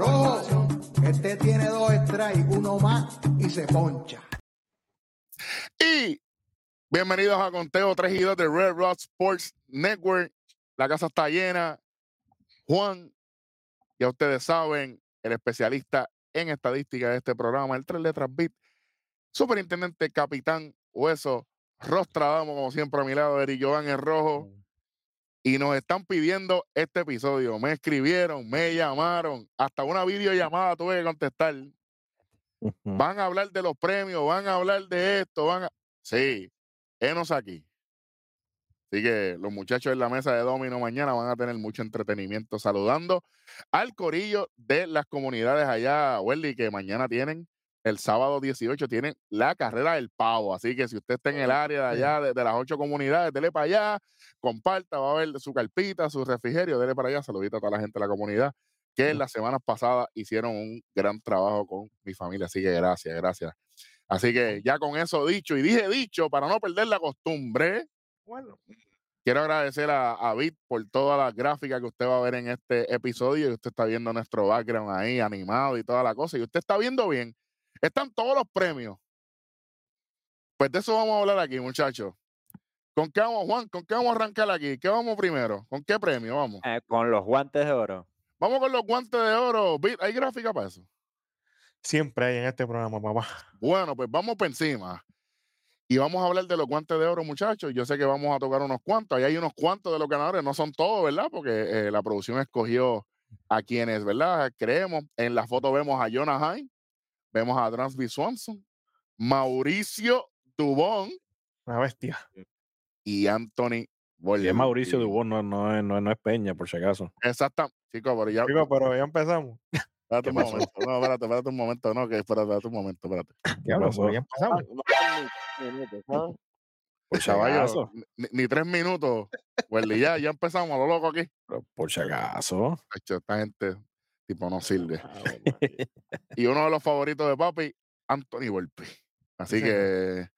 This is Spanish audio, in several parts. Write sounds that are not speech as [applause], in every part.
Rojo, este tiene dos strikes, uno más y se poncha. Y bienvenidos a Conteo 3 y 2 de Red Rock Sports Network. La casa está llena. Juan, ya ustedes saben, el especialista en estadística de este programa, el tres letras bit, superintendente capitán Hueso, Rostradamo, como siempre a mi lado, Eri Joan en rojo. Y nos están pidiendo este episodio. Me escribieron, me llamaron, hasta una videollamada tuve que contestar. Van a hablar de los premios, van a hablar de esto, van a. Sí, enos aquí. Así que los muchachos en la mesa de Domino mañana van a tener mucho entretenimiento saludando al corillo de las comunidades allá, Welly, que mañana tienen, el sábado 18, tienen la carrera del pavo. Así que si usted está en el área de allá, de, de las ocho comunidades, dele para allá, comparta, va a ver su carpita, su refrigerio, dele para allá, saludito a toda la gente de la comunidad que las semanas pasadas hicieron un gran trabajo con mi familia. Así que gracias, gracias. Así que ya con eso dicho, y dije dicho, para no perder la costumbre, Bueno, quiero agradecer a, a Bit por todas las gráficas que usted va a ver en este episodio. Y usted está viendo nuestro background ahí animado y toda la cosa. Y usted está viendo bien. Están todos los premios. Pues de eso vamos a hablar aquí, muchachos. ¿Con qué vamos, Juan? ¿Con qué vamos a arrancar aquí? ¿Qué vamos primero? ¿Con qué premio? Vamos. Eh, con los guantes de oro. Vamos con los guantes de oro. ¿hay gráfica para eso? siempre hay en este programa, papá. Bueno, pues vamos por encima. Y vamos a hablar de los guantes de oro, muchachos. Yo sé que vamos a tocar unos cuantos. Ahí hay unos cuantos de los ganadores. No son todos, ¿verdad? Porque eh, la producción escogió a quienes, ¿verdad? Creemos. En la foto vemos a Jonah Hine, vemos a Transby Swanson, Mauricio Dubón Una bestia. y Anthony Y Bolden. es Mauricio Dubón, no, no, es- no, es- no es Peña, por si acaso. Exacto. Chicos, pero ya. Chicos, pero ya empezamos. Espérate ¿qué un pasó? momento. No, espérate, espérate un momento. No, que espérate, espérate un momento, espérate. Diablo, pasó? ya empezamos. Por si acaso. ni, ni tres minutos. Welly, ya, ya empezamos a lo loco aquí. pero Por si acaso. Esta gente tipo no sirve. [laughs] Y uno de los favoritos de papi, Anthony Volpi. Así Sí, que,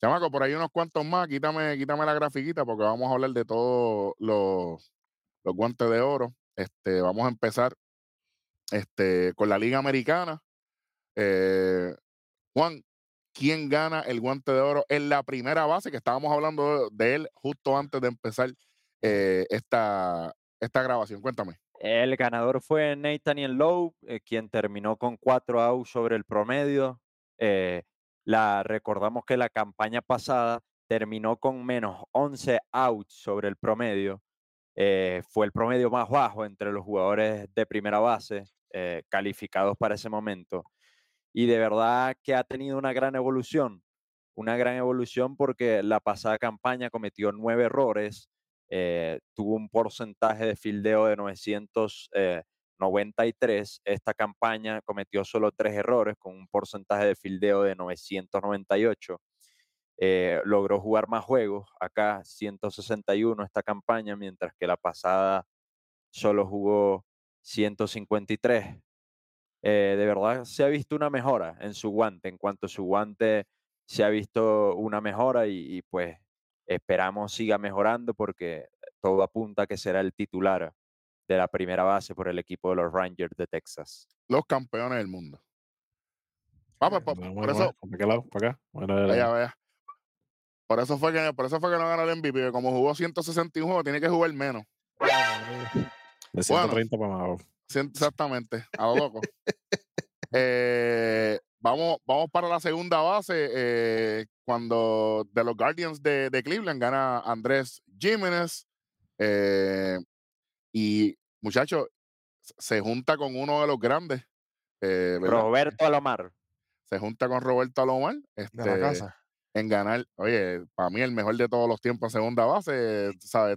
chamaco, por ahí unos cuantos más. Quítame, quítame la grafiquita porque vamos a hablar de todos los, los guantes de oro. Este, vamos a empezar este, con la Liga Americana. Eh, Juan, ¿quién gana el guante de oro en la primera base? Que estábamos hablando de, de él justo antes de empezar eh, esta, esta grabación. Cuéntame. El ganador fue Nathaniel Lowe, eh, quien terminó con cuatro outs sobre el promedio. Eh, la, recordamos que la campaña pasada terminó con menos 11 outs sobre el promedio. Eh, fue el promedio más bajo entre los jugadores de primera base calificados para ese momento. Y de verdad que ha tenido una gran evolución. Una gran evolución porque la pasada campaña cometió nueve errores, eh, tuvo un porcentaje de fildeo de 993. Esta campaña cometió solo tres errores con un porcentaje de fildeo de 998. Eh, logró jugar más juegos, acá 161 esta campaña, mientras que la pasada solo jugó 153. Eh, de verdad se ha visto una mejora en su guante, en cuanto a su guante se ha visto una mejora y, pues esperamos siga mejorando porque todo apunta a que será el titular de la primera base por el equipo de los Rangers de Texas. Los campeones del mundo. Vamos, por, por bueno, eso, ¿Para qué lado? ¿Para acá? Bueno, vaya, vaya. Por eso fue que, por eso fue que no ganó el MVP, porque como jugó 161 juegos, tiene que jugar menos. de 130 para. Cien- Exactamente, a lo loco. [laughs] Eh, vamos, vamos para la segunda base. eh, cuando de los Guardians de, de Cleveland gana Andrés Jiménez. eh, y muchachos, se junta con uno de los grandes. eh. Roberto Alomar. Se junta con Roberto Alomar. De la este, casa. en ganar, oye, para mí el mejor de todos los tiempos en segunda base, ¿sabes?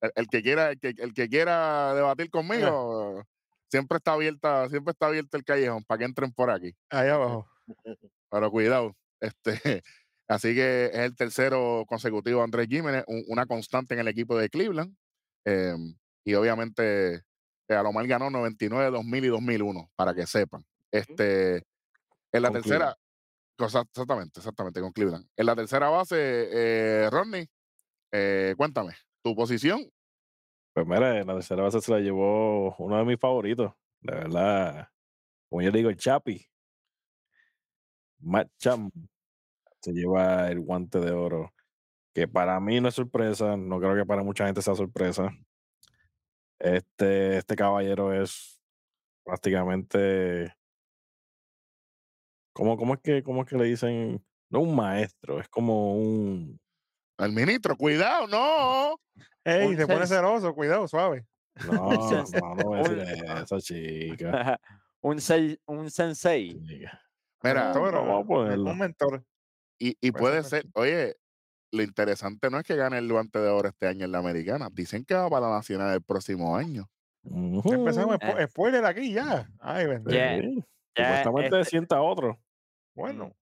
El, el que quiera, el que, el que quiera debatir conmigo, siempre está abierta, siempre está abierto el callejón para que entren por aquí. Ahí abajo. [laughs] Pero cuidado, este, [laughs] así que es el tercero consecutivo de Andrés Jiménez, un- una constante en el equipo de Cleveland. em, y obviamente eh, Alomar ganó 99, 2000 y 2001, para que sepan. Este, en la Con tercera, cosa- exactamente, exactamente, con Cleveland. En la tercera base, eh, Rodney, eh, cuéntame, tu posición. Pues mira, la tercera base se la llevó uno de mis favoritos, De verdad. Como yo digo, el Chapi. Matt se lleva el guante de oro. Que para mí no es sorpresa. No creo que para mucha gente sea sorpresa. Este, este caballero es prácticamente. ¿Cómo, cómo, es que, ¿Cómo es que le dicen? No un maestro, es como un. El ministro, cuidado, no. Ey, se pone celoso, cuidado, suave. No, [laughs] no, no voy a decir eso, chica. [laughs] un, sei- un sensei. chica. Mira, vamos a un- mentor. y, y Puede ser ser, oye, lo interesante no es que gane el guante de oro este año en la americana. Dicen que va para la nacional el próximo año. Ujú. Empezamos Eh. spo- spoiler aquí ya. Ay. Yeah. Sí, Supuestamente este- sienta otro. Bueno,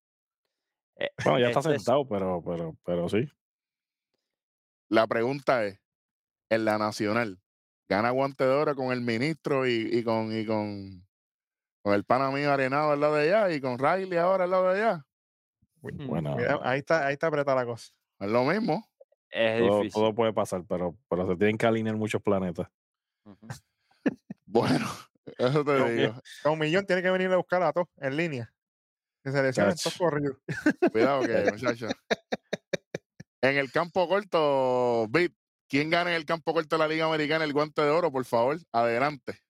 eh, Bueno, ya está este es- sentado, pero, pero, pero sí. La pregunta es, en la nacional, ¿gana guante de oro con el ministro y, y con, y con, con el pana mío arenado al lado de allá y con Riley ahora al lado de allá? Hmm, Bueno, ahí está, ahí está apretada la cosa. Es lo mismo. es todo, difícil. todo puede pasar, pero, pero se tienen que alinear muchos planetas. [laughs] Bueno, eso te digo. Don Millón tiene que venir a buscar a todos en línea. Que se lesionen todos corridos. Cuidado que, [laughs] muchacho. En el campo corto, Bit, ¿quién gana en el campo corto de la Liga Americana el guante de oro, por favor? Adelante.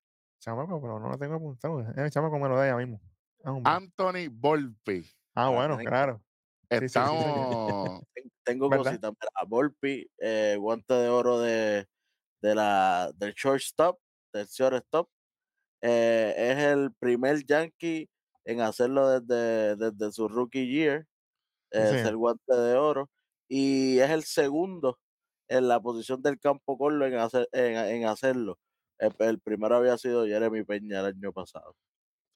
Chamaco, pero no lo tengo apuntado. El chamaco me lo da ya mismo. Ah. Anthony Volpi. Ah, bueno, tiene que- claro. sí, sí, sí. Estamos. [laughs] Ten- Tengo ¿Verdad? cositas. Mira, Volpi, eh, guante de oro de, de la, del shortstop, del shortstop. Eh, es el primer Yankee en hacerlo desde, desde su rookie year. Es el guante de oro. Y es el segundo en la posición del campo corto en, hacer, en, en hacerlo. El, el primero había sido Jeremy Peña el año pasado.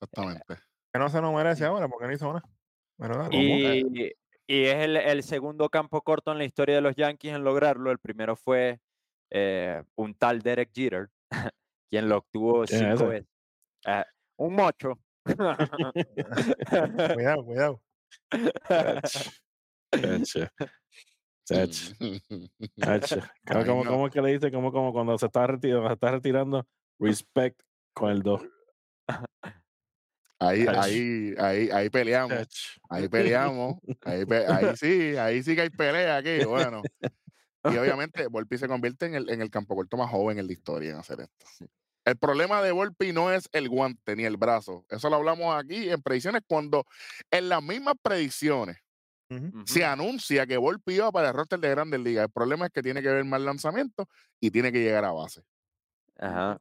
Exactamente. Que no se lo merece ahora porque no hizo nada. Nada, Y, y es el, el segundo campo corto en la historia de los Yankees en lograrlo. El primero fue eh, un tal Derek Jeter, [laughs] quien lo obtuvo ¿Quién es cinco veces. Ah, un mocho. [laughs] cuidado, cuidado. [laughs] Chacho. Chacho. [laughs] ¿Cómo, cómo- cómo es que le dice? Como, como cuando se está, retirando, se está retirando, respect con el 2. Ahí, ahí, ahí, ahí peleamos. Ahí peleamos. Ahí, pe- ahí sí, ahí sí que hay pelea aquí. Bueno. Y obviamente Volpi se convierte en el, en el campo corto más joven en la historia en hacer esto. El problema de Volpi no es el guante ni el brazo. Eso lo hablamos aquí en predicciones cuando en las mismas predicciones Se anuncia que Volpi iba para el roster de Grandes Ligas. El problema es que tiene que ver más lanzamiento y tiene que llegar a base. Ajá.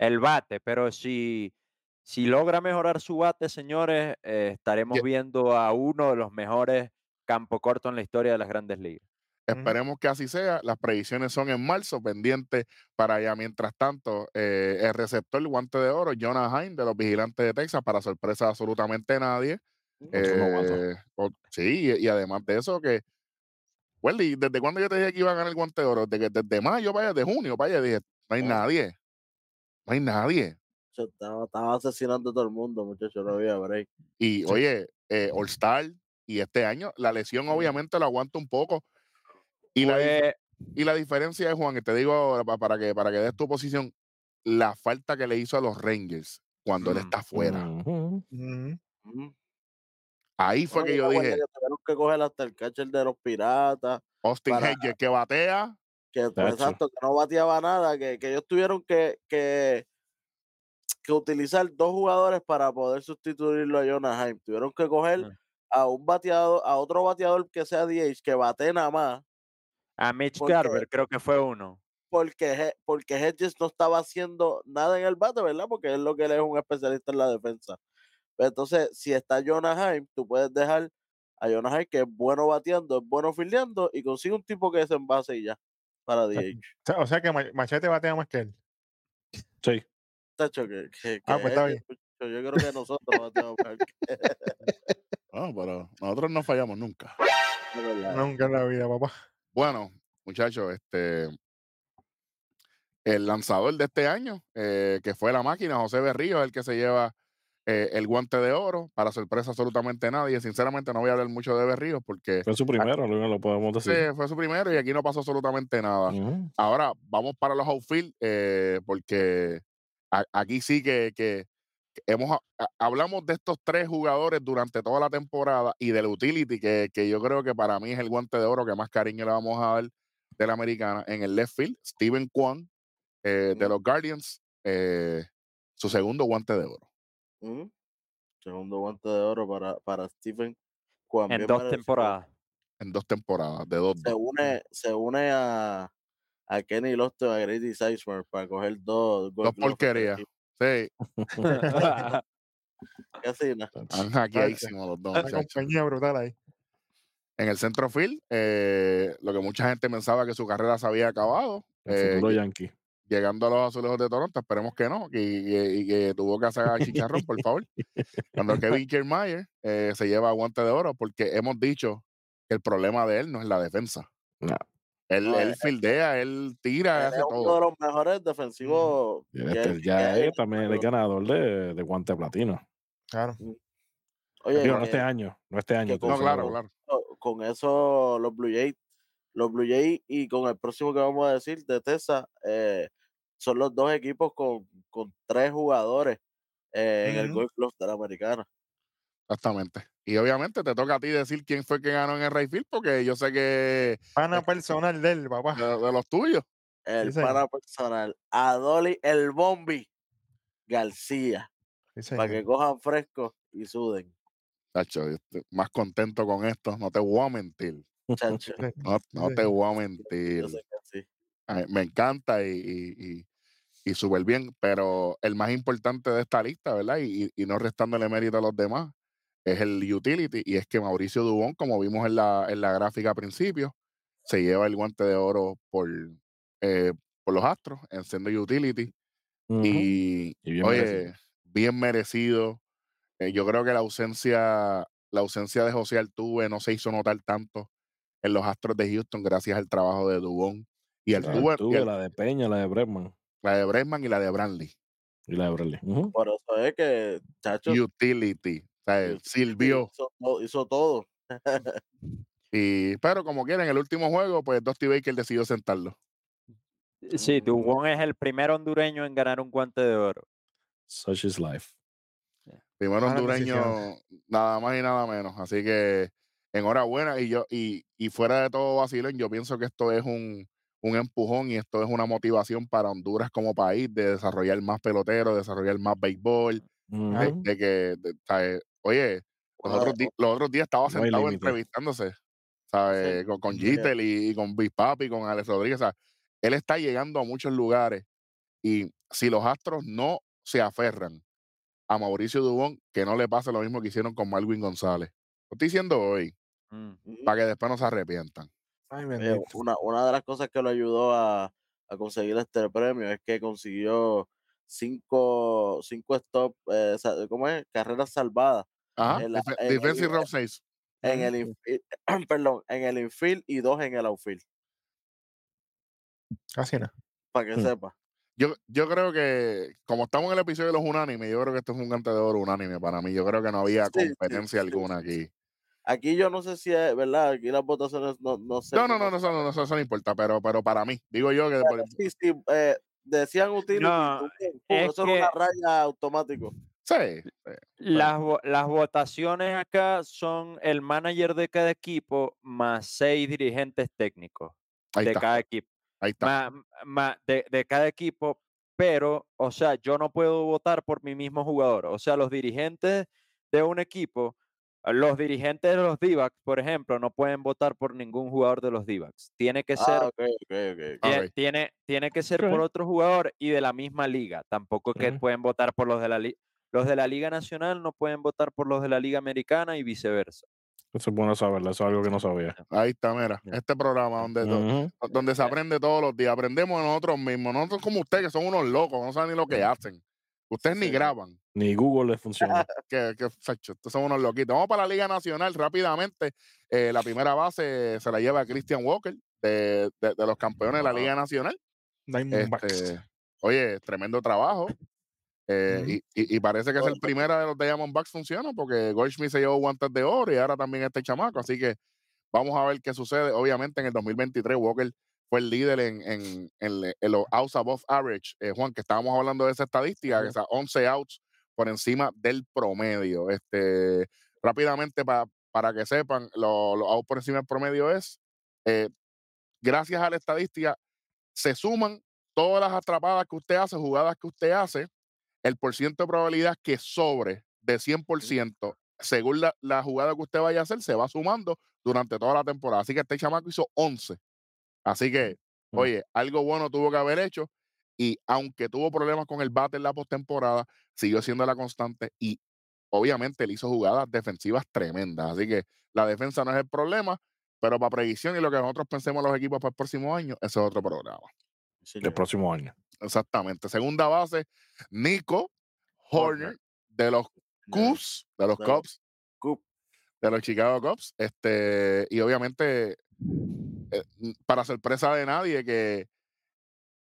El bate, pero si, si logra mejorar su bate, señores, eh, estaremos viendo a uno de los mejores campo corto en la historia de las grandes ligas. Esperemos que así sea. Las predicciones son en marzo, pendiente para allá. Mientras tanto, eh, el receptor, el guante de oro, Jonah Hine de los Vigilantes de Texas, para sorpresa de absolutamente nadie. Eh, o- sí, y, y además de eso que, Welly, ¿desde cuándo yo te dije que iba a ganar el guante de oro? Desde, que- desde mayo, vaya, de junio, vaya, dije, no hay Ah. nadie. No hay nadie. Yo estaba, estaba asesinando a todo el mundo, muchachos, no había break. Y Sí. oye, eh, All Star, y este año la lesión obviamente lo aguanta un poco. Y la, y la diferencia es, Juan, y te digo para que, para que des tu posición, la falta que le hizo a los Rangers cuando él está afuera. Ujú. Ujú. Ujú. Ahí fue No, que yo dije, que tuvieron que coger hasta el catcher de los piratas, Austin para- Hedges que batea, que pues, exacto, que no bateaba nada, que, que ellos tuvieron que, que, que utilizar dos jugadores para poder sustituirlo a Jonah Heim. Tuvieron que coger Mm. a un bateador, a otro bateador que sea DH, que bate nada más, a Mitch porque- Garber, creo que fue uno. porque, porque Hedges no estaba haciendo nada en el bate, ¿verdad? Porque es lo que él es un especialista en la defensa. Pero entonces, si está Jonah Heim, tú puedes dejar a Jonah Heim, que es bueno bateando, es bueno fildeando, y consigue un tipo que es en base y ya, para DH. O sea, o sea que Ma- Machete batea más que él. Sí. Tacho, que, que, Ah, pues está muchacho, yo creo que nosotros bateamos mejor que- [laughs] no, pero nosotros no fallamos nunca. Nunca en la vida, papá. Bueno, muchachos, este el lanzador de este año, eh, que fue la máquina, José Berrío, es el que se lleva eh, el guante de oro, para sorpresa absolutamente nadie. Sinceramente no voy a hablar mucho de Berrío porque Fue su primero, lo, lo podemos decir. ese fue su primero y aquí no pasó absolutamente nada. Ahora vamos para los outfield eh, porque a- aquí sí que, que hemos a- hablamos de estos tres jugadores durante toda la temporada y del utility, que, que yo creo que para mí es el guante de oro que más cariño le vamos a dar de la americana. En el left field, Steven Kwan eh, de los Guardians, eh, su segundo guante de oro. Segundo guante de oro para, para Stephen. En dos temporadas. En dos temporadas, de dos. Se une, se une a, a Kenny Lofton, a Grady Sizemore para coger dos, Dos porquerías. Sí, [laughs] Casi [laughs] nada. hackeadísimos los dos. Una compañía brutal ahí. En el centro field, eh, lo que mucha gente pensaba que su carrera se había acabado. El eh, futuro Yankee. Llegando a los azulejos de Toronto, esperemos que no, que- y, que- y que tuvo que hacer a chicharrón, por favor. Cuando [laughs] Kevin Kiermaier eh, se lleva guante de oro, porque hemos dicho que el problema de él no es la defensa. No. Él, No, él él- fildea, él tira, Él hace es uno de los mejores defensivos. Este que ya es también el ganador de, de guante platino. Claro. Oye, Digo, no que- este año, no este año. No, claro, claro. con eso los Blue Jays, los Blue Jays y con el próximo que vamos a decir de Tessa, eh, son los dos equipos con, con tres jugadores eh, en el. Gold Glove de la americana. Exactamente. Y obviamente te toca a ti decir quién fue que ganó en el Rayfield, porque yo sé que Pana personal de él, papá. de los tuyos. El señor. pana personal, Adoli el Bombi García, Sí, para que cojan fresco y suden. Yo estoy más contento con esto, no te voy a mentir. Chacho, No, [laughs] no Sí. te voy a mentir. yo sé que sí. Ay, me encanta y, y, y, y súper bien, pero el más importante de esta lista, ¿verdad? Y, y- no restándole mérito a los demás, es el utility, y es que Mauricio Dubón, como vimos en la, en la gráfica a principio, se lleva el guante de oro por, eh, por los Astros, en siendo utility, y, Y bien oye, merecido. bien merecido. Eh, yo creo que la ausencia, la ausencia de José Altuve no se hizo notar tanto en los Astros de Houston gracias al trabajo de Dubón. Y Altuve, y el- la de Peña, la de Bregman la de Bregman y la de Brantley. y la de Bradley. Ujú. Por eso es que, chacho, Utility. O sea, Utility sirvió. hizo, to- hizo todo. [laughs] Y, pero como quieren, el último juego, pues Dusty Baker decidió sentarlo. Sí, Mm. Dubón es el primer hondureño en ganar un guante de oro. Such is life. Primero Malas hondureño, nada más y nada menos. Así que enhorabuena. Y yo, y, y fuera de todo vacilón, yo pienso que esto es un, un empujón y esto es una motivación para Honduras como país de desarrollar más peloteros, desarrollar más béisbol, de, que, de- ¿sabes? oye, los otros, di- los otros días estaba sentado entrevistándose, ¿sabes? Con, con. Gitel y, y con Big Papi, con Alex Rodríguez. él está llegando a muchos lugares y si los Astros no se aferran a Mauricio Dubón, que no le pase lo mismo que hicieron con Marwin González. Lo estoy diciendo hoy, Mm. Para que después no se arrepientan. Ay, una, una de las cosas que lo ayudó a, a conseguir este premio es que consiguió cinco, cinco stop, eh, ¿cómo es? Carreras salvadas Ajá, En la- el- defensive round saves. en Ujú. el infield, [clears throat] perdón, en el infield y dos en el outfield, Casi nada. para que Hmm. sepa. Yo, yo creo que, como estamos en el episodio de los unánimes, yo creo que esto es un gante de oro unánime para mí. Yo creo que no había sí, competencia sí, alguna aquí. Aquí yo no sé si es verdad, aquí las votaciones no, no sé. No, no, no, no, no, eso, eso no importa, pero, pero para mí, digo yo que por- Sí, sí, eh, decían utility, No, es eso era una que- raya automático. sí, sí, Las, las votaciones acá son el manager de cada equipo más seis dirigentes técnicos ahí de está, cada equipo. ahí está. ma- ma- de, de cada equipo, pero, o sea, yo no puedo votar por mi mismo jugador. O sea, los dirigentes de un equipo, los dirigentes de los d por ejemplo, no pueden votar por ningún jugador de los d Tiene que ser, Ah, ok. tiene, tiene que ser por otro jugador y de la misma liga. Tampoco que pueden votar por los de la liga. Los de la Liga Nacional no pueden votar por los de la Liga Americana y viceversa. Eso es bueno saberlo, eso es algo que no sabía. Ahí está, mira, este programa donde, donde se aprende todos los días, aprendemos de nosotros mismos, nosotros como ustedes que son unos locos, no saben ni lo que hacen. Ustedes ni graban. Ni Google les funciona. [laughs] que, que facho, estos son unos loquitos. Vamos para la Liga Nacional rápidamente. Eh, la primera base se la lleva Christian Walker, de, de- de los campeones de la. Liga Nacional. Diamondbacks. Este, oye, tremendo trabajo. Eh, y, y- y parece que es el Correcto. primera de los Diamondbacks funciona porque Goldschmidt se llevó guantes de oro y ahora también este chamaco. Así que vamos a ver qué sucede. Obviamente en el 2023 Walker fue el líder en, en, en los outs above average. Eh, Juan, que estábamos hablando de esa estadística, que Ujú. esas 11 outs por encima del promedio. Este, rápidamente, pa- para que sepan, lo- los outs por encima del promedio es, eh, gracias a la estadística, se suman todas las atrapadas que usted hace, jugadas que usted hace, el porciento de probabilidad que sobre de 100%, según la, la jugada que usted vaya a hacer, se va sumando durante toda la temporada. Así que este chamaco hizo 11. Así que, oye, algo bueno tuvo que haber hecho. Y aunque tuvo problemas con el bate en la postemporada, siguió siendo la constante y obviamente le hizo jugadas defensivas tremendas. Así que la defensa no es el problema, pero para predicción y lo que nosotros pensemos los equipos para el próximo año, ese es otro programa. Sí, El próximo año. Exactamente. Segunda base, Nico Horner, de los Cubs, de los Cubs, de los Chicago Cubs. Este, y obviamente, para sorpresa de nadie, que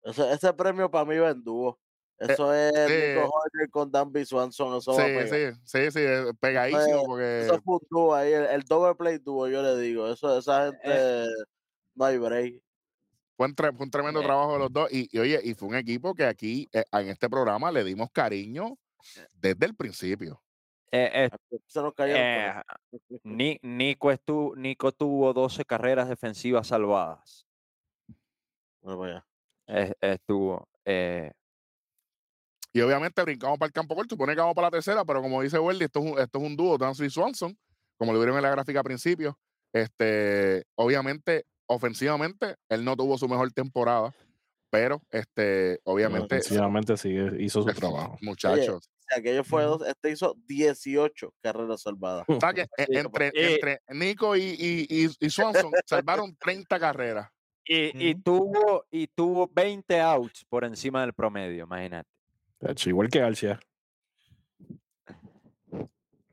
Ese, ese premio para mí va en dúo. Eso es. Nico Horner con Dan Swanson. Eso va sí, pegar. sí, sí, sí, eh, pegadísimo, porque Eso fue un dúo ahí, el, el double play dúo, yo le digo. Eso, esa gente no hay break. fue un, fue un tremendo Eh. trabajo de los dos. Y, y oye, y fue un equipo que aquí, eh, en este programa, le dimos cariño desde el principio. Eh, eh, Se nos eh, Nico, estu- Nico tuvo 12 carreras defensivas salvadas. Bueno, vaya. Es- Estuvo. eh, Y obviamente brincamos para el campo corto, supone que vamos para la tercera, pero como dice Welly, esto es un, esto es un dúo, Dance y Swanson, como lo vieron en la gráfica al principio. Este, obviamente, ofensivamente, él no tuvo su mejor temporada, pero este, obviamente, sí hizo su [laughs] trabajo. muchachos. Aquello fue dos, este hizo 18 carreras salvadas. o sea que, [laughs] eh, entre, eh, entre Nico y, y, y- y Swanson [laughs] salvaron 30 carreras. y, y tuvo, y tuvo 20 outs por encima del promedio, imagínate. Igual que García.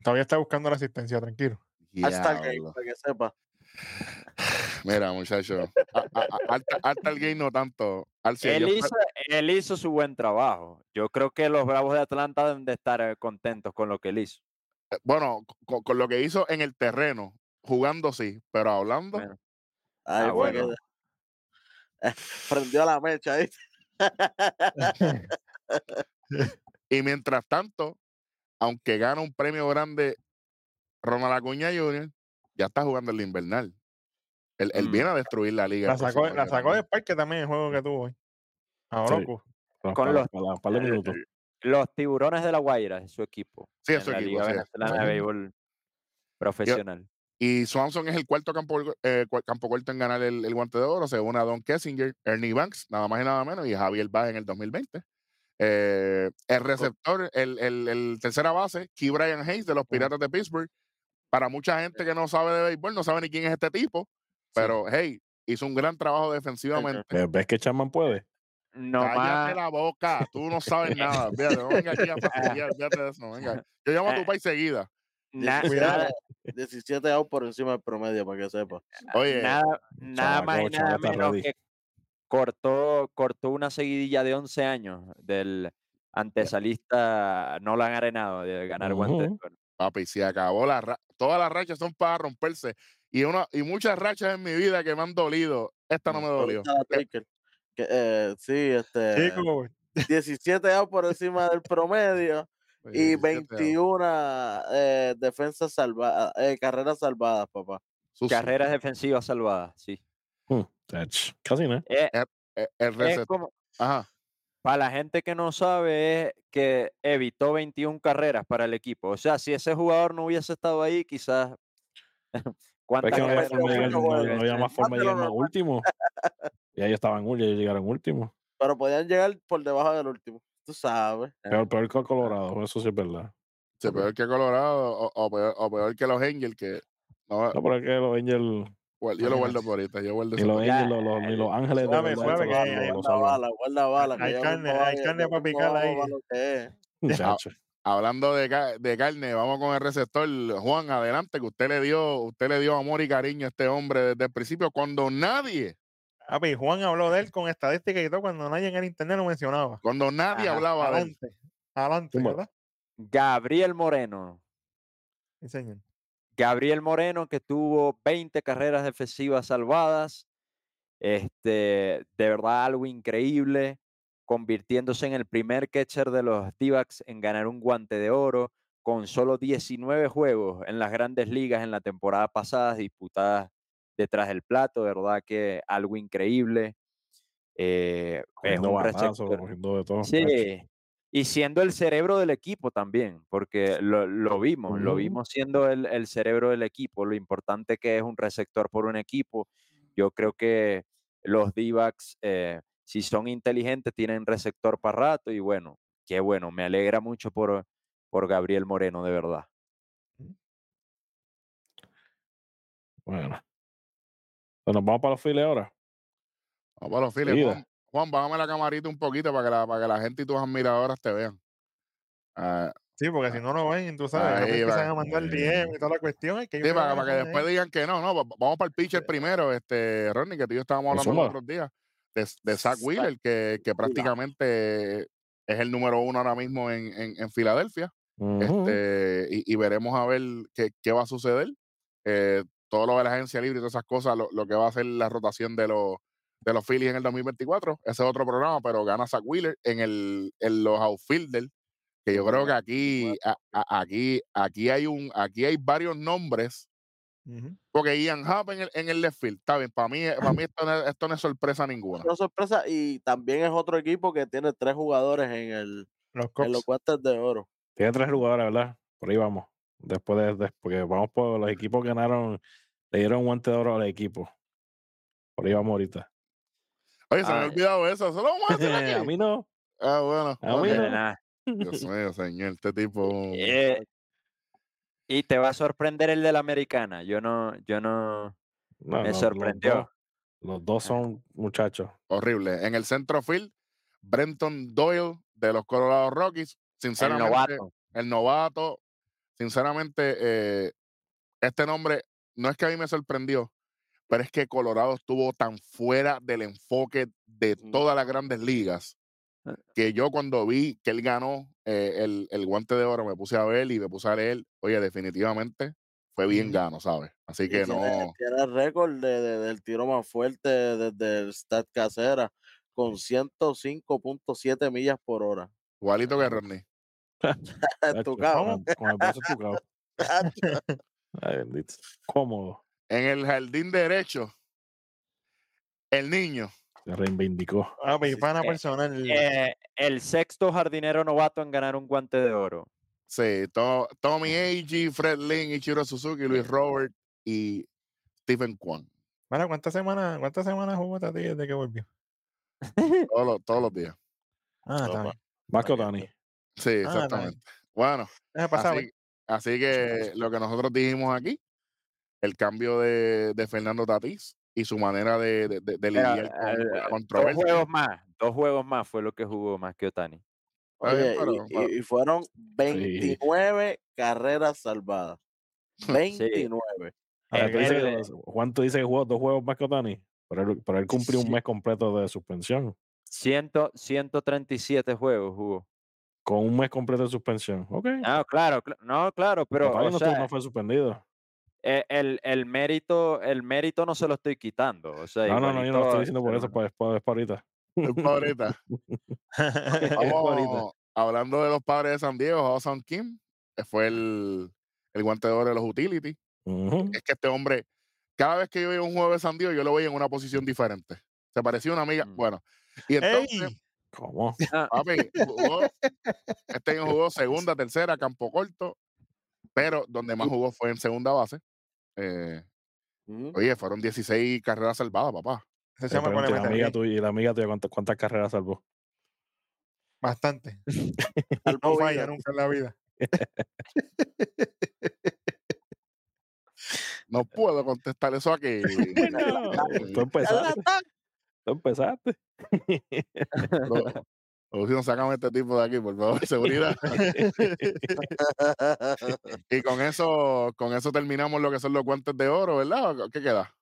Todavía está buscando la asistencia, tranquilo. Hasta el game, para que sepa. [laughs] Mira, muchachos, a- a- a- alta, alta el game no tanto. Él yo hizo, él hizo su buen trabajo. Yo creo que los Bravos de Atlanta deben de estar eh, contentos con lo que él hizo. eh, bueno, con, con lo que hizo en el terreno, jugando sí, pero hablando, Bueno, Ahí Ah, bueno. prendió la mecha ahí. [laughs] y mientras tanto, aunque gana un premio grande Ronald Acuña Jr., ya está jugando el invernal. Él, él Mm. viene a destruir la liga. La sacó, la sacó del parque también el juego que tuvo hoy. A. Oroco. Con los- para- para los minutos. Los tiburones de la Guaira es su equipo. Sí, es en su la equipo, Liga sí, Venezolana sí. de Béisbol Profesional. Y Swanson es el cuarto campo, eh, campo corto en ganar el, el guante de oro, según a Don Kessinger, Ernie Banks, nada más y nada menos, y Javier Baez en el 2020. Eh, el receptor, el, el- el tercera base, Key Brian Hayes de los Piratas de Pittsburgh. Para mucha gente que no sabe de béisbol, no sabe ni quién es este tipo, pero hey, hizo un gran trabajo defensivamente. ¿Ves- ¿Ves que Chapman puede? No Cállate más. la boca, tú no sabes nada. [laughs] Fíjate, no venga aquí a [laughs] fastidiar, fíjate de eso, venga. Yo llamo a tu Eh. país seguida. na- Cuidado. nada, 17 outs por encima del promedio, para que sepa. Oye, nada, nada más y nada menos ready. que cortó, cortó una seguidilla de 11 años del antesalista Nolan Arenado de ganar guante de Ujú. oro. papi, se acabó la ra- Todas las rachas son para romperse. Y, una, y muchas rachas en mi vida que me han dolido. Esta no me dolió. Taker, que, eh, sí, este. Chico, 17 outs por encima del promedio [laughs] y 17 outs. 21 eh, defensas salvadas, eh, carreras salvadas, papá. Sucio. Carreras defensivas salvadas, sí. Mm, tacho, Casi no. Eh, Eh, el es como, Ajá. Para la gente que no sabe, es que evitó 21 carreras para el equipo. O sea, si ese jugador no hubiese estado ahí, quizás. [laughs] Pero ¿Cuántas es que no había Pero forma de bueno, llegar, no, no había más forma de llegar último. [laughs] Y ellos estaban últimos, ellos llegaron últimos. Pero podían llegar por debajo del último. Tú sabes. Peor, peor que Colorado, eso sí es verdad. Sí, peor que Colorado o, o peor, o peor que los Angels que no, No, pero es que los Angels, yo lo guardo por ahorita, yo guardo ni los Angels, los, los- ni los Ángeles de Guarda bala, guarda bala. hay carne- mismo hay va- carne [laughs] ya pa' mismo picar ahí. Hablando de, ca- de carne, vamos con el receptor Juan, adelante, que usted le dio, usted le dio amor y cariño a este hombre desde el principio, cuando nadie, Papi, Juan habló de él con estadísticas y todo cuando nadie en el internet lo mencionaba. cuando nadie Ajá, hablaba de él. Adelante. Adelante. ¿verdad? Gabriel Moreno. Sí, señor. Gabriel Moreno, que tuvo 20 carreras defensivas salvadas Este, de verdad algo increíble, convirtiéndose en el primer catcher de los D-backs en ganar un guante de oro con solo 19 juegos en las grandes ligas en la temporada pasada disputadas detrás del plato, de verdad que algo increíble. Eh, es Cogiendo un batazos, receptor- cogiendo de todo. Sí, y siendo el cerebro del equipo también, porque lo, lo vimos, lo Ujú. vimos siendo el, el cerebro del equipo, lo importante que es un receptor por un equipo. Yo creo que los D-backs, eh, si son inteligentes, tienen receptor para rato y bueno, qué bueno, me alegra mucho por, por Gabriel Moreno, de verdad. Bueno. Pues nos vamos para los files ahora. Vamos para los files. Juan, bájame la camarita un poquito para que la, para que la gente y tus admiradoras te vean. Ah, Sí, porque si no lo ven, tú sabes, Ahí empiezan va. a mandar Eh, DM y toda la cuestión. hay que sí, para, que después digan que no, no, va- vamos para el pitcher primero, este, Ronnie, que tú y yo estábamos Pues hablando los otros días, de, de Zach Wheeler, que, prácticamente es el número uno ahora mismo en, en, en Filadelfia. Este, y, y veremos a ver qué, qué va a suceder. Eh, todo lo de la agencia libre y todas esas cosas, lo, lo que va a ser la rotación de los de los Phillies en el 2024. Ese es otro programa, pero gana Zach Wheeler en, el, en los outfielders, que yo creo que aquí, a- a- aquí, aquí hay un, aquí hay varios nombres, porque Ian Happ en el, en el left field, está bien, para mí, para mí [clears throat] esto, no, es- esto no es sorpresa ninguna. Una sorpresa y también es otro equipo que tiene tres jugadores en el Los en los guantes de oro. Tiene tres jugadores, ¿verdad? Por ahí vamos. Después de, de- porque vamos por los equipos que ganaron, le dieron guante de oro al equipo. Por ahí vamos ahorita. Oye, se me ha olvidado eso, eso lo vamos a hacer [laughs] a mí no. Ah, bueno. A mí no. Nada. Dios [laughs] mío, señor, este tipo. Eh, y te va a sorprender el de la americana. Yo no, yo no. No, Me no, sorprendió. Los dos, los dos son muchachos. horrible. En el centro field, Brenton Doyle de los Colorado Rockies. El Sinceramente, novato. el novato, sinceramente, eh, este nombre no es que a mí me sorprendió, pero es que Colorado estuvo tan fuera del enfoque de todas las grandes ligas Ah. que yo cuando vi que él ganó eh, el, el guante de oro me puse a ver y me puse a leer, oye, definitivamente fue bien gano, ¿sabes? Así que no, tiene el récord de, de- del tiro más fuerte desde el Stat Casera con 105.7 millas por hora. igualito que Rodney. [laughs] Estucado. Con, el- con el brazo estucado. [laughs] [laughs] Ay, bendito. Cómodo. En el jardín derecho, el niño. Se reivindicó. Ah, mi pana eh, personal. Eh, el sexto jardinero novato en ganar un guante de oro. Sí, To- Tommy Agee, Fred Lynn, Ichiro Suzuki, Luis Robert y Stephen Kwan. Mira, ¿cuántas semanas, cuántas semanas jugó Tati desde que volvió? [laughs] Todos los, todos los días. Ah, está Toma. bien. Más que ok. Sí, Ah, está exactamente. Bueno, Déjame pasar, así, así que lo que nosotros dijimos aquí, el cambio de, de Fernando Tatís y su manera de, de, de- lidiar con, eh, con la dos juegos más, dos juegos más fue lo que jugó más que Otani. Oye, y- fueron 29 carreras salvadas. 29. A ver, Eh, tú dices que- Juan, tú dices que jugó dos juegos más que Otani. Pero él, pero él cumplió un Sí. mes completo de suspensión. Ciento, 137 juegos jugó. Con un mes completo de suspensión. Ok. No, claro, cl- no, claro, pero o no, estuvo- sea, no fue suspendido. Eh, el, el mérito, el mérito no se lo estoy quitando. O sea, No, no, no, yo no lo estoy diciendo por eso, pues, después, después ahorita. Es pa' ahorita. [laughs] ahorita. Vamos, hablando de los padres de San Diego, Hawson Kim, que fue el, el guante de oro de los utility. Ujú. Es que este hombre, cada vez que yo veía un juego de San Diego, yo lo veía en una posición diferente. Se parecía a una amiga. Mm. Bueno, y entonces, ¡Ey! ¿Cómo? Ah, papi, jugó, este año jugó segunda, tercera, campo corto, pero donde más jugó fue en segunda base. Eh, Ujú. oye, fueron 16 carreras salvadas, papá. Ese pregunto, y la amiga tuya, y la amiga tuya ¿cuántas, cuántas carreras salvó? bastante. [laughs] Salvó No falla nunca en la vida. No [laughs] puedo contestar eso aquí. [laughs] No, tú empezaste. Tú empezaste. Pro- Producción, sácame este tipo de aquí, por favor, [laughs] seguridad. [laughs] [laughs] y con eso, con eso terminamos lo que son los guantes de oro, ¿verdad? ¿O ¿Qué queda?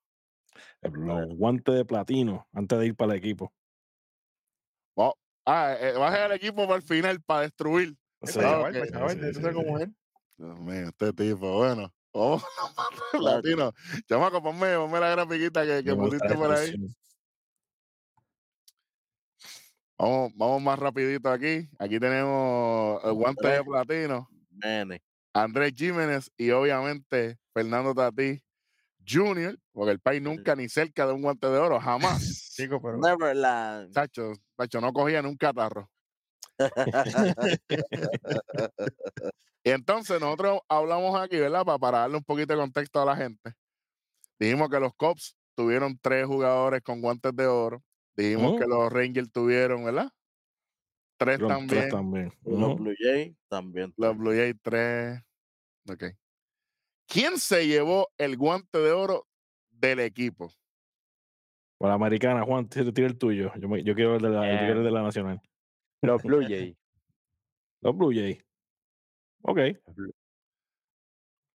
Los guantes de platino antes de ir para el equipo. Ah, eh, baja el equipo para el final, para destruir. Sí, sí, sí, cómo es. Dios mío, este tipo, bueno. Vamos, latino. Chamaco, ponme, ponme la grafiquita que, que pusiste por ahí. Vamos, vamos más rapidito aquí. Aquí tenemos el guante de platino, Nene. Andrés Jiménez y obviamente Fernando Tatí Jr., porque el país nunca ni cerca de un guante de oro, jamás. Chico, pero. Neverland. Chacho, chacho, no cogía en un catarro. [laughs] Y entonces nosotros hablamos aquí, ¿verdad? Para, para darle un poquito de contexto a la gente. Dijimos que los Cops tuvieron tres jugadores con guantes de oro. Dijimos que Mm. los Rangers tuvieron, ¿verdad? Tres Los también. tres también. Los. Blue Jays también. Los Blue Jays, tres. Ok. ¿Quién se llevó el guante de oro del equipo? Por la americana, Juan, tira tira el tuyo. Yo, me- yo quiero el de la, quiero el de la nacional. Los Blue Jays. [laughs] Los Blue Jays. Ok.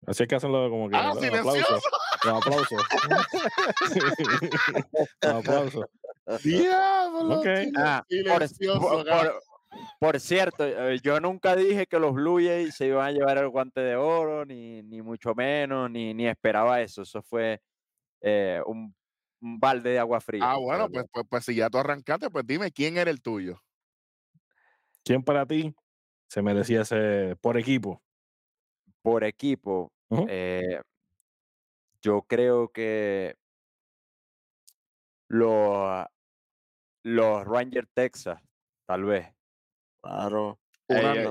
Así es que hacen lo- como que ¡Ah, los silencioso! aplausos. Los aplausos. [laughs] [laughs] los aplausos. Ah, por, cierto, eh, yo nunca dije que los Blue Jays se iban a llevar el guante de oro, ni, ni mucho menos, ni, ni esperaba eso. Eso fue eh, un, un balde de agua fría. Ah, bueno, pues, pues, pues si ya tú arrancaste, pues dime quién era el tuyo. ¿Quién para ti se merecía ese por equipo? Por equipo, eh, yo creo que los, los Rangers Texas, tal vez. Claro. Eh,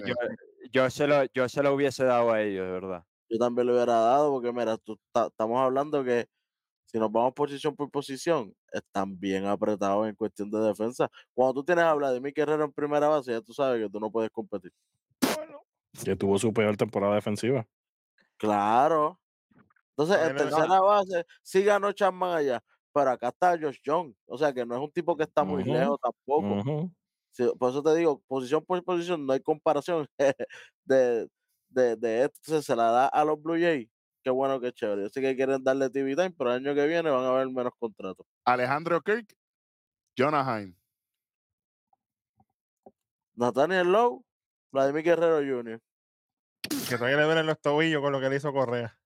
yo, se lo, yo se lo hubiese dado a ellos, de verdad. Yo también lo hubiera dado porque, mira, tú, ta- estamos hablando que si nos vamos posición por posición, están bien apretados en cuestión de defensa. Cuando tú tienes a Vladimir Guerrero en primera base, ya tú sabes que tú no puedes competir. Que tuvo su peor temporada defensiva. Claro. Entonces, en Bueno, tercera base, sí ganó Chapman allá, pero acá está Josh Young. O sea, que no es un tipo que está muy lejos tampoco. Sí, por eso te digo, posición por posición, no hay comparación [laughs] de, de, de esto. Entonces, se la da a los Blue Jays. Qué bueno, qué chévere. Yo sé que quieren darle TV time, pero el año que viene van a haber menos contratos. Alejandro Kirk, Jonah Heim. Nathaniel Lowe, Vladimir Guerrero Jr. Que todavía le duelen los tobillos con lo que le hizo Correa.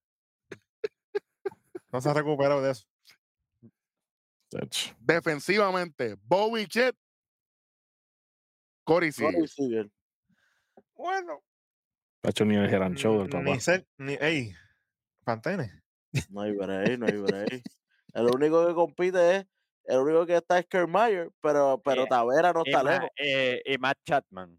No se ha recuperado de eso. Defensivamente, Bobby Chet, Corey Seager. Bueno. ha hecho ni el Geran Show del papá. Ni ser, ni, ey, Pantene. No hay break, no hay break. El único que compite es, el único que está es Kiermaier, pero, pero Eh, Tavera no está lejos. eh, y Matt Chapman. Sí,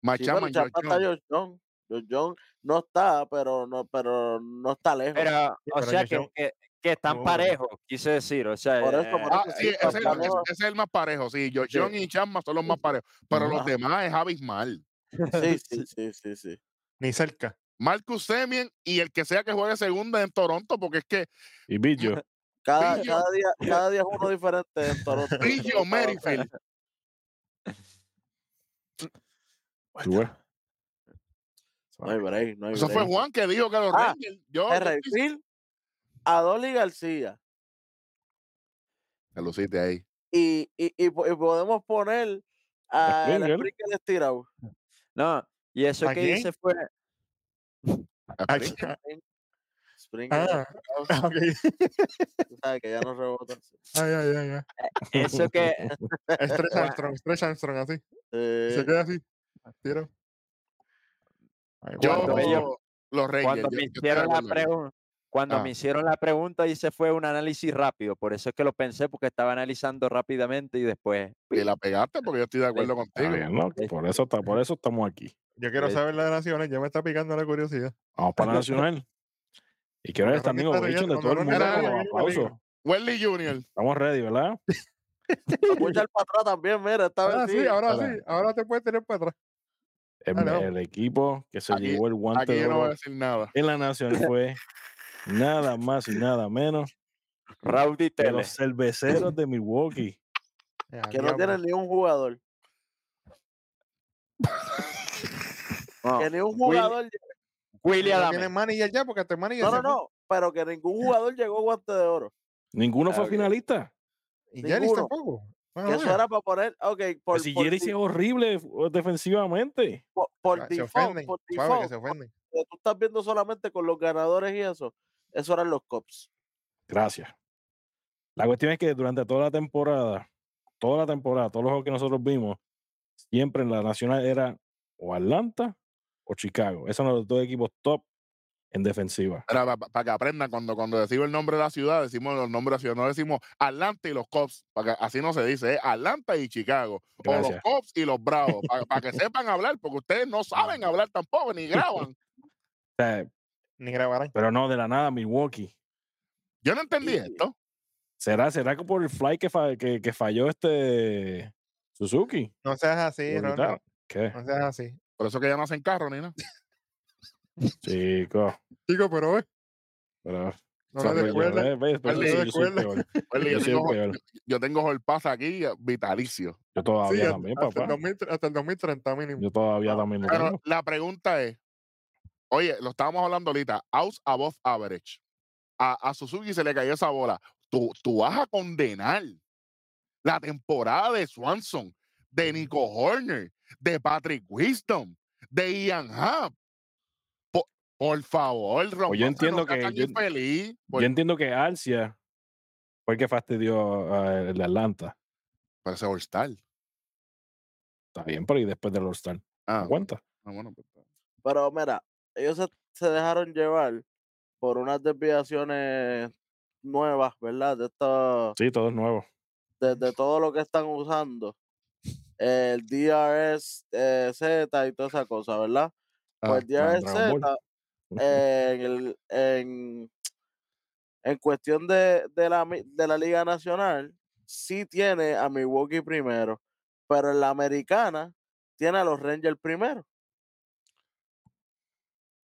pero Machaman, Chapman George está Young. Josh Young no está, pero no, pero no está lejos. Pero, o pero sea, que que, que, están parejos, quise decir. O sea, Por eso, por eso, sí, sí, ese es, el, ese- es más parejo. Sí. Young y Chapman son los más [laughs] parejos. Pero los demás es abismal. Sí, [laughs] sí, sí, sí, sí. Ni cerca. Marcus Semien y el que sea que juegue segunda en Toronto, porque es que Y Billo. [laughs] Cada, cada día, cada día es uno diferente en Toronto. Pillo Merrifield. tú ves. No hay break, no hay Eso fue. Juan que dijo que los Ah, Rangers. Yo, yo Field, Adoli García. Te luciste ahí. Y, y, y, y podemos poner a el Springer. Springer estirado. no, y eso ¿A que quién? hice fue. A. Springer, Ah, estirado, ok. tú sabes que ya no rebota. Ay, ay, ay, ay. Eso que. [laughs] Stretch Armstrong, Stretch Armstrong, así. Eh, Se queda así. Tiro. Ay, Yo, ellos- los Rangers. Cuando yo- me yo hicieron la pregunta. Cuando Ah. me hicieron la pregunta hice fue un análisis rápido, por eso es que lo pensé porque estaba analizando rápidamente y después Y la pegaste porque yo estoy de acuerdo contigo. bien, ¿no? Por eso, está, por eso estamos aquí. Yo quiero saber la de Naciones, ya me está picando la curiosidad. Vamos para la Nacional. Y quiero está ovation de todo el mundo. Wesley Jr. Estamos ready, ¿verdad? Escucha el patrón también, mira, esta vez Ahora sí. ahora sí. Ahora te puedes tener para atrás. El, equipo que se Aquí- llevó el guante Aquí yo no voy a decir nada. en la Nacional fue [laughs] nada más y nada menos Rowdy que Tele. los cerveceros [laughs] de Milwaukee. Ya, Que no tienen ni un jugador. No, Que ni un jugador. Willy No manager ya porque este manager No, no. Pero que ningún [laughs] jugador llegó a guante de oro. Ninguno fue finalista. Y Ninguno. tampoco. Bueno, Que eso bueno. era para poner. Ok, por, si por, Yelich di- es horrible eh, defensivamente. por, por se default, ofenden. por Suave, que default, se ofenden. que tú estás viendo solamente con los ganadores y eso. Eso eran los cops. Gracias. La cuestión es que durante toda la temporada, toda la temporada, todos los juegos que nosotros vimos, siempre en la nacional era o Atlanta o Chicago. Esos son los dos equipos top en defensiva. Para que aprendan, cuando, cuando decimos el nombre de la ciudad, decimos los nombres de la ciudad, no decimos Atlanta y los para que así no se dice, es Atlanta y Chicago, o los. Cubs y los Bravos, para, que sepan hablar, porque ustedes no saben hablar tampoco, ni graban. [laughs] O sea, Ni grabarán. pero no, de la nada, Milwaukee. Yo no entendí Y- esto. ¿Será, será que por el fly que, fa- que, que falló este Suzuki? No seas así, Ahorita. Ronald. ¿Qué? No seas así. Por eso que ya no hacen carro ni nada. Chico. Chico, pero eh, Pero, no le yo- el tengo, Hall Pass aquí eh, vitalicio. Yo todavía Sí, también, hasta, el papá. 2000 hasta el 2030 mínimo. Yo todavía también Pero la pregunta es, oye, lo estábamos hablando ahorita, out above average. A, a Suzuki se le cayó esa bola. Tú, tú vas a condenar la temporada de Swanson, de Nico Horner, de Patrick Wisdom, de Ian Happ. Por, por favor, Román, Pues yo entiendo no que yo- entiendo que Alcia fue el que fastidió a el de Atlanta. por ese All-Star. Está bien, pero y después del All-Star. Ah, ¿Cuánta? ah, bueno, pues, Pero mira, ellos se, se dejaron llevar por unas desviaciones nuevas, ¿verdad? De esto, Sí, todo es nuevo. de, de todo lo que están usando. El DRS eh, Z y toda esa cosa, ¿verdad? Ah, Pues el DRS. Z, eh, en, el- en, en cuestión de, de, la, de la Liga Nacional, sí tiene a Milwaukee primero, pero en la americana tiene a los Rangers primero. Ok. eh, eh, pues, pues no es la mi-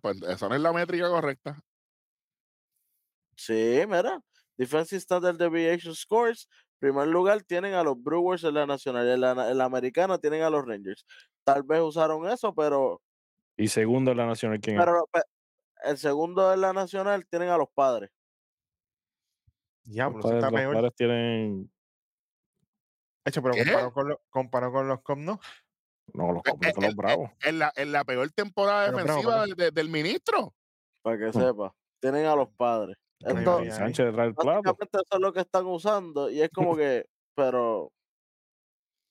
pues, esa no es la métrica correcta. Sí, mira. Defensive Standard Deviation Scores. Primer lugar tienen a los Brewers en la nacional. En la, na- en la americana tienen a los Rangers. Tal vez usaron eso, pero, Y segundo en la nacional, ¿quién es? pero el segundo en la nacional tienen a los padres. Diablo, Los padres, está los peor. padres tienen. Hecho, pero comparado con, los, comparado con los Cubs, ¿no? No, los Eh, completos, eh, los bravos. En la, en la peor temporada Pero defensiva bravo. de- de- del ministro. Para que Hmm. sepa. Tienen a los padres. Ahí. Sánchez trae el plato. eso es lo que están usando. Y es como que, pero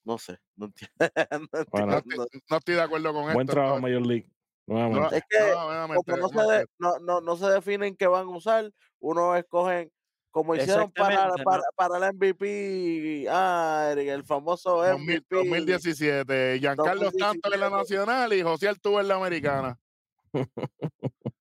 no sé, no entiendo. [laughs] no Bueno. No entiendo. estoy, no estoy de acuerdo con Buen esto. trabajo, no, Major League. no, Nuevamente. Es que no, nuevamente, como no ¿cómo se, de- no, no, no se definen qué van a usar, uno escogen como hicieron para, para, para el MVP, ah, el, famoso que- 2000 MVP. 2017, Giancarlo Santos en la 2017. nacional y José Altuve en la americana. [laughs]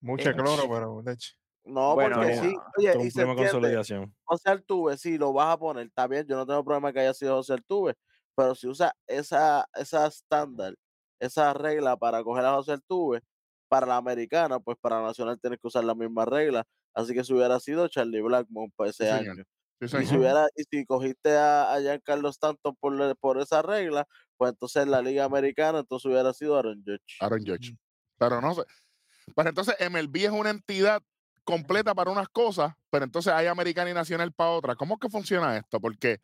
Mucho Eh, cloro, [laughs] pero hecho. No, Bueno, porque sí, oye, y se consolidación. José Altuve, sí, lo vas a poner, está bien, yo no tengo problema que haya sido José Altuve, pero si usa esa, esa estándar, esa regla para coger a José Altuve, para la americana, pues para la nacional tienes que usar la misma regla, así que si hubiera sido Charlie Blackmon para ese Sí, señor. año. Y si, hubiera, y si cogiste a, a Giancarlo Stanton por, le- por esa regla, pues entonces en la Liga Americana, entonces hubiera sido Aaron Judge. Aaron Judge. Pero no sé. Pero entonces MLB es una entidad completa para unas cosas, pero entonces hay americana y nacional para otras. ¿Cómo es que funciona esto? Porque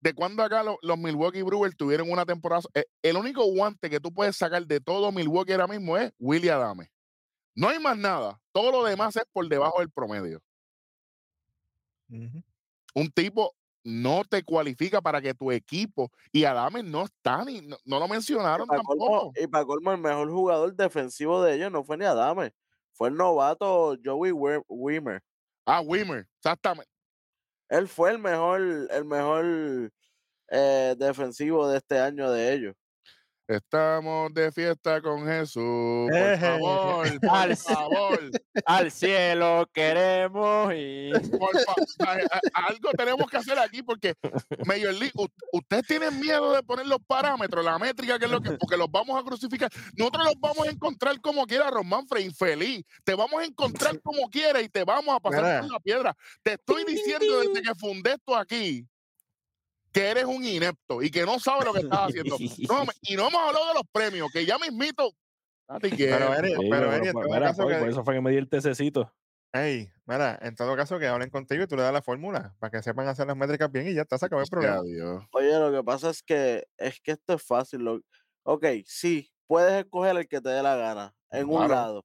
de cuando acá lo- los Milwaukee Brewers tuvieron una temporada, eh, el único guante que tú puedes sacar de todo Milwaukee ahora mismo es Willie Adame. No hay más nada. Todo lo demás es por debajo del promedio. Un tipo no te cualifica para que tu equipo y Adame no está ni no, no lo Y mencionaron para tampoco. colmo, y pa' colmo, el mejor jugador defensivo de ellos no fue ni Adame, fue el novato Joey Wi- Wimmer. Ah, Wimmer, exactamente. Él fue el mejor, el mejor eh, defensivo de este año de ellos. Estamos de fiesta con Jesús. Por favor, por Al- favor. [laughs] Al cielo queremos ir. por fa- a- a- algo tenemos que hacer aquí porque, Major League, ustedes tienen miedo de poner los parámetros, la métrica, que es lo que, porque los vamos a crucificar. Nosotros los vamos a encontrar como quiera, Román Frey, infeliz. Te vamos a encontrar [laughs] como quiera y te vamos a pasar por la piedra. Te estoy diciendo desde que fundé esto aquí que eres un inepto y que no sabes lo que estás haciendo. No, me- y no hemos hablado de los premios, que ya mismito. Quieto. [laughs] Pero, Eri, Sí, pero, pero, mira, caso por, que, por eso fue que me di el tececito. ey, mira, en todo caso que hablen contigo y tú le das la fórmula para que sepan hacer las métricas bien y ya está, se acabó el problema. Dios. Oye, lo que pasa es que es que esto es fácil. Lo... Ok, sí, puedes escoger el que te dé la gana en un Claro. lado.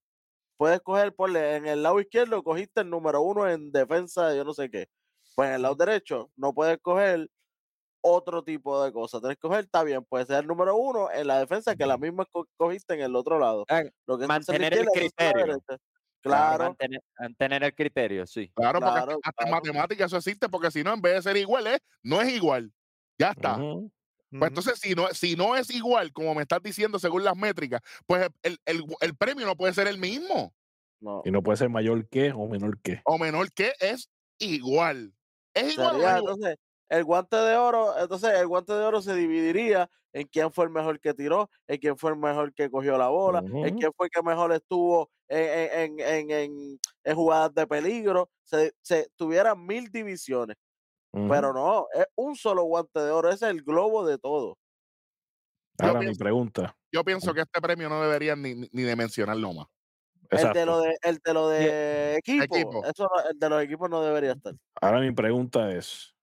Puedes coger, ponle, en el lado izquierdo cogiste el número uno en defensa de yo no sé qué. Pues en el lado derecho no puedes coger otro tipo de cosas. Tienes que coger, está bien, puede ser el número uno en la defensa que la misma co- cogiste en el otro lado. Ah, Lo que mantener el criterio. Claro, Claro, Mantener, mantener el criterio, sí. Claro, porque hasta- Claro, hasta matemáticas eso existe, porque si no, en vez de ser igual, es, no es igual. Ya está. Pues entonces, si no, si no es igual, como me estás diciendo según las métricas, pues el, el- el premio no puede ser el mismo no. Y no puede ser mayor que o menor que. o menor que es igual. Es igual. Sería, es igual? entonces, el guante de oro, entonces el guante de oro se dividiría en quién fue el mejor que tiró, en quién fue el mejor que cogió la bola, en quién fue el que mejor estuvo en, en, en, en- en jugadas de peligro. Se, se tuvieran mil divisiones, pero no, es un solo guante de oro, ese es el globo de todo. Yo Ahora mi pienso- pregunta. Yo pienso que este premio no deberían ni, ni- de mencionarlo más. El de lo de, el de lo de equipo, equipo. eso el de los equipos no debería estar. Ahora mi pregunta es,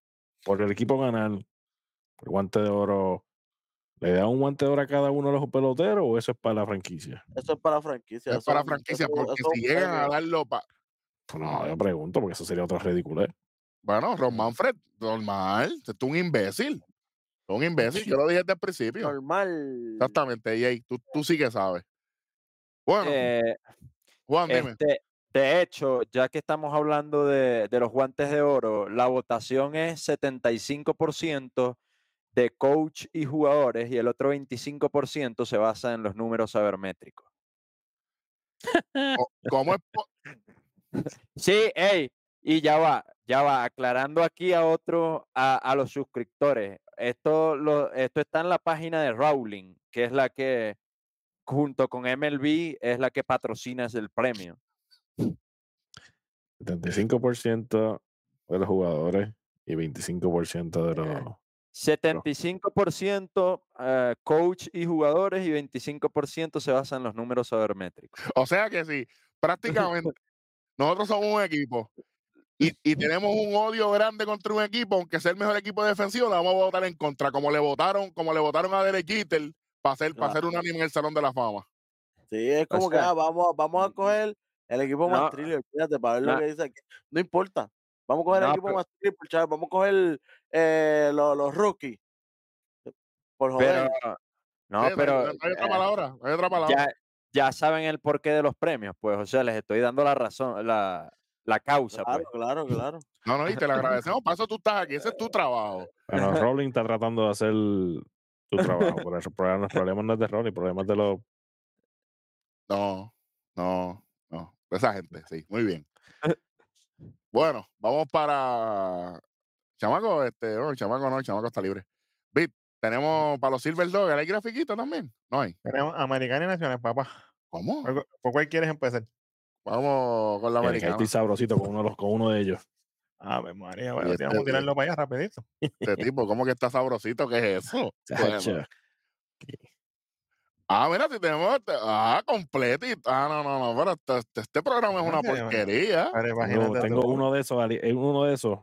por el equipo ganar, el guante de oro, ¿le da un guante de oro a cada uno de los peloteros o eso es para la franquicia? Eso es para franquicia. Es eso para es- franquicia, eso- porque eso es si un llegan a darlo para. Pues no, yo pregunto porque eso sería otra ridiculez. Bueno, Ron Manfred, normal. Tú eres un imbécil. Tú un imbécil. Yo [laughs] lo dije desde el principio. Normal. Exactamente, Jay. Tú, tú sí que sabes. Bueno, Eh, Juan, dime. este, de hecho, ya que estamos hablando de, de los guantes de oro, la votación es 75% de coach y jugadores y el otro 25% se basa en los números sabermétricos. Co- [laughs] ¿Cómo es? Sí, hey, y ya va, ya va, aclarando aquí a otros, a, a los suscriptores. Esto, lo, esto está en la página de Rowling, que es la que, junto con MLB, es la que patrocina el premio. 75% de los jugadores y 25% de los... 75% eh, coach y jugadores y 25% se basa en los números sabermétricos. O sea que sí, prácticamente nosotros somos un equipo y, y [laughs] tenemos un odio grande contra un equipo, aunque sea el mejor equipo defensivo, le vamos a votar en contra, como le votaron, como le votaron a Derek Jeter para ser, para ser unánime en el Salón de la Fama. Sí, es O como que sea, ah, vamos, vamos a coger el equipo no, más thriller, fíjate, para ver lo que dice aquí. No importa. Vamos a coger el equipo pero- más thriller, chaval, vamos a coger eh, los, los rookies. Por joder. Pero, no, pero hay otra eh, palabra, hay otra palabra. ya, ya saben el porqué de los premios, pues, o sea, les estoy dando la razón, la, la causa, claro, pues. claro, claro. [laughs] No, no, y te lo agradecemos. Para eso tú estás aquí, ese es tu trabajo. Bueno, Rowling está tratando de hacer su trabajo, por eso el problema, el problema no es de Rowling, el problema es de los... [laughs] No, no, no. Esa gente, sí, muy bien. [laughs] Bueno, vamos para Chamaco, este, no, el chamaco no, el chamaco está libre. Bit, tenemos para los Silver Dog, ¿hay grafiquito también? No hay. Tenemos Americana y Nacional, papá. ¿Cómo? ¿Por, cu- por cuál quieres empezar? Vamos con la que americana. estoy sabrosito con uno, de los, con uno de ellos. Ave María, Y bueno, este vamos a de- tirarlo para allá rapidito. Este tipo, ¿cómo que está sabrosito? ¿Qué es eso? [laughs] Bueno. Ah, mira, si tenemos este, ah, completito. Ah, no, no, no, pero este, este- este programa es una porquería. Tengo, imagínate tengo tú. uno de esos, ali- eh, uno de esos.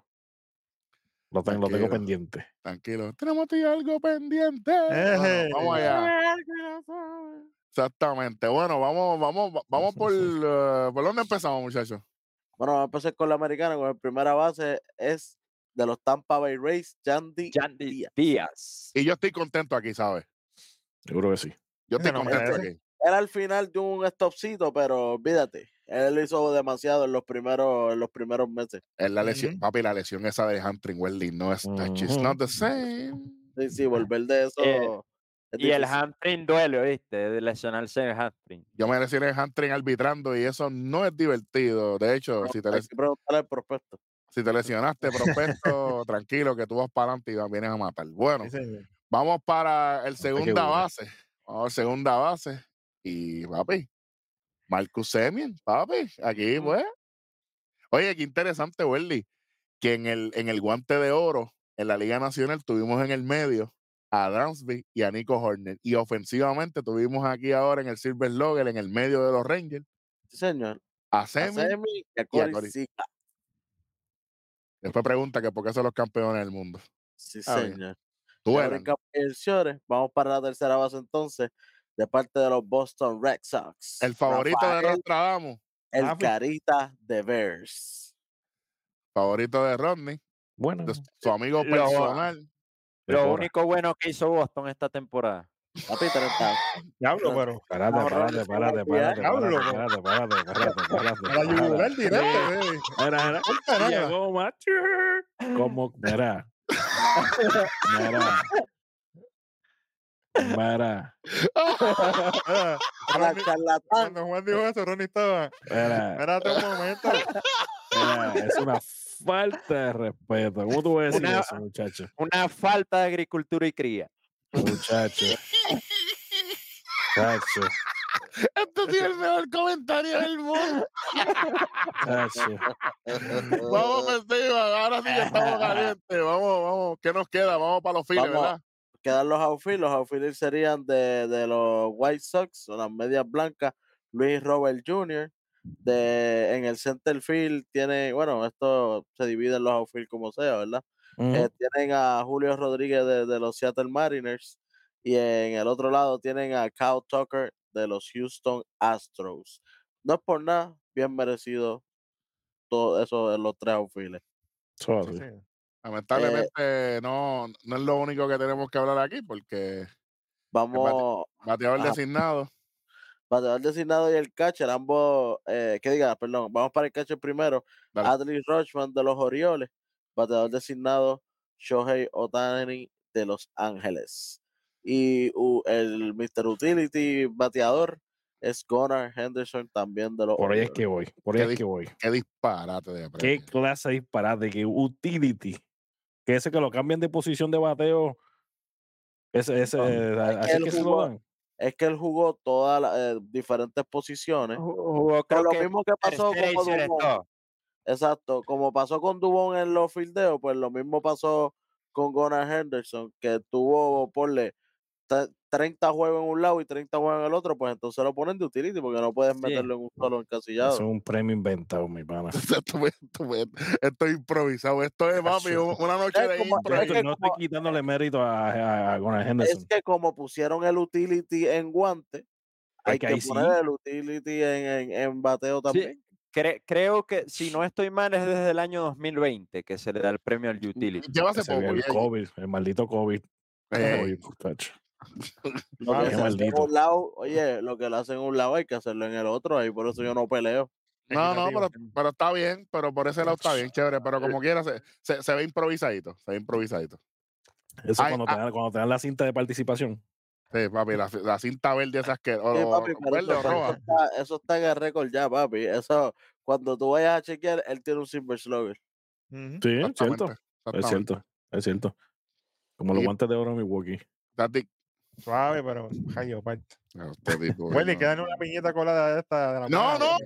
Lo tengo, lo tengo pendiente. Tranquilo, tenemos y algo pendiente. No, no, Ejé. vamos allá. Exactamente. Bueno, vamos, vamos, va- vamos por, [laughs] eh, ¿por dónde empezamos, muchachos? Bueno, vamos a empezar con la americana, con la primera base es de los Tampa Bay Rays, Yandy Yandy Díaz. Díaz. Y yo estoy contento aquí, ¿sabes? Seguro que sí. Yo nombre contento ese. aquí. Era al final de un stopcito, pero olvídate, él hizo demasiado en los primeros, en los primeros meses. Es la lesión, papi, la lesión esa de Hunting Welding no es, Ujú. not the same. Sí, sí, volver de eso. Eh, es Y el hamstring duele, ¿viste? De lesionarse el hamstring. Yo me lesioné en Hunting arbitrando y eso no es divertido. De hecho, No, si te, hay les- que preguntarle al prospecto. si te lesionaste, prospecto, tranquilo, que tú vas para adelante y vienes a matar. Bueno, Sí, vamos para el segunda bueno. base. A segunda base. Y, papi, Marcus Semien, papi, aquí, pues. Oye, qué interesante, Welly, que en el, en el guante de oro, en la Liga Nacional, tuvimos en el medio a Dansby y a Nico Horner. Y ofensivamente tuvimos aquí ahora en el Silver Logger, en el medio de los Rangers, Sí, señor. a. Semi y a y a Corey. Después pregunta que por qué son los campeones del mundo. Sí, señor. Vamos para la tercera base entonces, de parte de los Boston Red Sox. El favorito de Rafael, Nostradamus, el Rafi. carita de Bears. favorito de Rodney. Bueno, de su amigo Lo- personal. de Lo único bueno que hizo Boston esta temporada. Papi, 30. Diablo, pero. Ahorrar espérate, ese espérate, golpe, ya. espérate, Diablo, espérate, espérate, espérate, espérate, Para espérate. yugular directo, mira, Ponte nada. llegó Matthew. Como, mira, mira, mira, [laughs] Ronnie-. Cuando Juan dijo eso, Ronnie estaba. mira, Espérate un momento. mira, es una falta de respeto. ¿Cómo tú decir Una- eso, muchacho? Una falta de agricultura y cría. Muchacho. [laughs] Muchacho, Este tiene el mejor comentario del mundo. muchacho. Vamos, Festival. Ahora sí que estamos calientes. Vamos, vamos. ¿Qué nos queda? Vamos para los files. ¿verdad? Quedan los outfields. Los outfields serían de, de los White Sox, o las medias blancas, Luis Robert Jr. De, en el center field tiene, bueno, esto se divide en los outfields como sea, ¿verdad? Eh, tienen a Julio Rodríguez de, de los Seattle Mariners y en el otro lado tienen a Kyle Tucker de los Houston Astros. No es por nada, bien merecido todo eso de los tres outfields. Sí, sí. Lamentablemente no, no es lo único que tenemos que hablar aquí porque Vamos, bateador Ajá. designado. [laughs] bateador designado y el catcher, ambos, eh, que diga, perdón, vamos para el catcher primero. Dale. Adley Rochman de los Orioles, bateador designado Shohei Otani de Los Ángeles. Y u- el Mr. Utility bateador es Gunnar Henderson también de los Por ahí es que voy, por ahí Qué es que voy. Qué disparate de ¿Qué premio. clase de disparate? Que utility. Que ese que lo cambian de posición de bateo. Ese, ese, No, a- es que así que se lo dan. Es que él jugó todas las eh, diferentes posiciones. Jugó, creo lo que mismo que pasó con Dubón. Exacto, como pasó con Dubón en los fildeos, pues lo mismo pasó con Gunnar Henderson, que tuvo, ponle, 30 juegos en un lado y 30 juegos en el otro, pues entonces lo ponen de utility porque no puedes Sí. meterlo en un solo Eso encasillado. es un premio inventado, mi pana. [laughs] Esto, es improvisado. Esto es, un- una noche Es de como- impro. es ahí. que no estoy quitándole mérito a, a, a Gunnar Henderson. Es que como pusieron el utility en guante, hay que que sí. poner el utility en, en, en bateo también. Cre- creo que, si no estoy mal, es desde el año 2020 que se le da el premio al utility. Lleva hace poco. el COVID, el maldito COVID. Eh, Oye, muchacho. [laughs] Lo Ah, que se hace en un lado, oye, lo que lo hacen en un lado hay que hacerlo en el otro, y por eso yo no peleo. No, no, pero, pero está bien, pero por ese lado está bien, chévere. Pero como quiera, se, se, se ve improvisadito. Se ve improvisadito. Eso Ay, cuando, ah. te dan, cuando te dan la cinta de participación. Sí, papi, la, la cinta verde esas que. O, Sí, o- papi, o pero verde eso, o roja. eso está, eso está en el récord ya, papi. Eso, cuando tú vayas a chequear, él tiene un Silver Slugger. Sí, es cierto. Es cierto. Es cierto. Como los Y- guantes de oro de Milwaukee. Tati- Suave, pero. Ay, parte. No, este tipo, Wendy, no. quédale una piñeta colada de esta. De la No, no,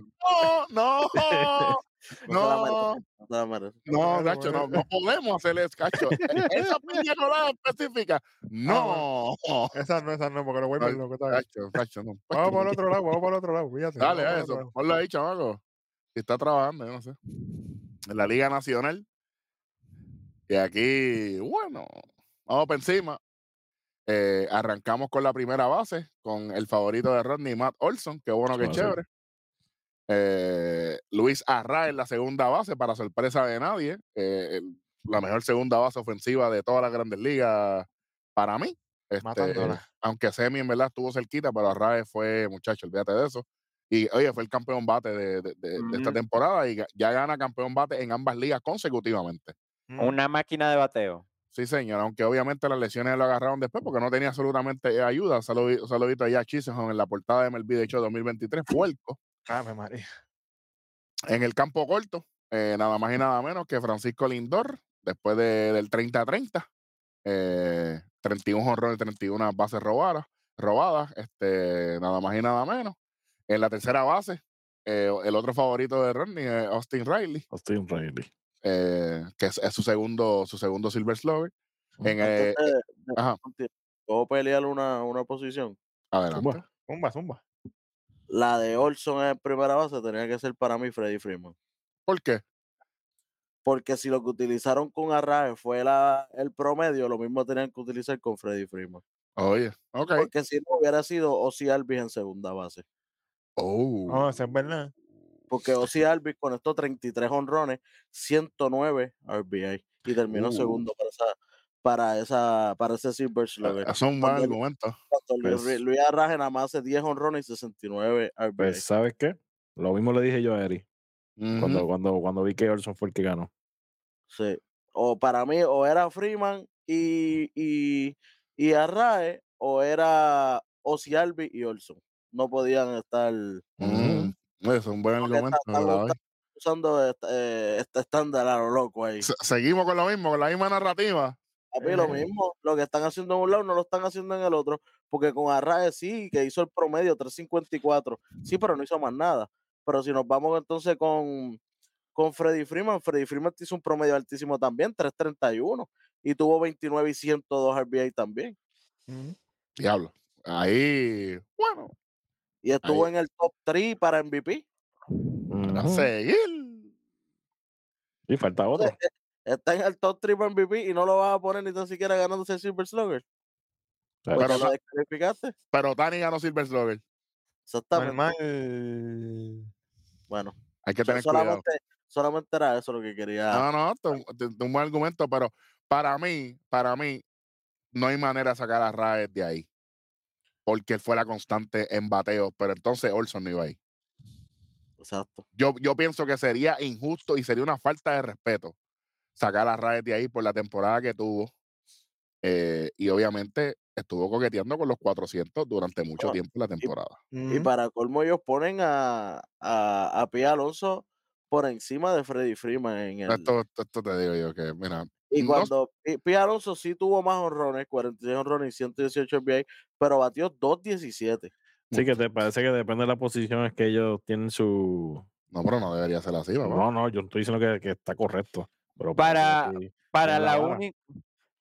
no, no, [laughs] No, no, no no, Nacho, no, no podemos hacerle eso, cacho. E- Esa [laughs] piña colada específica, no. Esa no, esa no, porque lo vuelve Ay, loco. ¿sabes? Cacho, cacho, no. Vamos por el otro lado, vamos por el otro lado. Fíjate. Dale, a eso. Ponlo ahí, chamaco. Si está trabajando, yo no sé. En la Liga Nacional. Y aquí, bueno, vamos por encima. Eh, arrancamos con la primera base, con el favorito de Rodney, Matt Olson. Qué bueno, qué Ah, sí. chévere. Eh, Luis Arra en la segunda base, para sorpresa de nadie. eh, el- la mejor segunda base ofensiva de todas las grandes ligas para mí. Este, aunque Semi en verdad estuvo cerquita, pero Arraez fue, muchacho, olvídate de eso. Y oye, fue el campeón bate de, de- de- de esta temporada y ya gana campeón bate en ambas ligas consecutivamente. Mm. Una máquina de bateo. Sí, señor, aunque obviamente las lesiones lo agarraron después porque no tenía absolutamente ayuda. Saludo- Saludito allá a Chisholm en la portada de MLB de hecho 2023, puerco. Ave María. En el campo corto, eh, nada más y nada menos que Francisco Lindor, después de- del 30-30, eh, 31 jonrones, 31 bases robadas, robadas, este, nada más y nada menos. En la tercera base, eh, el otro favorito de Rodney, eh, Austin Riley, Austin Riley. Eh, que es, es su segundo su segundo Silver Slugger. En, eh, Antes de- de- ajá. ¿Puedo pelear una, una posición? adelante. Zumba. Zumba, zumba. La de Olson en primera base tenía que ser para mí Freddy Freeman. ¿Por qué? Porque si lo que utilizaron con Arrae fue la, el promedio, lo mismo tenían que utilizar con Freddy Freeman. Oye, ok. Porque si no hubiera sido Ozzy Alvis en segunda base. Oh. No, eso es verdad. Porque Ozzy Alvis conectó 33 honrones, 109 RBI. y terminó Uh. segundo para esa para esa para ese Silver Slugger. Eso es un buen argumento. Luis, Pues- Luis Arraje nada más hace 10 honrones y 69 RBI. Pues, ¿sabes qué? Lo mismo le dije yo a Eri cuando, cuando, cuando vi que Olson fue el que ganó. Sí. O para mí, o era Freeman y, y, y Arrae, o era Ozzy Albi y Olson. No podían estar. Eso es un buen argumento. está- doy. usando este, eh, este estándar a lo loco ahí. Se- Seguimos con lo mismo, con la misma narrativa. Papi, lo Eh. mismo, lo que están haciendo en un lado no lo están haciendo en el otro, porque con Arrae sí, que hizo el promedio 354, sí, pero no hizo más nada. Pero si nos vamos entonces con, con Freddy Freeman, Freddy Freeman hizo un promedio altísimo también, 331, y tuvo 29 y 102 RBI también. Diablo. Ahí, bueno, Y estuvo Ahí. en el top 3 para MVP. a Ujú. seguir. Y falta otro. [laughs] Está en el top 3 para MVP y no lo vas a poner ni tan siquiera ganándose el Silver Slugger. Pero lo no- descalificaste. Pero Tani ganó Silver Slugger. Exactamente. Normal. Bueno, Hay que so- tener cuidado. solamente, solamente era eso lo que quería. No, no, es un- esto es un buen argumento, pero para mí, para mí, no hay manera de sacar a Raed de ahí. Porque él fue la constante en bateo, pero entonces Olson no iba ahí. Exacto. Yo, yo pienso que sería injusto y sería una falta de respeto sacar a Raed de ahí por la temporada que tuvo. eh, y obviamente estuvo coqueteando con los 400 durante mucho tiempo la temporada. Y para colmo ellos ponen a, a, a Pete Alonso por encima de Freddy Freeman en el... Esto, esto te digo yo que, mira, y no- cuando Alonso sí tuvo más honrones, 46 honrones y 118 RBI, pero batió 2.17. Sí, que te parece que depende de la posición, es que ellos tienen su. no, pero no debería ser así, papá. No, no, yo no estoy diciendo que, que está correcto. Pero Para- Para, la uni-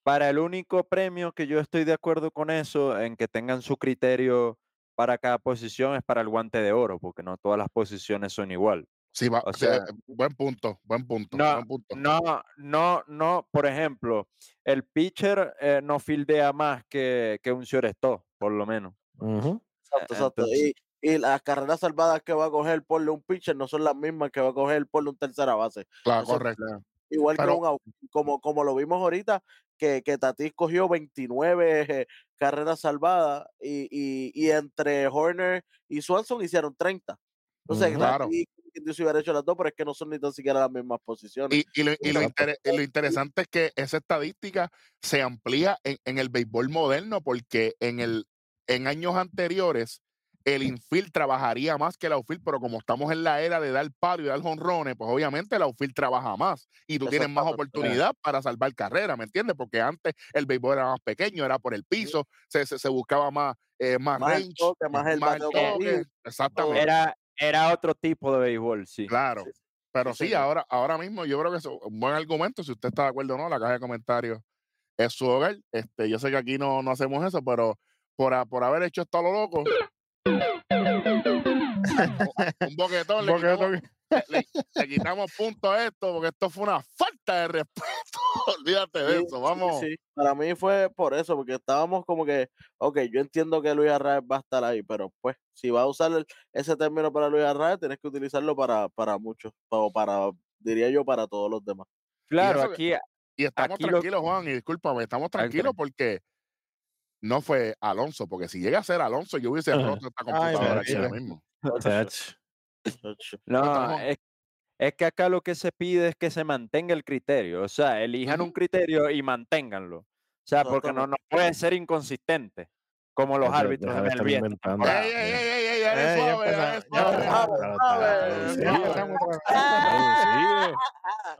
para el único premio que yo estoy de acuerdo con eso, en que tengan su criterio para cada posición, es para el guante de oro, porque no todas las posiciones son igual. Sí, va, o sí, sea- eh, buen punto, buen punto, No, buen punto. No, no, no, por ejemplo, el pitcher eh, no fildea más que, que un shortstop, por lo menos. Ujú. Exacto, exacto. Entonces- Y, y las carreras salvadas que va a coger porle un pitcher no son las mismas que va a coger porle un tercera base. Claro, eso- correcto. Igual Pero- que un como, como lo vimos ahorita, que, que Tatis cogió 29 eh, [laughs] carreras salvadas y, y, y entre Horner y Swanson hicieron 30. Entonces, Ujú. Claro. Tatis dice hubiera hecho las dos, pero es que no son ni tan siquiera las mismas posiciones. Y, y lo, y lo Exacto. intere- y lo interesante es que esa estadística se amplía en, en el béisbol moderno porque en, el, en años anteriores el infield trabajaría más que el outfield, pero como estamos en la era de dar palo y dar jonrones, pues obviamente el outfield trabaja más y tú tienes más oportunidad para salvar carrera, ¿me entiendes? Porque antes el béisbol era más pequeño, era por el piso, se, se, se buscaba más, eh, más, Más el range, toque, más el más toque, Exactamente. Era, era otro tipo de béisbol, sí. Claro. Sí, Pero sí, ahora, ahora mismo yo creo que es un buen argumento. Si usted está de acuerdo o no, la caja de comentarios es su hogar. Este, yo sé que aquí no, no hacemos eso, pero por, ha- por haber hecho esto a lo loco, [laughs] un boquetón, le, Boquetón. Le- le quitamos punto a esto, porque esto fue una falta de respeto. [laughs] Olvídate de Sí, eso, vamos. sí. Para mí fue por eso, porque estábamos como que, ok, yo entiendo que Luis Arraez va a estar ahí, pero pues, si vas a usar el- ese término para Luis Arraez, tienes que utilizarlo para, para muchos, o para, diría yo, para todos los demás. Claro, que- aquí Y estamos Aquí lo- tranquilos, Juan, y discúlpame, estamos tranquilos porque no fue Alonso, porque si llega a ser Alonso, yo hubiese roto esta Ay, computadora aquí ahora mismo. [laughs] No, es, es que acá lo que se pide es que se mantenga el criterio, o sea, elijan un criterio y manténganlo. O sea, porque no, no puede ser inconsistente, como los árbitros en el viento. ¡Ey, ey, ey, ey, ya suave, ya suave.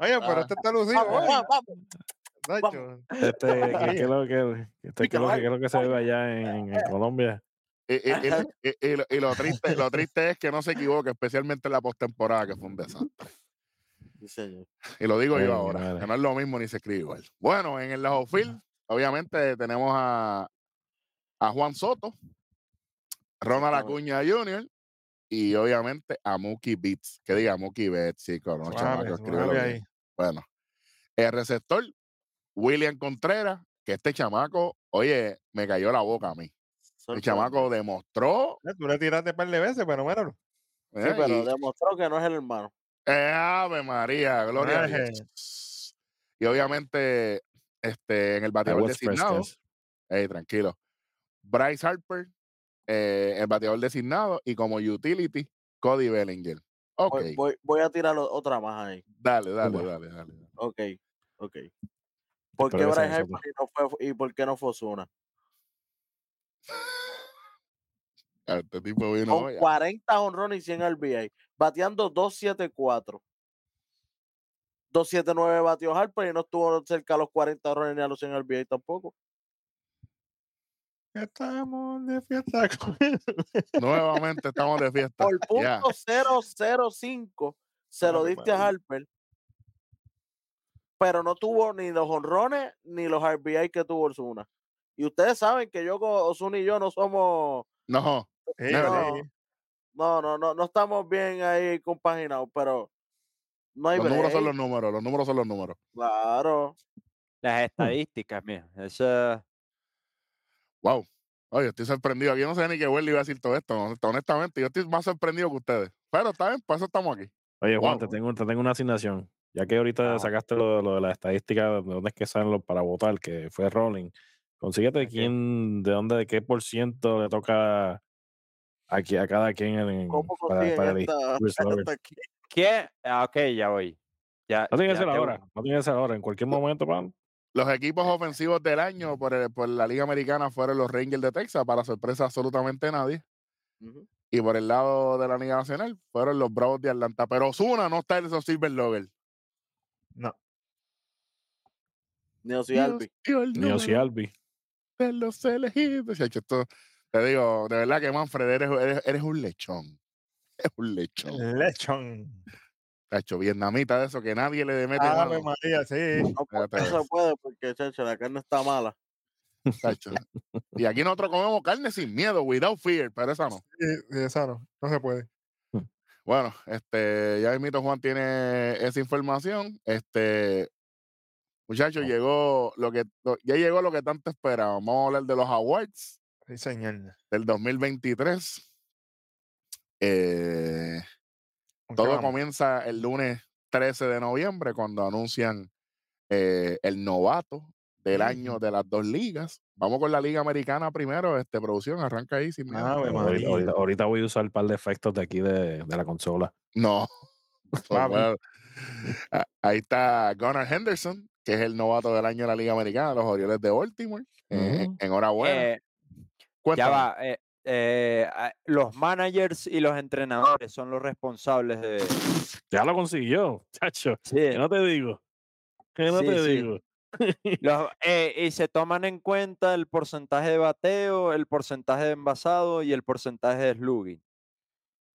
Oye, pero Ah. este está lucido. Vamos, vamos, vamos. Nacho. Este, ¿qué, es lo que, se ve allá en, en Colombia? Y, y- y lo- y- lo, triste, lo triste es que no se equivoque, especialmente en la postemporada, que fue un desastre. Sí. Y lo digo Ay, yo ahora, madre. que no es lo mismo ni se escribe igual. Bueno, en el lado field, obviamente tenemos a, a Juan Soto, Ronald. Acuña Jr. y obviamente a Mookie Beats. Que diga Mookie Beats, chicos, no, bien. ahí. Bueno, el receptor, William Contreras, que este chamaco, oye, me cayó la boca a mí. El chamaco demostró. Eh, Tú le tiraste un par de veces, pero. Sí, eh, pero y- demostró que no es el hermano. eh, Ave María, gloria a. Dios. Y obviamente, este, en el bateador designado, Frescas. ey, tranquilo. Bryce Harper, eh, el bateador designado, y como utility, Cody Bellinger. Ok, Voy, a tirar otra más ahí. dale, dale, dale, dale. dale. Ok, ok. ¿Por qué Bryce. Harper y, no fue, y por qué no fue Ozuna? Ah, Este tipo vino Con hoy. 40 honrones y 100 RBI, bateando 274. 279 batió Harper y no estuvo cerca a los 40 honrones ni a los 100 RBI tampoco. Estamos de fiesta. [laughs] [laughs] Nuevamente estamos de fiesta. Por punto 005 se lo Ave diste a. Harper. Pero no tuvo ni los honrones ni los RBI que tuvo Ozuna. Y ustedes saben que yo con Ozuna y yo no somos No, Sí, Never. sí. No, no, no, no estamos bien ahí compaginados, pero no hay los números son los números, los números son los números. Claro. Las estadísticas, mira. Eso, Wow. Oye, estoy sorprendido. Yo no sé ni qué Welly iba a decir todo esto. hon- Honestamente, yo estoy más sorprendido que ustedes. Pero está bien, por eso estamos aquí. Oye, Juan, Wow. te, tengo, te tengo una asignación. Ya que ahorita Ah. sacaste lo, lo de la estadística de dónde es que salen los para votar, que fue Rolling. Consíguete quién, de dónde, de qué por ciento le toca aquí a cada quien en, ¿Cómo para, para el esta, aquí? ¿Qué? Ah, ok, ya voy. Ya, No tiene que ser ahora, no tiene que ser ahora. En cualquier momento, pan. Los equipos ofensivos del año por, el- por la Liga Americana fueron los Rangers de Texas, para sorpresa de absolutamente nadie. Y por el lado de la Liga Nacional fueron los Bravos de Atlanta. Pero Osuna no está en esos Silver Logger. No. Ni Ozzy Albi. Ni Ozzy Albi. de los elegidos. Esto- te digo, de verdad que Manfred, eres, eres, eres un lechón. [laughs] Eres un lechón. Lechón. Cacho, vietnamita de eso que nadie le mete mano. María, sí. No, pues, eso. puede porque, chacho, la carne está mala. Cacho. Y aquí nosotros comemos carne sin miedo, without fear, pero esa no. Sí, esa no. No se puede. Bueno, este, ya mito Juan tiene esa información. Este, muchachos, llegó lo que ya llegó lo que tanto esperábamos. Vamos a hablar de los awards Sí, señor. del 2023. Eh, ¿Con qué todo vamos? comienza el lunes 13 de noviembre cuando anuncian eh, el novato del año de las dos ligas. Vamos con la liga americana primero. Este producción arranca ahí sin miedo. Ave Ahorita, María. ahorita- ahorita voy a usar un par de efectos de aquí de, de la consola. No. [laughs] [laughs] So, Papi. bueno, a- ahí está Gunnar Henderson, que es el novato del año de la Liga Americana, los Orioles de Baltimore. Eh, enhorabuena. Eh, ya va. eh, eh, ah, los managers y los entrenadores son los responsables de. Ya lo consiguió, [laughs] chacho. Sí, ¿Qué no te digo? ¿Qué no Sí, te sí. digo? los- [laughs] eh, y se toman en cuenta el porcentaje de bateo, el porcentaje de envasado y el porcentaje de slugging.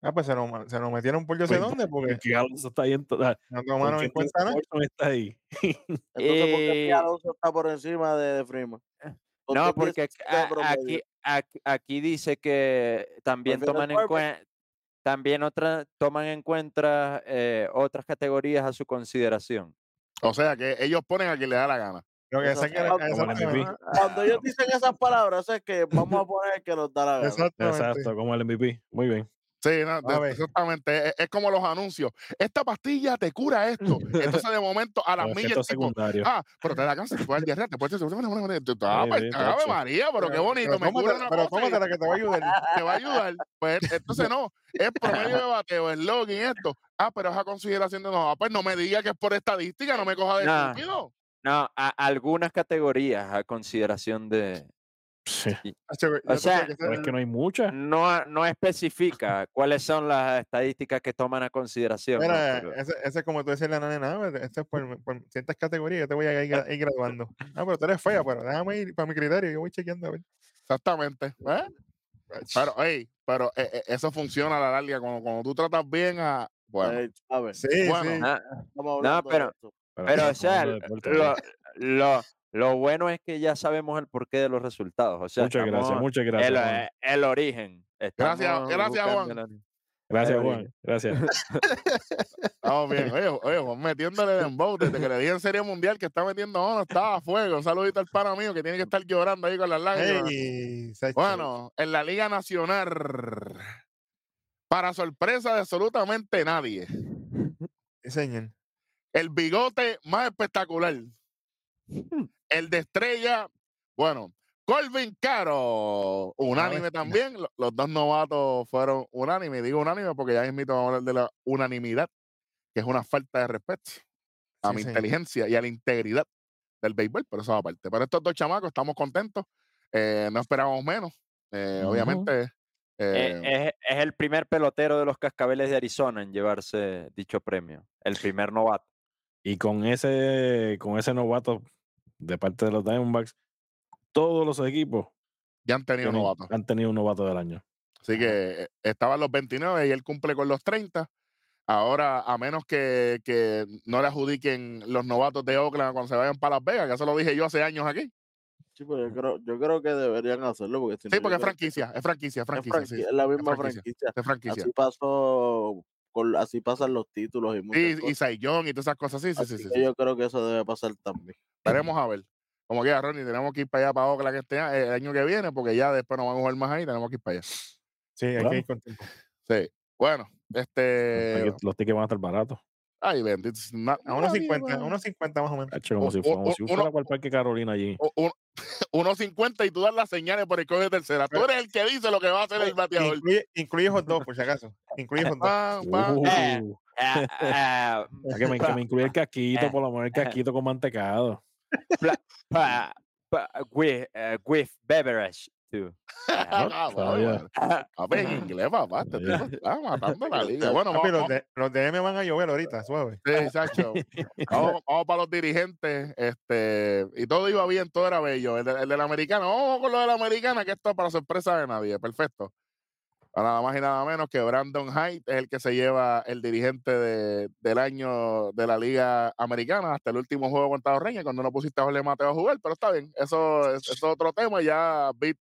Ah, pues se nos, se nos metieron por yo sé Pues, dónde, porque [laughs] Alonso está ahí en toda- no tomaron en cuenta nada. Está ahí. Entonces, ¿por qué Alonso está por encima de, de Freeman? ¿Por No, porque aquí, aquí, aquí dice que también Prefiero toman en cuenta también otra, toman en cuenta eh, otras categorías a su consideración. O sea que ellos ponen a quien le da la gana. Que exactamente. Cuando ellos dicen esas palabras, es que vamos a poner que nos da la gana. Exacto, como el MVP. Muy bien. Sí, no, de- exactamente. Es, es como los anuncios. Esta pastilla te cura esto. Entonces, de momento, a las millas, tipo, ah, pero te da cáncer, te puede diarrea, te puede... Ah, [laughs] pues, sí. María, pero qué bonito, me cura una pero cosa tómatela que te va a ayudar. te va a ayudar. Pues entonces no, es promedio de bateo, el login, esto. Ah, pero es a consideración de no. Ah, pues no me diga que es por estadística, no me coja de Nah. No, a- algunas categorías a consideración de... Sí, O sea, pero es que no hay muchas. No, no especifica cuáles son las estadísticas que toman a consideración. ¿no? Mira, ese, ese es como tú decías la nena, nada, este es por, por ciertas categorías, yo te voy a ir, gra- ir graduando. Ah, pero tú eres fea, pero déjame ir para mi criterio, yo voy chequeando a ver. Exactamente. ¿eh? Pero, hey, pero eh, eh, eso funciona a la larga. Cuando, cuando tú tratas bien a. Bueno, Eh, sí, bueno. sí. Ah, hablando de pero-. Pero, o sea, lo, lo, lo bueno es que ya sabemos el porqué de los resultados. O sea, Muchas gracias, muchas gracias. el, eh, el origen. Gracias, Estamos gracias, Juan. el origen. Gracias, el Juan. Gracias. [laughs] estamos bien. Oye, oye, Juan metiéndole dembow desde que le di en Serie Mundial que está metiendo no, estaba a fuego. Un saludito al pana mío que tiene que estar llorando ahí con las lágrimas. Bueno, en la Liga Nacional, para sorpresa de absolutamente nadie, señor. El bigote más espectacular. El de estrella, bueno, Colvin Caro, unánime bestia. también. lo- Los dos novatos fueron unánime. Digo unánime porque ya mismo vamos a hablar de la unanimidad, que es una falta de respeto a Sí, mi señor. inteligencia y a la integridad del béisbol, pero eso aparte. Pero estos dos chamacos estamos contentos, eh, no esperábamos menos. eh. Obviamente, Eh, eh, es, es el primer pelotero de los cascabeles de Arizona en llevarse dicho premio. El primer novato. Y con ese, con ese novato de parte de los Diamondbacks, todos los equipos ya han tenido tienen- novatos. han tenido un novato del año. Así que eh, estaban los 29 y él cumple con los 30. Ahora, a menos que, que no le adjudiquen los novatos de Oakland cuando se vayan para Las Vegas, que eso lo dije yo hace años aquí. Sí, pero yo creo, yo creo que deberían hacerlo. Porque si no, Sí, porque es que franquicia, es franquicia, es Es, franquicia. sí, es la misma franquicia, franquicia. es franquicia. Así pasó, con, así pasan los títulos y muchas Sí, y cosas. Saiyón y todas esas cosas. Sí, sí, Así sí. sí, que sí. yo creo que eso debe pasar también. Veremos a ver. Como quiera, Ronnie, tenemos que ir para allá, para Oakland este el año que viene, porque ya después no vamos a jugar más ahí, tenemos que ir para allá. Sí, hay Claro. que ir con tiempo. Sí. Bueno, este. Los- tickets van a estar baratos. Ay, bendito. A unos nadie 50, va- a unos 50 más o menos. Como O- si, fuera- como o- si fuera el Parque Carolina allí. o- 1.50 y tú das las señales por el código de tercera. Tú eres el que dice lo que va a hacer el bateador. Incluye, incluye hot dog, por si acaso. Incluye hot dog. Pam. Uh, Eh, Ah, ah, a que, me, que me incluya el casquito, Eh. por lo menos el casquito con mantecado. pa- pa- with, eh, with beverage, too. Ah. Papi, en inglés, papá. Tipo está matando la [laughs] liga. Bueno, Papi, vamos, los, de, los DM van a llover ahorita, suave. Sí, Sacho. Vamos, [laughs] vamos para los dirigentes. Este, y todo iba bien, todo era bello. El, de- el del americano, vamos con lo de la americana, que esto es para sorpresa de nadie. Perfecto. Nada más y nada menos que Brandon Hyde es el que se lleva el dirigente de- del año de la Liga Americana hasta el último juego contra los Reyes, cuando no pusiste a Jorge Mateo a jugar, pero está bien. Eso es, eso es otro tema. Ya Beat,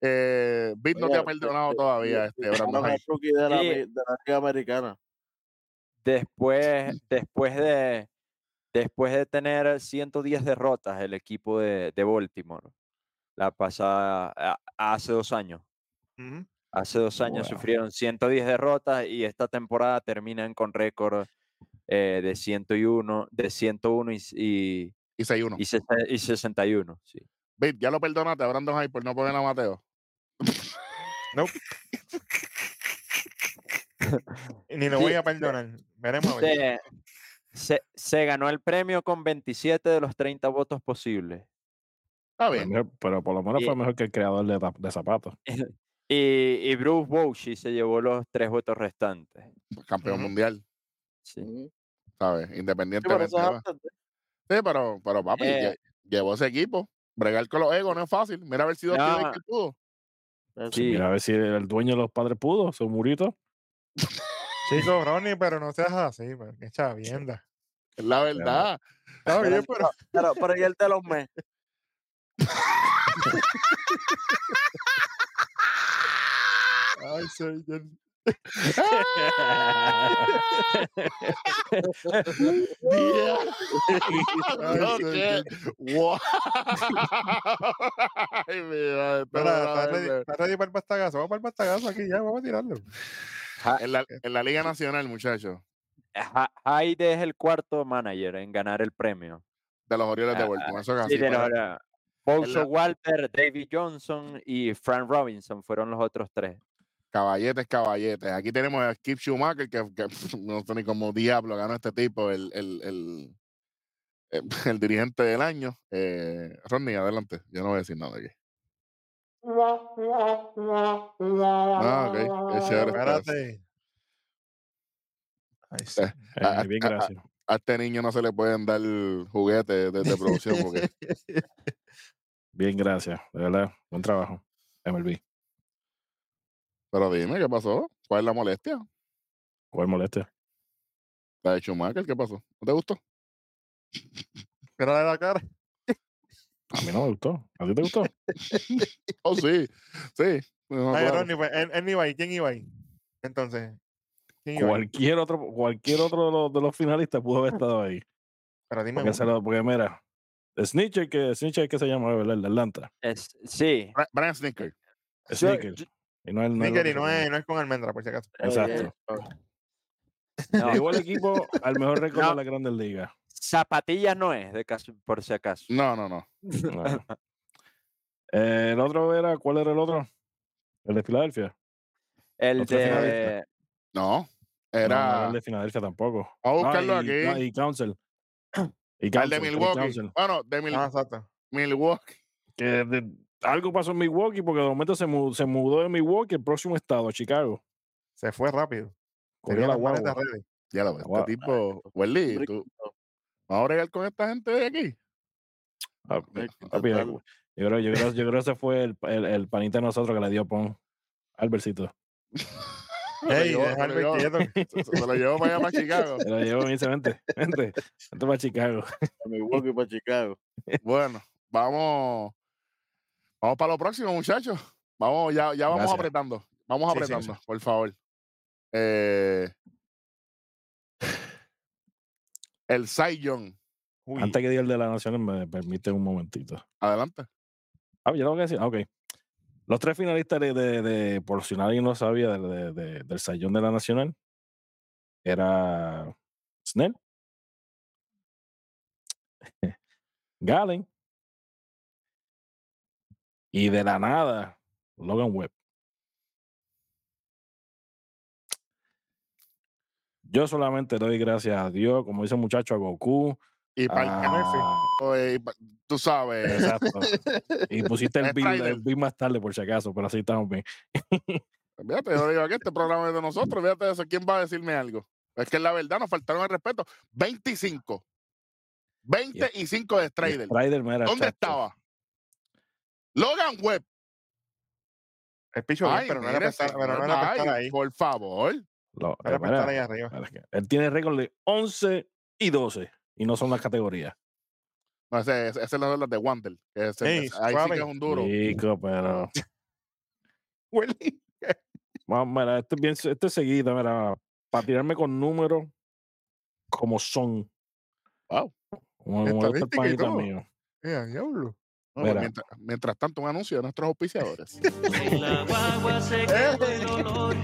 eh, Beat no te ha Oye, perdonado este, todavía, este, y Brandon Hyde. de la, de la Liga Americana. Después, después de después de tener 110 derrotas el equipo de, de Baltimore la pasada a- hace dos años. Hace dos años Wow. sufrieron 110 derrotas y esta temporada terminan con récord eh, de 101, de 101 y, y, Y 6-1. y, y 61. Sí. Beat, ya lo perdonaste a Brandon Hyde por no poner a Mateo. [laughs] Ni lo Sí, voy a perdonar. Veremos a ver. Se, se- se ganó el premio con 27 de los 30 votos posibles. Está bien. pero por lo menos Y- fue mejor que el creador de, zapatos. [laughs] Y, y Bruce Bochy se llevó los tres votos restantes. Campeón mundial, Sí. ¿sabes? Sí, pero Independientemente. Sí, pero, pero papi, Eh. lle- llevó ese equipo. Bregar con los egos no es fácil. Mira a ver si No. Baker pudo. Sí. Mira a ver si el dueño de los padres pudo, su murito. Chico, Ronnie, pero no seas así, man. Qué chavienda. Es la verdad. Está bien, Pero- pero. Pero, pero y el de los mes. [laughs] Ay, señor. Vamos para el pastagazo aquí ya, vamos a tirarlo. en, la, en la Liga Nacional, muchachos, Ha- Hyde es el cuarto manager en ganar el premio. de los Orioles de Ah, Baltimore. Eso es Sí, así. de para- los, eh, Walter, David Johnson y Frank Robinson fueron los otros tres. Caballetes, caballetes. Aquí tenemos a Skip Schumacher, que, que [laughs] no sé ni cómo diablo ganó este tipo, el, el, el, el- [laughs] el dirigente del año. Eh, Ronnie, adelante. Yo no voy a decir nada aquí. Ah, ok. Chévere eso. Espérate. Ay, sí. Eh, Eh, bien, gracias. A este niño no se le pueden dar juguetes de, de producción porque [laughs] Bien, gracias. De verdad, buen trabajo. MLB. Pero dime, ¿qué pasó? ¿Cuál es la molestia? ¿Cuál molestia? La de Schumacher, ¿qué pasó? ¿No te gustó? [laughs] Mírale la cara. A mí no me gustó. ¿A ti te gustó? [laughs] Oh, sí, sí. No, Ay, claro. Ronnie, pues, él, él no iba ahí. ¿Quién iba ahí? Entonces, ¿quién iba ahí? Cualquier otro, cualquier otro de los, de los finalistas pudo haber estado ahí. Pero dime Porque, lo- porque mira, Snitcher, que Snitcher que se llama, ¿verdad? El de Atlanta. Es, sí. Brian Snicker. Yo- Snicker. Y no el, no y no es, no es con almendra, por si acaso. Exacto. No, Llevó al [laughs] equipo al mejor récord No. de la Grandes Ligas. zapatillas no es, de caso, por si acaso. No, no, no. [laughs] Eh, el otro era, ¿cuál era el otro? El de Filadelfia. El de. No. No, no era Era. el de Filadelfia tampoco. Vamos a No, buscarlo y, aquí. no, y Council. [clears throat] Y el de Milwaukee. Bueno, de Mil- Ah, exacto. Milwaukee. que de- algo pasó en Milwaukee porque de momento se, mu- se mudó de Milwaukee al próximo estado, Chicago. Se fue rápido. Tenía la ready. Ya lo ves. Este tipo. Welly, tú. ¿Vamos a bregar con esta gente de aquí? Ah, [laughs] papi. Yo creo, yo, creo, yo creo que ese fue el, el, el panita de nosotros que le dio pon. Albercito. [laughs] Ey, llevó- deja [laughs] se lo el llevó. quieto. Se, lo llevo para allá, para Chicago. Se lo llevo y me dice, vente, vente, vente para Chicago. A Milwaukee para Chicago. Bueno, vamos. Vamos para lo próximo, muchachos. Vamos, ya, ya vamos Gracias. apretando. Vamos Sí, sí, apretando, por favor. Eh, el. Uy, Antes que diga el de la Nacional, me permite un momentito. Adelante. Ah, yo tengo que decir, ah, ok. Los tres finalistas de, de, de- por si nadie no sabía, de- del Sayón de la Nacional, era Snell, [laughs] Galen, y de la nada, Logan Webb. Yo solamente doy gracias a Dios, como dice el muchacho, a Goku. Y para el pa- tú sabes. Exacto. Y pusiste [laughs] el Strider. bill más tarde, por si acaso, pero así estamos bien. [laughs] Fíjate, yo digo que este programa es de nosotros. Fíjate de eso. ¿Quién va a decirme algo? Es que la verdad nos faltaron el respeto. 25. 25 de Strider. Strider, mira, ¿Dónde chacho. estaba? Logan Webb. el picho bien, Ay, pero no era para estar, pero no era para estar ahí. Por favor. No era para estar ahí arriba. él tiene récord de 11 y 12 y no son las categorías. No, ese, ese, ese es la de Wander. ahí sí que es un duro. Chico, pero. [laughs] Vamos, mira, este es bien, este es seguido, mira, para tirarme con números como son. Wow. Como, como todo. mío. Eh, diablo. Mientras, mientras tanto, un anuncio de nuestros auspiciadores. En la guagua se [laughs] quedó el olor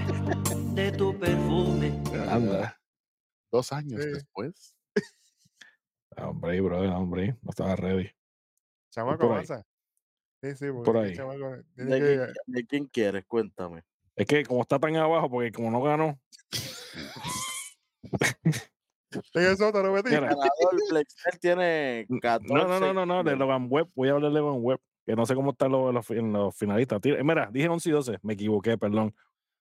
de tu perfume. Anda. Dos años Sí. después. Ah, Hombre, brother, hombre, no estaba ready. Chamaco, avanza. Sí, sí, porque Por ahí. chamaco tiene ¿De, que- quién, ¿De quién quieres? Cuéntame. Es que como está tan abajo, porque como no ganó, [laughs] Ganador, Flexel tiene 14. No, no, no, no, no, de Logan Webb. Voy a hablar de Logan Webb, que no sé cómo están los, los, los finalistas. Tira- Mira, dije 11 y 12, me equivoqué, perdón.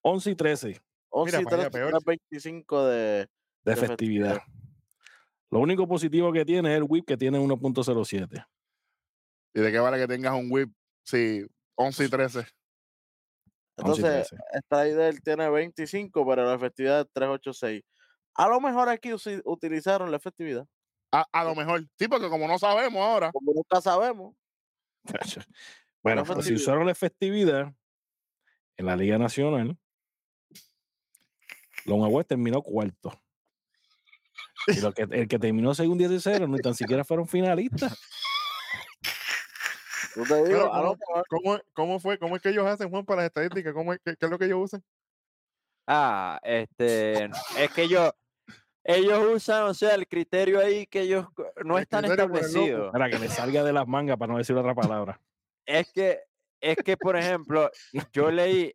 11 y 13 11 y Mira, para allá, 13, peor. 25 de. de De festividad. festividad. Lo único positivo que tiene es el whip que tiene 1.07. ¿Y de qué vale que tengas un whip? Sí, 11 y 13. 11 y Entonces, 13. Strider tiene 25, pero la efectividad es 386. A lo mejor aquí utilizaron la efectividad. A, a lo mejor. Sí, porque como no sabemos ahora. Como nunca sabemos. Bueno, pues si usaron la festividad en la Liga Nacional, Webb terminó cuarto. Y lo que, el que terminó segundo y tercero, ni tan siquiera fueron finalistas. Yo Pero ¿cómo, cómo, ¿Cómo fue? ¿Cómo es que ellos hacen, Juan, para las estadísticas? ¿Cómo es, qué, qué es lo que ellos usan? Ah, este. Es que ellos. Ellos usan, o sea, el criterio ahí que ellos no El están criterio por el loco. establecido. Para que le salga de las mangas, para no decir otra palabra. Es que, es que, por ejemplo, yo leí,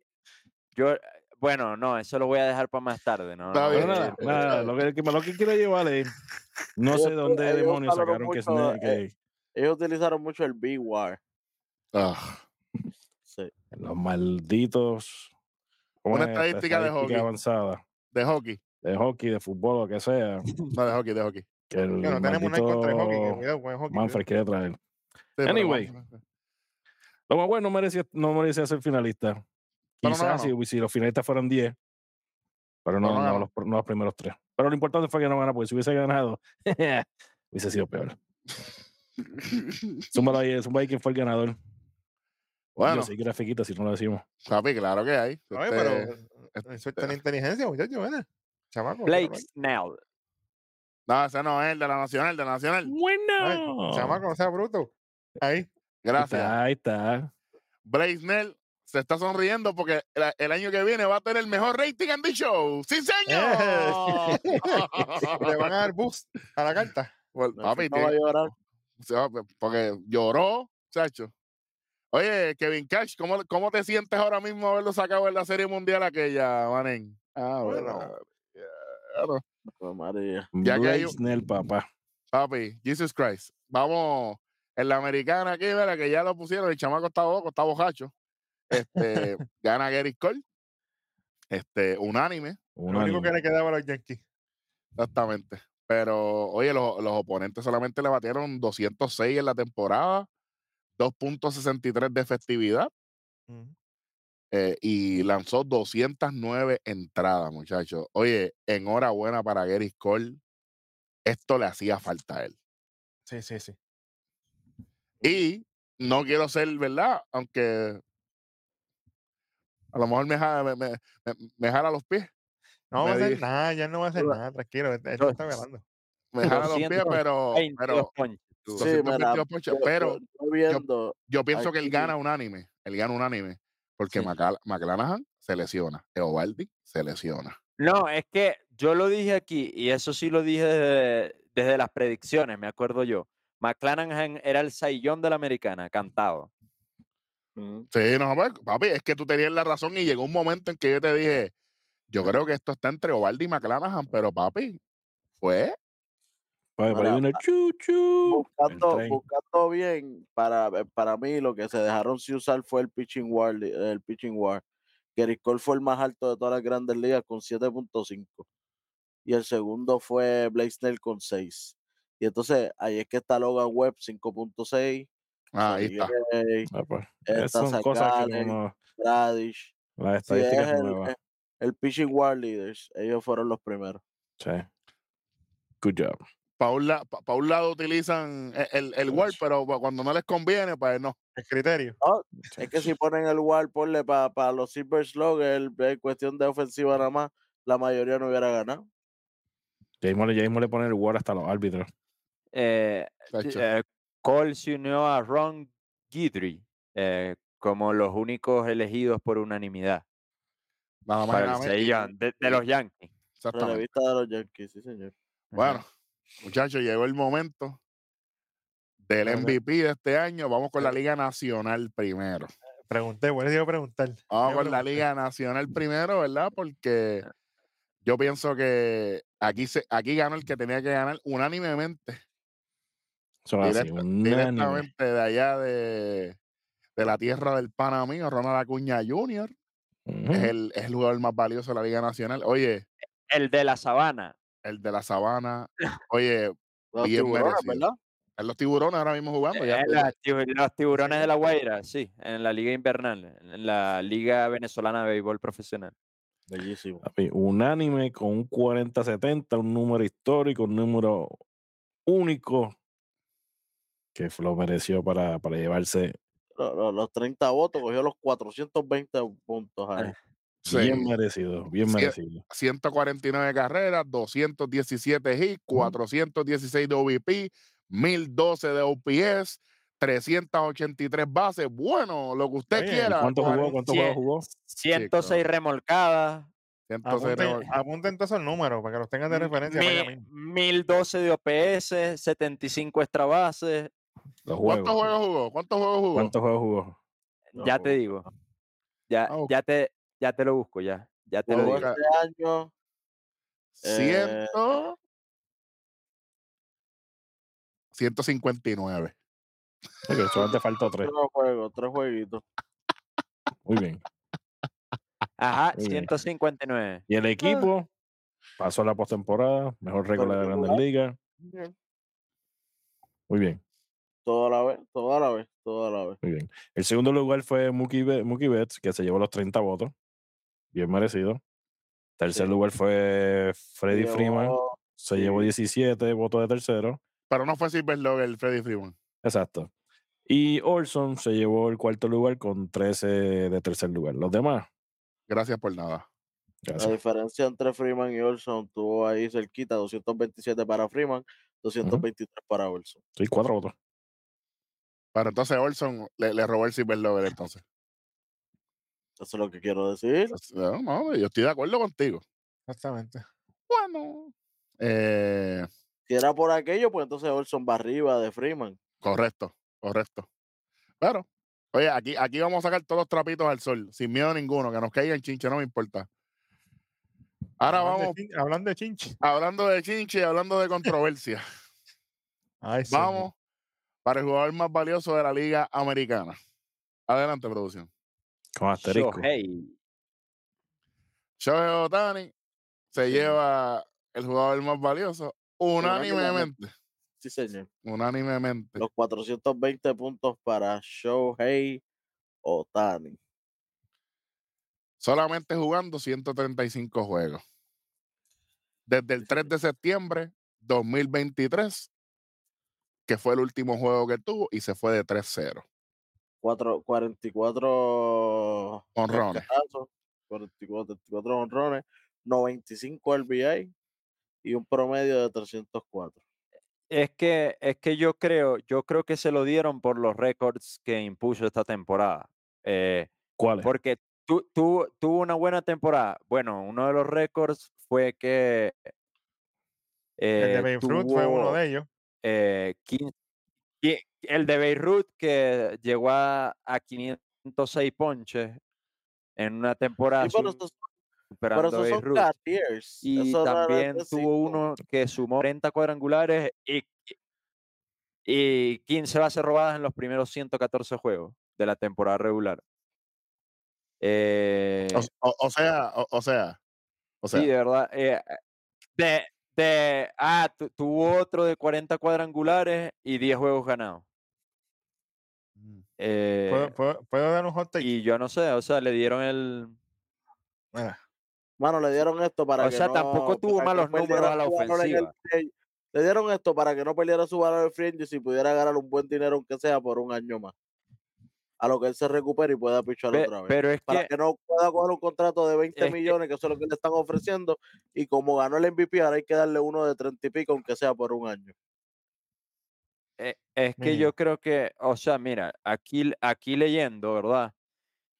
yo, bueno, no, eso lo voy a dejar para más tarde, ¿no? Está no bien, nada, nada, lo que, lo que quiero llevar es, no sé dónde ellos demonios sacaron que, es mucho, ne- que ellos utilizaron mucho el B-War. Ah, Sí. los malditos... ¿cómo Una es esta? estadística de Estadística hockey. avanzada, de hockey. De hockey, de fútbol, lo que sea, [laughs] No, de hockey, de hockey. que el no tenemos nada en contra de hockey. que cuidado con el hockey. Manfred quiere traer. Sí, Anyway. Lo más bueno no merecía, no merecía ser finalista. Pero no Quizás si, si los finalistas fueran 10, pero no, los, los primeros tres. Pero lo importante fue que no ganara, porque si hubiese ganado, [laughs] hubiese sido peor. [laughs] Zúmbalo ahí, zumba ahí quién fue el ganador. Bueno, Yo sé que era Fiquita si no lo decimos. papi, claro que hay. Oye, Este, pero eso es tan inteligencia, muchachos. Chamaco. Blake. Snell. No, ese no es el de la Nacional, de la Nacional. Ay, Bueno. Chamaco, no sea bruto. Ahí. Gracias. Ahí está. Blaisnell se está sonriendo porque el, el año que viene va a tener el mejor rating en The Show. ¡Sí, señor! [laughs] Le van a dar boost a la carta. Well, No, papi, no va a llorar. sea, porque lloró, chacho. Oye, Kevin Cash, ¿cómo, ¿cómo te sientes ahora mismo haberlo sacado en la Serie Mundial aquella, manen? Ah, Bueno. bueno. Claro. María. Ya que hay un- papá. Papi, Jesus Christ. Vamos, en la americana aquí, mira, que ya lo pusieron, el chamaco está boco, está bojacho. Este, [laughs] gana Gary Cole. Este, unánime, Lo único que le quedaba a los Yankees. exactamente. Pero, oye, los, los oponentes solamente le batieron 206 en la temporada, 2.63 de efectividad Ujú. Eh, y lanzó 209 entradas, muchachos. Oye, enhorabuena para Gary Cole. Esto le hacía falta a él. Sí, sí, sí. Y no quiero ser, ¿verdad? Aunque a lo mejor me jala, me, me- me- me jala los pies. No va a Me hacer nada, ya no va a hacer nada, tranquilo. Él él yo- está velando. Me jala los pies, 222 pero, 22 pero. Sí, 222 mira, ponches, yo- pero yo pienso que él gana unánime. Él gana unánime. Porque Sí. McClanahan se lesiona. Eovaldi se lesiona. No, es que yo lo dije aquí, y eso sí lo dije desde, desde las predicciones, me acuerdo yo. McClanahan era el saillón de la americana, cantado. Ujú. Sí, no, pues, papi, es que tú tenías la razón y llegó un momento en que yo te dije, yo creo que esto está entre Ovaldi y McClanahan, pero papi, pues, Ahí Mira, viene el chuchu. buscando, buscando bien, para, eh, para mí lo que se dejaron sin usar fue el pitching war. El pitching war. Gary Cole fue el más alto de todas las grandes ligas con 7.5. Y el segundo fue Blake Snell con 6. Y entonces ahí es que está Logan Webb 5.6. ah, ahí está. Gray, Ah, pues, esas son cosas que Gallen, no, Bradish. las Sí, es estadísticas el, es el pitching war leaders. Ellos fueron los primeros. Sí. Good job. Para un, la- pa- pa' un lado utilizan e- el, el Word, pero pa- cuando no les conviene, pues no. El criterio. Es que si ponen el war, ponle para los Silver Slugger, en cuestión de ofensiva nada más, la mayoría no hubiera ganado. Ya mismo, le- ya mismo le ponen el war hasta los árbitros. Eh, eh, Cole se unió a Ron Guidry eh, como los únicos elegidos por unanimidad Nada más para el de, de los Yankees. Exactamente. Relevista de los Yankees, sí, señor. Bueno, muchachos, llegó el momento del Bueno. MVP de este año. Vamos con la Liga Nacional primero. Pregunté, bueno, a preguntar. Vamos con la. Liga Nacional primero, ¿verdad? Porque yo pienso que aquí, se, aquí ganó el que tenía que ganar unánimemente. Eso es así, Directa- unánime. directamente de allá de, de la tierra del pana mío, Ronald Acuña Jr. Es, el, es el jugador más valioso de la Liga Nacional. Oye, El de la sabana. El de la sabana. [laughs] Oye, Los Bien tiburones. ¿verdad? en los tiburones ahora mismo jugando. Ya, la tibu- los tiburones de [laughs] la Guaira, sí, en la liga invernal, en la liga venezolana de béisbol profesional. Bellísimo. Unánime con un 40-70, un número histórico, un número único que lo mereció para, para llevarse Lo- lo- Los, 30 votos, cogió los 420 puntos ahí. Sí. bien merecido, bien merecido. 149 carreras, 217 hits, 416 de OVP, 1012 de OPS, 383 bases. Bueno, lo que usted Oye, ¿y quiera. ¿Cuánto jugó? ¿Cuántos Cien- juegos jugó? 106 remolcadas, 106 Apunten, todos esos números para que los tengan de referencia. para allá mi- mismo. 1012 de OPS, 75 extra bases. ¿Cuántos juegos. jugó? ¿Cuántos juegos jugó? ¿Cuántos juegos jugó? Ya te digo. Ya, Ah, ya, te, ya te lo busco, ya. Ya te lo digo. este [laughs] año, eh, 100, 159. Ok, solamente faltó tres. tres juegos, tres jueguitos. Muy bien. Ajá, Muy bien. 159. Y el equipo pasó a la postemporada, mejor récord de la Grandes Ligas. Muy bien, Toda la vez, toda la vez, toda la vez. muy bien. El segundo lugar fue Mookie, Be- Mookie Betts, que se llevó los 30 votos. Bien merecido. Tercer Sí. lugar fue Freddy Llevó- Freeman, se llevó sí. 17 votos de tercero. Pero no fue Silver Slugger el Freddy Freeman. Exacto. Y Orson se llevó el cuarto lugar con 13 de tercer lugar. Los demás, Gracias por nada. La diferencia entre Freeman y Olson tuvo ahí cerquita, 227 para Freeman, 223 para Olson. Sí, cuatro votos. Pero entonces Olson le, le robó el Silver Slugger entonces. Eso es lo que quiero decir. No, no, yo estoy de acuerdo contigo. Exactamente. Bueno. Eh, Si era por aquello, pues entonces Olson va arriba de Freeman. correcto, correcto. Pero, oye, aquí, aquí vamos a sacar todos los trapitos al sol, sin miedo ninguno, que nos caigan chinche, no me importa. Ahora Hablando de vamos, hablando de chinche. hablando de chinche y hablando de controversia. Ay, vamos para el jugador más valioso de la Liga Americana. Adelante, producción. Con asterisco. Shohei. Shohei Otani se Sí. lleva el jugador más valioso unánimemente. Sí, señor. Unánimemente. Los 420 puntos para Shohei Otani. solamente jugando 135 juegos. Desde el 3 de septiembre 2023, que fue el último juego que tuvo, y se fue de 3-0. Cuatro- 44 Honrones. cascazos, 44, 44 honrones, 95 RBI y un promedio de 304. Es que, es que yo creo, yo creo que se lo dieron por los récords que impuso esta temporada. Eh, ¿Cuál es? porque tu- tuvo tuvo una buena temporada. Bueno, uno de los récords fue que El de eh, Beirut fue uno de ellos. eh, quin- qui- el de Beirut que llegó a, a 506 ponches en una temporada Sí, pero pero esos son Beirut. Y Eso también tuvo no- uno que sumó 30 cuadrangulares y, y 15 bases robadas en los primeros 114 juegos de la temporada regular. Eh, O, o- o sea, o, o sea, o sea, sí, de verdad. eh, de, de, ah, tu- tuvo otro de 40 cuadrangulares y 10 juegos ganados. Eh, ¿Puedo, puedo- puedo dar un hot take? y yo no sé, o sea, le dieron el... Mira, Mano, le dieron esto para O que sea, no, tampoco tuvo malos números perdiera a la su valor en el ofensiva. Le dieron esto para que no perdiera su valor en free y pudiera ganar un buen dinero, aunque sea por un año más. A lo que él se recupere y pueda pichar Pe- otra vez. pero es Para que... que no pueda coger un contrato de 20 Es que- millones, que eso es lo que le están ofreciendo. Y como ganó el MVP, ahora hay que darle uno de 30 y pico, aunque sea por un año. Eh, es que yo creo que, o sea, mira, aquí, aquí leyendo, ¿verdad?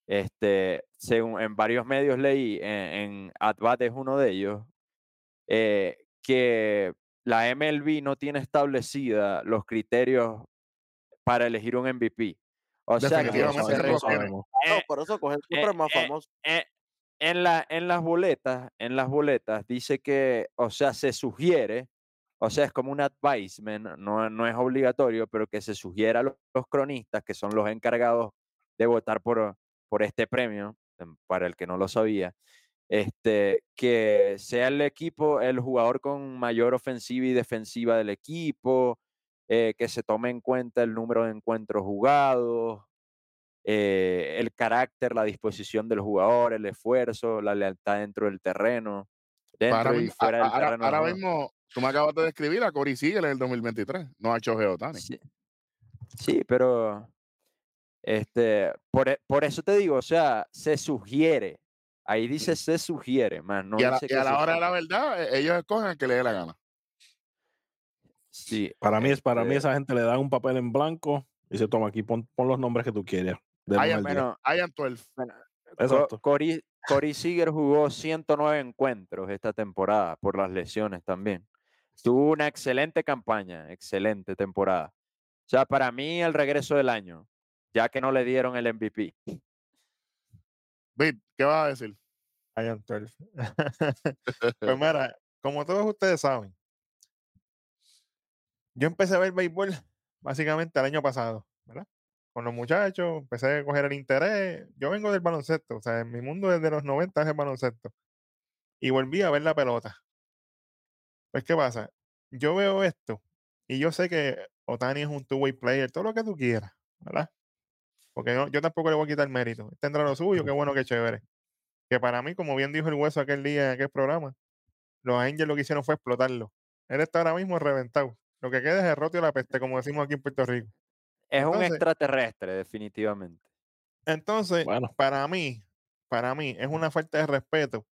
Este, según en varios medios leí, en, en At-Bat es uno de ellos, eh, que la MLB no tiene establecida los criterios para elegir un MVP. O sea, que no. No, eh, por eso coge el siempre más famoso. en, la, en las boletas, en las boletas dice que, o sea, se sugiere, o sea, es como un advisement, no, no es obligatorio, pero que se sugiere a los, los cronistas, que son los encargados de votar por, por este premio, em, para el que no lo sabía, este, que sea el equipo, el jugador con mayor ofensiva y defensiva del equipo, eh, que se tome en cuenta el número de encuentros jugados, eh, el carácter, la disposición del jugador, el esfuerzo, la lealtad dentro del terreno, dentro y fuera del a- terreno. ahora mismo, tú me acabas de describir a Corey Seager en el 2023, no a Shohei Otani. Sí, sí, pero este, por, e- por eso te digo, o sea, se sugiere. Ahí dice se sugiere, más no y a la, y que a la hora de la verdad, e- ellos escogen el que le dé la gana. Sí, Para mí, es, para mí este, esa gente le da un papel en blanco y se toma aquí, pon, pon los nombres que tú quieras. del Hay uno al diez. bueno, I am 12. bueno, Co- Exacto. Corey, Corey Seager jugó 109 encuentros esta temporada por las lesiones también. Tuvo una excelente campaña, excelente temporada. O sea, para mí el regreso del año, ya que no le dieron el MVP. Bit, ¿qué vas a decir? I am 12. [laughs] pues [laughs] mira, como todos ustedes saben, yo empecé a ver béisbol básicamente el año pasado, ¿verdad? Con los muchachos, empecé a coger el interés. Yo vengo del baloncesto, o sea, en mi mundo desde los 90 es el baloncesto. Y volví a ver la pelota. Pues, ¿qué pasa? Yo veo esto y yo sé que Otani es un two-way player, todo lo que tú quieras, ¿verdad? Porque yo, yo tampoco le voy a quitar mérito. Él Tendrá lo suyo, qué bueno, qué chévere. Que para mí, como bien dijo el hueso aquel día en aquel programa, los Angels lo que hicieron fue explotarlo. Él está ahora mismo reventado. Lo que queda es el rotio de la peste, como decimos aquí en Puerto Rico. Es un extraterrestre, definitivamente. Entonces, Bueno. para mí, para mí, es una falta de respeto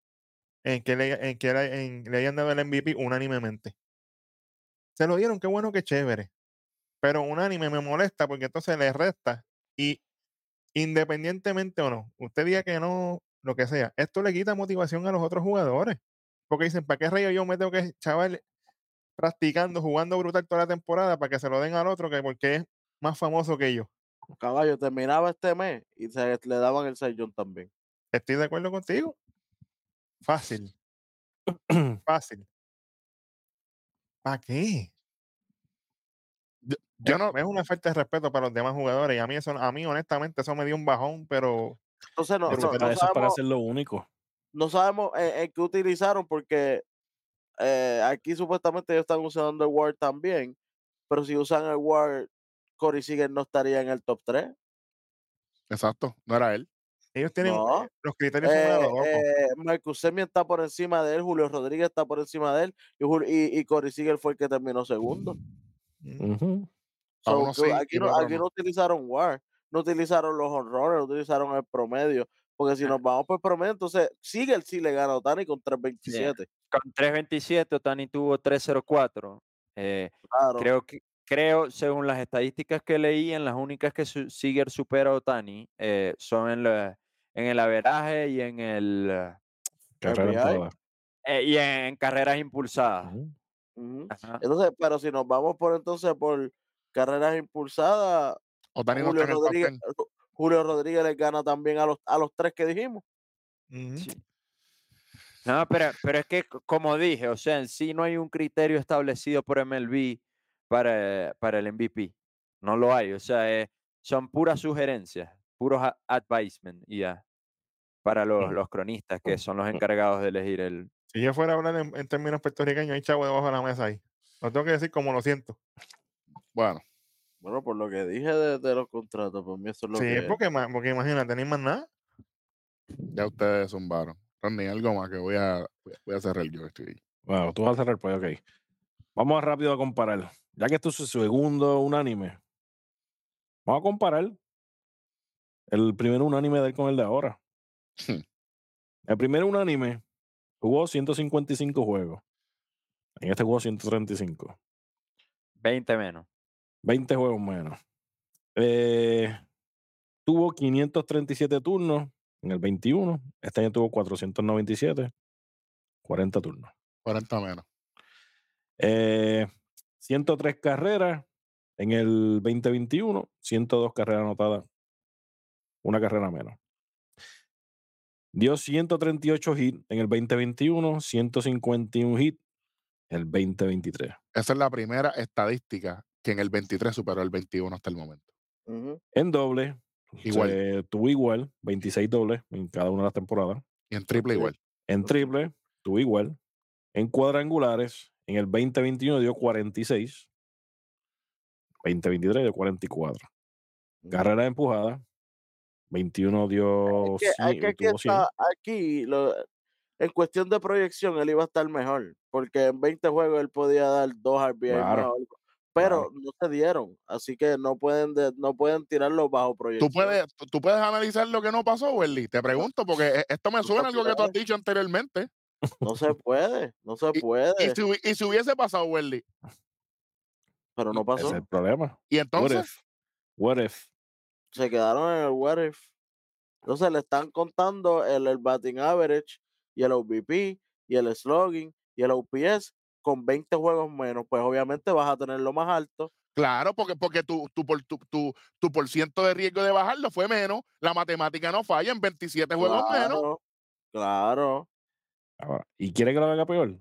en que le, en que le, en- le hayan dado el MVP unánimemente. Se lo dieron, qué bueno, qué chévere. Pero unánime me molesta porque entonces le resta y independientemente o no, usted diga que no, lo que sea, esto le quita motivación a los otros jugadores. Porque dicen, ¿para qué rayo yo me tengo que chaval practicando, jugando brutal toda la temporada para que se lo den al otro que porque es más famoso que yo? Caballo, terminaba este mes y se le daban el sellón también. Estoy de acuerdo contigo. Fácil, [clears throat] fácil. ¿Para qué? Yo Es- no, es una falta de respeto para los demás jugadores y a mí eso, a mí honestamente eso me dio un bajón, pero Entonces no, Pero no, no eso es para sabemos, hacer lo único. no sabemos en, en qué utilizaron porque eh, aquí supuestamente ellos están usando el Word también, pero si usan el Word, Corey Seager no estaría en el top 3. exacto, no era él. Ellos tienen No. eh, los criterios loco. Eh, Marcus Semien está por encima de él, Julio Rodríguez está por encima de él y, y, y Corey Seager fue el que terminó segundo. So, sí aquí, no, aquí no. no utilizaron WAR, no utilizaron los honrores, no utilizaron el promedio. Porque si nos vamos por promedio, entonces Seager sí le gana a Otani con 3.27. Con 3.27, Otani tuvo 3.04. Eh, Claro. creo que creo, según las estadísticas que leí, en las únicas que su- Seager supera a Otani eh, son en, la- en el averaje y en el eh, Carrera en RBI. todas. eh, y en, carreras impulsadas. Entonces, pero si nos vamos por entonces por carreras impulsadas, no Julio Rodríguez, 10. Ru- Julio Rodríguez le gana también a los, a los tres que dijimos. Sí. No, pero, pero es que, como dije, o sea, en sí no hay un criterio establecido por MLB para, para el MVP. No lo hay. O sea, eh, son puras sugerencias, puros advisement y ya. Para los, los cronistas, que son los encargados de elegir el. Si yo fuera a hablar en, en términos puertorriqueños, hay chavo debajo de la mesa ahí. Lo tengo que decir como lo siento. Bueno, Bueno, por lo que dije de, de los contratos, por mí eso es lo Sí, que... porque, ma- porque imagínate, ni más nada. ya ustedes zumbaron. Randy, algo más que voy a, voy a cerrar yo. Estoy... Bueno, tú vas a cerrar, pues, ok. Vamos rápido a comparar. Ya que esto es su segundo unánime, vamos a comparar el primer unánime de él con el de ahora. Hmm. El primer unánime jugó 155 juegos. En este jugó 135. 20 menos. 20 juegos menos. Eh, tuvo 537 turnos en el 21. Este año tuvo 497. 40 turnos. 40 menos. Eh, 103 carreras en el 2021, 102 carreras anotadas, una carrera menos. Dio 138 hits en el 2021, 151 hits en el 2023. Esa es la primera estadística que en el 23 superó el 21 hasta el momento. En doble, Igual. se tuvo igual, 26 dobles en cada una de las temporadas. Y en triple igual. En triple, tuvo igual. En cuadrangulares, en el 2021 dio 46. 2023 dio 44. Ujú. Carrera empujada. 21 dio que, es 100, que aquí, tuvo 100. está- aquí lo- en cuestión de proyección él iba a estar mejor, porque en 20 juegos él podía dar dos RBI Claro, pero claro. no se dieron, así que no pueden de- no pueden tirarlo bajo proyección. ¿Tú puedes, tú- puedes analizar lo que no pasó, Welly? Te pregunto, porque e- esto me No suena a algo que tú has dicho anteriormente. No se puede, no se Y- puede, Y si, y si hubiese pasado, Welly. pero no Ese pasó. es el problema. Y What entonces, if? What if? Se quedaron en el what if. Entonces le están contando el, el batting average y el OBP y el slugging y el OPS con 20 juegos menos, pues obviamente vas a tenerlo más alto. claro, porque, porque tu, tu, por, tu, tu, tu por ciento de riesgo de bajarlo fue menos. La matemática no falla en 27 juegos menos. Claro. Ahora, ¿Y quiere que lo haga peor?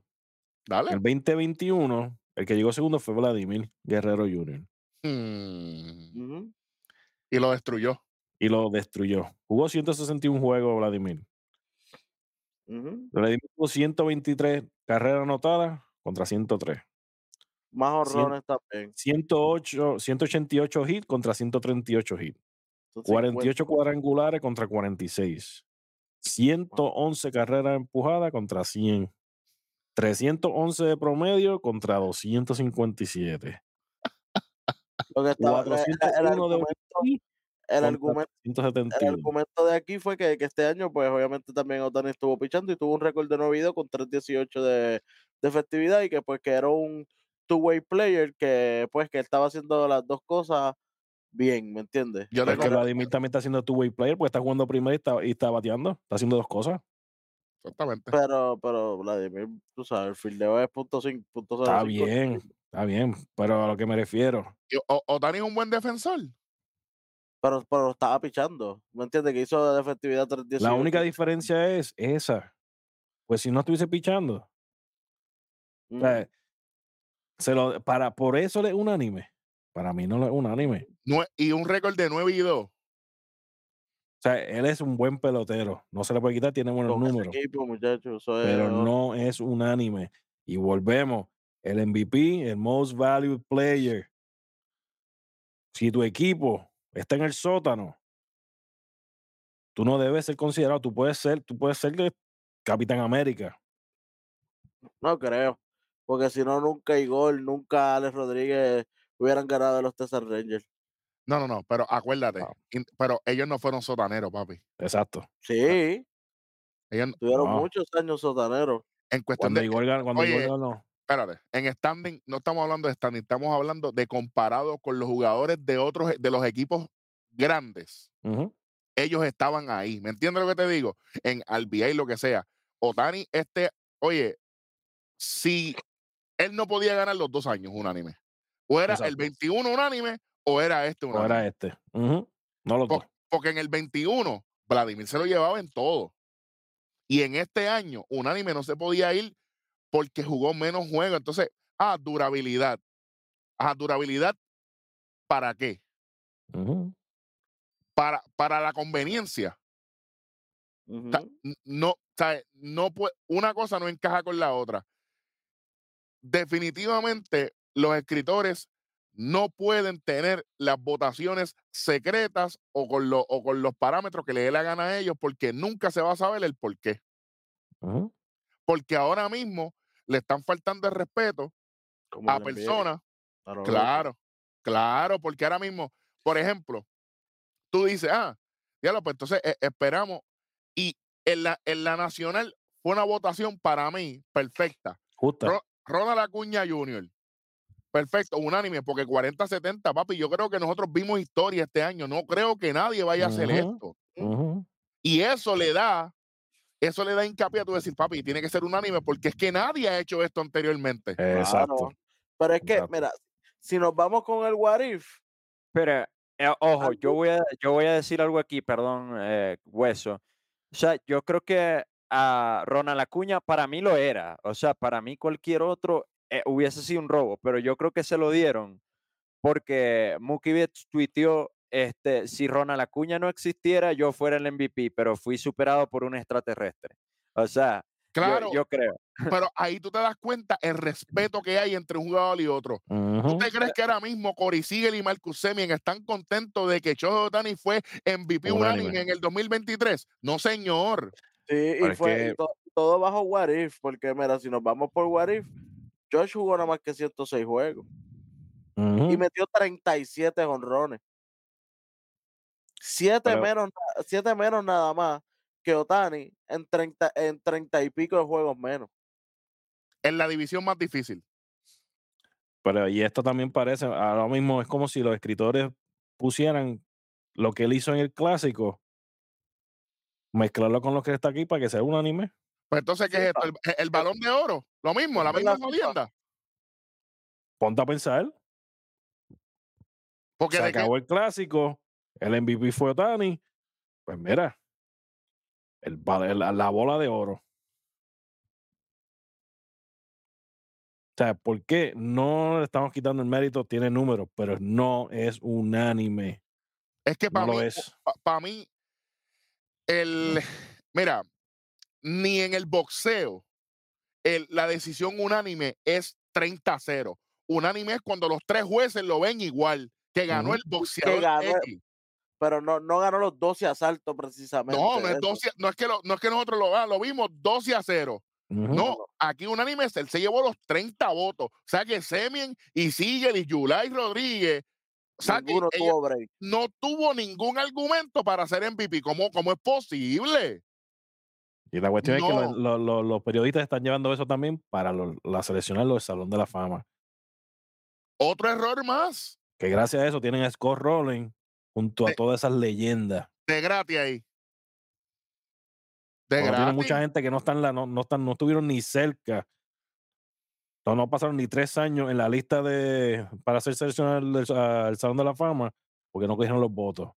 Dale. el 2021, el que llegó segundo fue Vladimir Guerrero Jr. Hmm. Ujú. Y lo destruyó. y lo destruyó. Jugó 161 juegos Vladimir. Ujú. Vladimir tuvo 123 carreras anotadas contra 103. Más honrones también. 108, 188 hits contra 138 hits. Son 48 cuadrangulares contra 46. 111 carreras empujadas contra 100. 311 de promedio contra 257. 50. Lo que estaba, la- la- el, 401 de argumento, OBP el, contra argumento, el 171. argumento de aquí fue que, que este año, pues obviamente también Otani estuvo pichando y tuvo un récord de no video con 3.18 de, de efectividad y que pues que era un two-way player que pues que estaba haciendo las dos cosas bien, ¿me entiendes? Yo compro- Vladimir también está haciendo two-way player, porque está jugando primero y está, y está bateando. Está haciendo dos cosas. Exactamente. Pero, pero, Vladimir, tú sabes, el fildeo es punto cinco, punto Está 05. bien, está bien. Pero a lo que me refiero. O- Otani es un buen defensor. Pero, pero estaba pichando, ¿me entiendes? Que hizo de efectividad 318. La única diferencia es esa. Pues si no estuviese pichando, o Mm, sea, se lo, para, por eso le es unánime. Para mí no es unánime. Nue- y un récord de 9 y 2. O sea, él es un buen pelotero. No se le puede quitar, tiene buenos números. equipo, muchachos, Pero no es unánime. Y volvemos. El MVP, el Most Valued Player. Si tu equipo está en el sótano, tú no debes ser considerado. Tú puedes ser, tú puedes ser de Capitán América. No creo. Porque si no, nunca Igor, nunca Alex Rodríguez hubieran ganado los Texas Rangers. No, no, no, pero acuérdate. Wow. in- Pero ellos no fueron sotaneros, papi. Exacto. Sí, Ellos, no- tuvieron muchos años sotaneros. en cuestión Cuando de. Igor ganó, cuando Igor ganó. Espérate, en standing, no estamos hablando de standing, estamos hablando de comparado con los jugadores de otros, de los equipos grandes. Ellos estaban ahí. ¿Me entiendes lo que te digo? En y lo que sea. Otani, este, oye, si él no podía ganar los dos años unánime, o era el Exacto. 21 unánime, o era este O unánime. era este. No los dos. Po- Porque en el 21, Vladimir se lo llevaba en todo. Y en este año, unánime no se podía ir porque jugó menos juegos. Entonces, ah, durabilidad. Ah, durabilidad, ¿para qué? Para, para la conveniencia. No, no puede, una cosa no encaja con la otra. Definitivamente, los escritores no pueden tener las votaciones secretas o con, lo- o con los parámetros que le dé la gana a ellos, porque nunca se va a saber el por qué. Porque ahora mismo le están faltando el respeto Como a personas. Claro, claro, porque ahora mismo, por ejemplo, tú dices, ah, ya pues entonces eh, esperamos. Y en la, en la nacional fue una votación para mí perfecta. Justa. Ro- Ronald Acuña Jr. Perfecto, unánime, porque 40-70, papi, yo creo que nosotros vimos historia este año. No creo que nadie vaya a hacer esto. Y eso le da, eso le da hincapié a tú decir, papi, tiene que ser unánime, porque es que nadie ha hecho esto anteriormente. Exacto. Claro. Pero es que, Exacto. mira, si nos vamos con el What If, Pero, eh, ojo, yo voy, a, yo voy a decir algo aquí, perdón, eh, Hueso. O sea, yo creo que a Ronald Acuña para mí lo era. O sea, para mí cualquier otro eh, hubiese sido un robo, pero yo creo que se lo dieron porque Mookie Betts tuiteó, este, si Ronald Acuña no existiera, yo fuera el MVP, pero fui superado por un extraterrestre. O sea, yo- Claro, yo, creo. pero [laughs] ahí tú te das cuenta el respeto que hay entre un jugador y otro. ¿Tú Ujú. te crees que ahora mismo Corey Siegel y Marcus Semien están contentos de que Shohei Otani fue MVP Unánime. en el 2023? No, señor. sí, y fue y que- to- todo bajo What If, porque mira, si nos vamos por What If, Josh jugó nada más que 106 juegos Ujú. y metió 37 honrones. Siete Pero- menos, siete menos nada más que Otani en 30, en 30 y pico de juegos menos. En la división más difícil. Pero y esto también parece, ahora mismo es como si los escritores pusieran lo que él hizo en el clásico, mezclarlo con lo que está aquí para que sea un anime. Pues entonces, ¿qué es esto? El, el balón de oro. Lo mismo, la misma jodienda. Ponte a pensar, Porque se acabó el clásico, el MVP fue Otani, pues mira, el, el- la bola de oro. O sea, ¿por qué no le estamos quitando el mérito? Tiene números, pero no es unánime. es que para mí, para mí, el, mira, ni en el boxeo, el- la decisión unánime es 30-0. Unánime es cuando los tres jueces lo ven igual, que ganó el boxeador ganó- X. Pero no, no ganó los 12 asaltos precisamente. No, no es, eso. 12 no, es que lo- no es que nosotros lo, ah, lo vimos 12 a 0. Ujú. No, aquí unánime él se llevó los 30 votos. O sea que Semien y Sigel y Yulai Rodríguez, o sea que Ninguno ellos tuvo break. no tuvo ningún argumento para ser MVP. ¿Cómo, cómo es posible? Y la cuestión es que No. lo- lo- lo- los periodistas están llevando eso también para lo- la seleccionar del Salón de la Fama. Otro error más. Que gracias a eso tienen a Scott Rowling junto a todas esas leyendas. De gratis ahí. De Cuando tiene gratis. mucha gente que no están, la, no, no están, no estuvieron ni cerca. No, no pasaron ni tres años en la lista de para ser seleccionado al, al Salón de la Fama porque no cogieron los votos,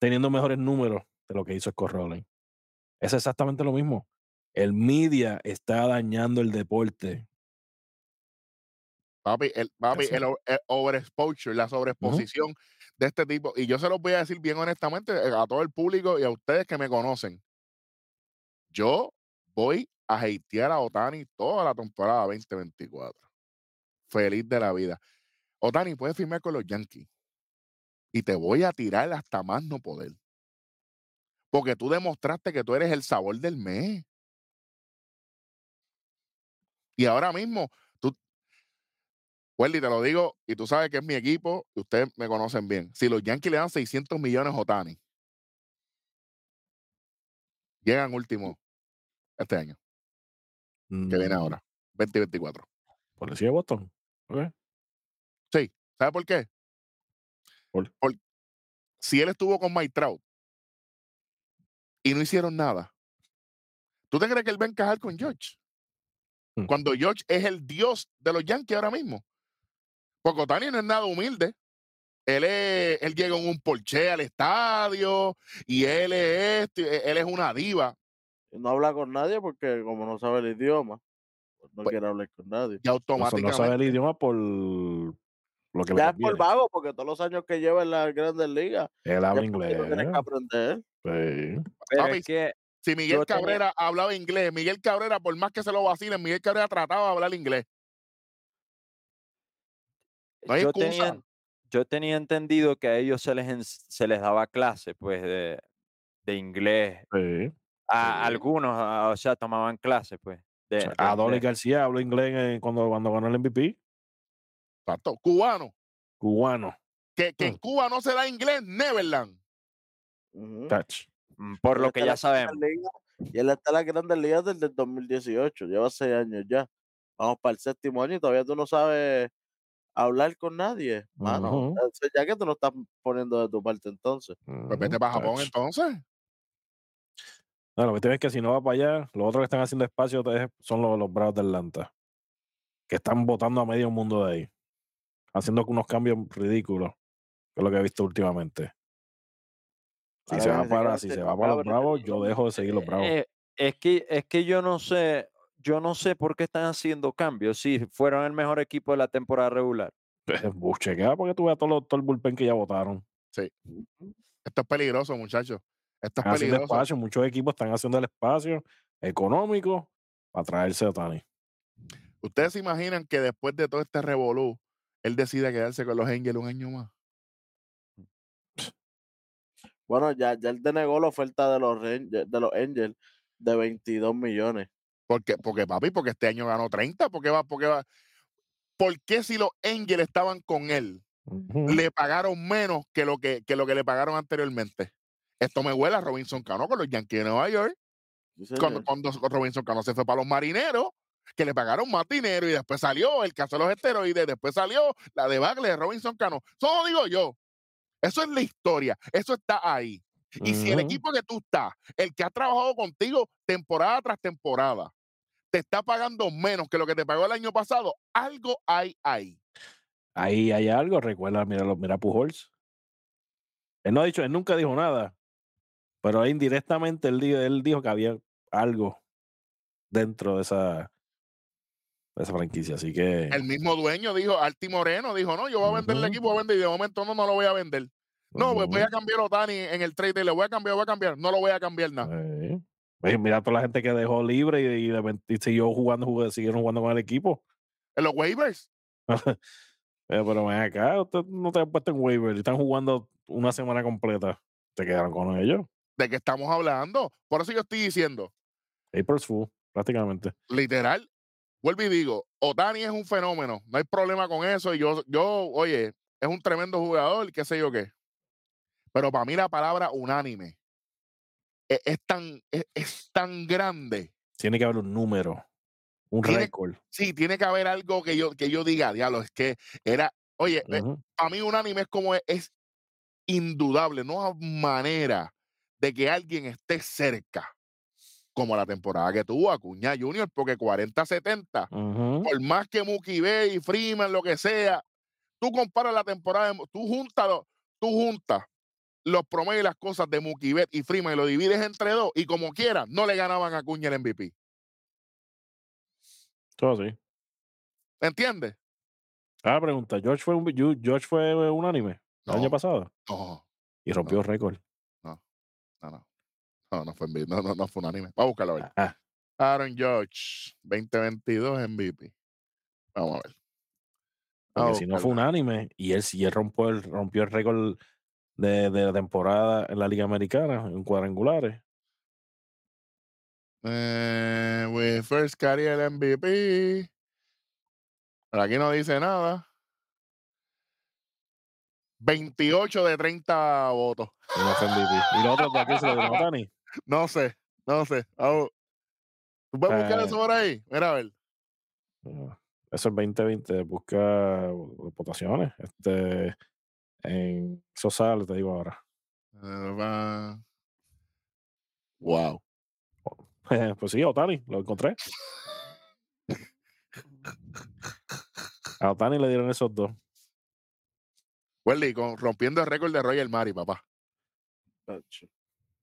teniendo mejores números de lo que hizo Scott Rowling. Es exactamente lo mismo. El media está dañando el deporte. Papi, el, papi, el, el overexposure, la sobreexposición de este tipo. Y yo se los voy a decir bien honestamente eh, a todo el público y a ustedes que me conocen. Yo voy a hatear a Otani toda la temporada 2024. Feliz de la vida. Otani, puedes firmar con los Yankees. Y te voy a tirar hasta más no poder. Porque tú demostraste que tú eres el sabor del mes. Y ahora mismo, Welly, te lo digo, y tú sabes que es mi equipo, y ustedes me conocen bien. Si los Yankees le dan 600 millones a Otani, llegan último este año, que viene Mm, ahora, 2024. Policía de Boston. Sí, ¿sabe por qué? ¿Por? si él estuvo con Mike Trout y no hicieron nada, ¿tú te crees que él va a encajar con George? Mm. Cuando George es el dios de los Yankees ahora mismo. Porque Otani no es nada humilde. Él, es, él llega en un porche al estadio y él es esto, él es una diva. No habla con nadie porque como no sabe el idioma, pues no Pues- quiere hablar con nadie. Y Eso no automáticamente. sabe el idioma por lo que le Ya es por vago, porque todos los años que lleva en las grandes ligas, Él habla inglés. lo tienes que aprender. Sí. Pero Papi, es que Si Miguel Cabrera hablaba inglés, Miguel Cabrera, por más que se lo vacilen, Miguel Cabrera trataba de hablar inglés. No hay yo, excusa. tenía, yo tenía entendido que a ellos se les, se les daba clase pues de, de inglés. sí. A Sí. algunos, a- o sea, tomaban clases pues. De, O sea, de Adolis inglés. García habló inglés en- cuando, cuando ganó el MVP. Exacto. Cubano. Cubano. Que, que en Mm. Cuba no se da inglés, Neverland. Touch. Mm, Por lo que ya sabemos. Y él está en las grandes ligas desde el 2018, lleva seis años ya. Vamos para el séptimo año y todavía tú no sabes hablar con nadie. Mano, ya que tú no estás poniendo de tu parte entonces. Pues vete para Japón entonces. No, lo que tienes es que si no va para allá, los otros que están haciendo espacio es- son los, los Bravos de Atlanta, que están votando a medio mundo de ahí, haciendo unos cambios ridículos, que es lo que he visto últimamente. Si se va para, siquiera si se se va para los Bravos, yo dejo de seguir los Bravos. Eh, es que es que yo no sé, yo no sé por qué están haciendo cambios. Si fueron el mejor equipo de la temporada regular. Pues, chequea porque tú veas todo, lo- todo el bullpen que ya votaron. Esto es peligroso, muchachos. Esto es peligroso. espacio, muchos equipos están haciendo el espacio económico para traerse a Tani. ¿Ustedes se imaginan que después de todo este revolú, él decida quedarse con los Angels un año más? Bueno, ya, ya él denegó la oferta de los, de los Angels de 22 millones. Porque, porque papi, porque este año ganó 30, ¿por qué va? ¿Por qué va? ¿Por qué si los Angels estaban con él, le pagaron menos que lo que, que lo que le pagaron anteriormente? Esto me huele a Robinson Cano con los Yankees de Nueva York. Sí, Cuando, señor. cuando Robinson Cano se fue para los marineros, que le pagaron más dinero y después salió el caso de los esteroides, después salió la debacle de Robinson Cano. Eso no digo yo. Eso es la historia. Eso está ahí. Y si el equipo que tú estás, el que ha trabajado contigo temporada tras temporada, te está pagando menos que lo que te pagó el año pasado, algo hay ahí. Ahí hay algo, recuerda, mira, mira Pujols. Él no ha dicho, él nunca dijo nada, pero indirectamente él, él dijo que había algo dentro de esa, de esa franquicia. Así que El mismo dueño dijo, Arti Moreno dijo, no, yo voy a vender el equipo, voy a vender y de momento no, no lo voy a vender. No, pues voy a cambiar a Otani en el trade, le voy a cambiar, voy a cambiar, no lo voy a cambier nada. eh, oye, mira toda la gente que dejó libre y, y de repente siguió jugando, jugó- siguieron jugando con el equipo. En los waivers, [laughs] Eh, pero ven acá, usted no te han puesto en waiver y están jugando una semana completa. Se quedaron con ellos. ¿de qué estamos hablando? Por eso yo estoy diciendo, Papers full, prácticamente. literal, vuelvo y digo, Otani es un fenómeno, no hay problema con eso. y Yo, yo, oye, es un tremendo jugador, qué sé yo qué. Pero para mí la palabra unánime e- es, tan, es, es tan grande. Tiene que haber un número, un Tiene- récord. Sí, tiene que haber algo que yo, que yo diga, diablo, es que era Oye, Ujú. para mí un anime es como es, es indudable, no hay manera de que alguien esté cerca como la temporada que tuvo Acuña Junior, porque 40-70, Ujú. por más que Mookie Betts y Freeman, lo que sea, tú comparas la temporada, de tú juntas, tú juntas los promedios y las cosas de Mookie Betts y Freeman y lo divides entre dos y como quieras, no le ganaban a Acuña el MVP. Todo así. ¿Entiendes? Ah, pregunta, ¿George fue un, George fue un anime el año No. pasado? No, Y rompió récord. no, no. No, no fue, MVP, no, no, no fue un anime. Vamos a buscarlo a ver. Ah, Aaron George, 2022 MVP. Vamos a ver. porque si no fue un anime y él sí él rompió el, rompió el récord de, de la temporada en la Liga Americana en cuadrangulares. Eh, with first career MVP. Pero aquí no dice nada. 28 de 30 votos. No MVP. Y los otros de aquí se lo dieron a [laughs] Otani. No sé, no sé. Vamos. ¿Tú puedes buscar Eh, eso por ahí? Mira, a ver. Eso es 2020, busca votaciones. Este, en sale, te digo ahora. Wow. [laughs] pues sí, Otani, lo encontré. A Otani le dieron esos dos. Welly, con, rompiendo el récord de Roger Mari, papá.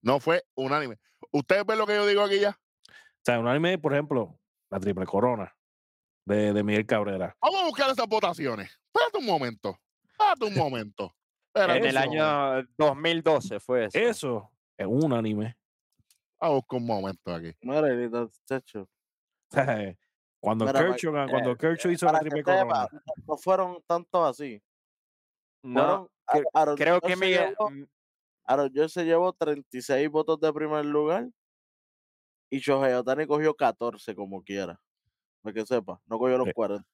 No fue unánime. ¿Ustedes ven lo que yo digo aquí ya? O sea, un anime, por ejemplo, la triple corona de, de Miguel Cabrera. Vamos a buscar esas votaciones. Espérate un momento. Espérate un momento. Espérate En el año 2012 fue eso. Eso es un anime. [laughs] Vamos a buscar un momento aquí. Mira, tacho. [laughs] Cuando Mira, Kershaw, cuando eh, Kershaw hizo la triple corona. no, no fueron tantos así. No, Fueron, cre- a- Aaron creo que Miguel. mm, Aaron George se llevó 36 votos de primer lugar y Shohei Otani cogió 14 como quiera. Para que sepa, no cogió los Eh. 40.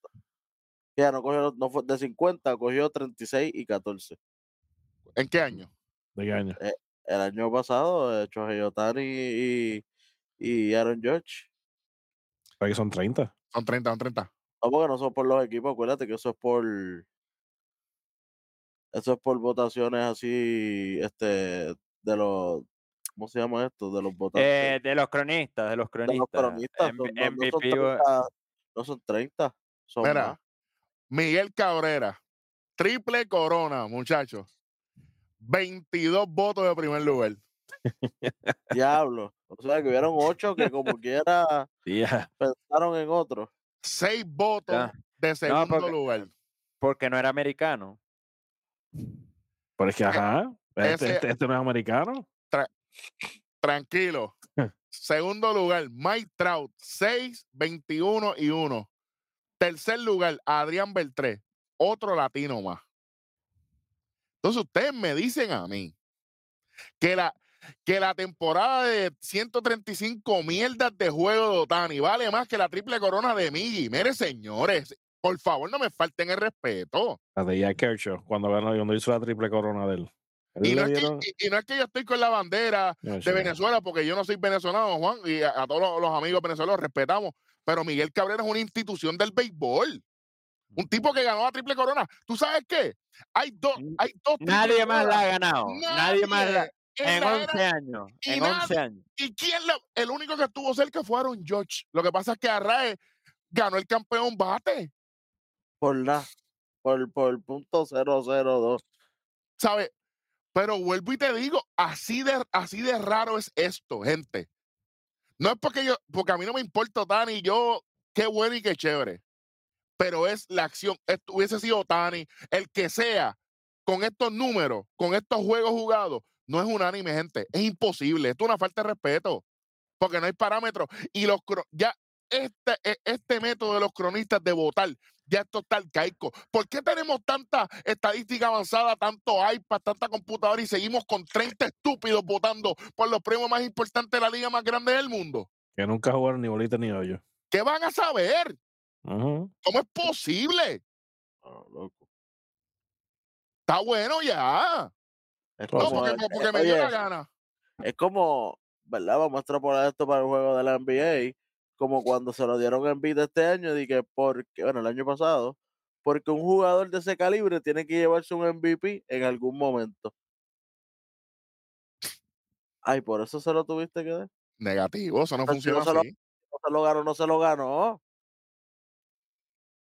Ya no cogió, no fue de 50, cogió 36 y 14. ¿En qué año? ¿De qué año? El año pasado, eh, Shohei Otani y, y Aaron George. Ahí son 30. Son 30, son 30. No, porque no son por los equipos, acuérdate que eso es por. Eso es por votaciones así, este, de los. ¿Cómo se llama esto? De los votantes. eh, de los cronistas, de los de los cronistas. cronistas. M- son- no, no son MVP, 30, no son 30. Son Mira, más. Miguel Cabrera, triple corona, muchachos. 22 votos de primer lugar. Diablo. O sea, que hubieron 8 que como [laughs] quiera Ya. pensaron en otro. 6 votos de segundo porque- lugar. porque no era americano. Pero es que, ajá. Este, ese- este- este no es americano. Tranquilo. [laughs] Segundo lugar, Mike Trout, 6, 21 y 1. Tercer lugar, Adrián Beltré, otro latino más. Entonces ustedes me dicen a mí que la, que la temporada de 135 mierdas de juego de Otani vale más que la triple corona de Miggy. Mire, señores, por favor no me falten el respeto. La de Jack Kershaw, cuando ganó, cuando hizo la triple corona de él. Él Y no, es que, dieron- y- y no es que yo estoy con la bandera No, de. Venezuela, porque yo no soy venezolano, Juan, y a, a todos los, los amigos venezolanos respetamos, pero Miguel Cabrera es una institución del béisbol. Un tipo que ganó la triple corona. ¿Tú sabes qué? Hay dos, hay dos Nadie más la ha ganado. Nadie más la- en En la 11 era- años. En nadie- 11 años. ¿Y quién lo- El único que estuvo cerca fueron George. Lo que pasa es que Arrae ganó el campeón bate. Por la. Por, por punto 002. ¿Sabes? Pero vuelvo y te digo, así de, así de raro es esto, gente. No es porque yo, porque a mí no me importa Tani, yo, qué bueno y qué chévere. Pero es la acción. Esto hubiese sido Tani, el que sea, con estos números, con estos juegos jugados, no es unánime, gente. Es imposible. Esto es una falta de respeto. Porque no hay parámetros. Y los ya este, e- este método de los cronistas de votar, ya esto está arcaico. ¿Por qué tenemos tanta estadística avanzada, tanto iPad, tanta computadora y seguimos con 30 estúpidos votando por los premios más importantes de la liga más grande del mundo? Que nunca jugaron ni bolita ni hoyo. ¿Qué van a saber? ¿Cómo es posible? No, loco. Está bueno ya. Es No, como, porque, porque me dio oye, la gana. es como, ¿verdad? Vamos a extrapolar esto para el juego de la NBA, como cuando se lo dieron en vida este año, y que porque, bueno, el año pasado, porque un jugador de ese calibre tiene que llevarse un MVP en algún momento. Ay, por eso se lo tuviste que dar. Negativo, eso no Pero si no funciona se lo- así. No se lo ganó, no se lo ganó.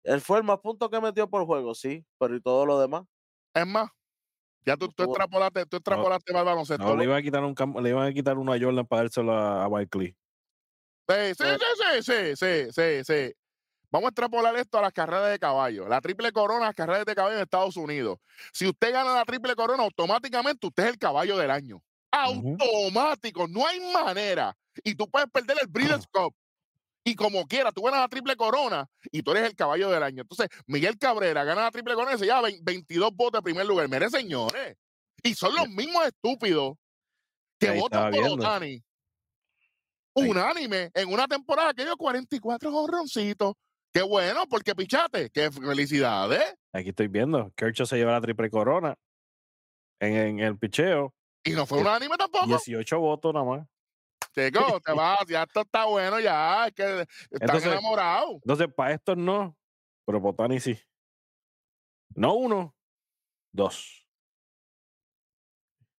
Él fue el más puntos que metió por juego, sí, pero ¿y todo lo demás? Es más, ya tú, tú extrapolaste, tú extrapolaste para el baloncesto. No, le iban a quitar un campo, le iban a quitar uno a Jordan para dárselo a, a Barkley. Sí, sí, Eh. sí, sí, sí, sí, sí. Vamos a extrapolar esto a las carreras de caballo. La triple corona, las carreras de caballo en Estados Unidos. Si usted gana la triple corona, automáticamente usted es el caballo del año. Automático, no hay manera. Y tú puedes perder el Breeders' Cup. Y como quiera, tú ganas la triple corona y tú eres el caballo del año. Entonces, Miguel Cabrera gana la triple corona y se lleva vein- 22 votos en primer lugar. Mire, señores. Y son los mismos estúpidos que Ahí votan por. Otani. Unánime en una temporada que dio 44 jonroncitos. Qué bueno, porque pichate. Qué felicidades. Aquí estoy viendo. Kershaw se lleva la triple corona en, en el picheo. Y no fue unánime tampoco. 18 votos nada más. Chico, te [laughs] vas, ya esto está bueno, ya. Es que están Entonces- enamorados. Entonces, para estos no, pero Potani sí. No uno, dos.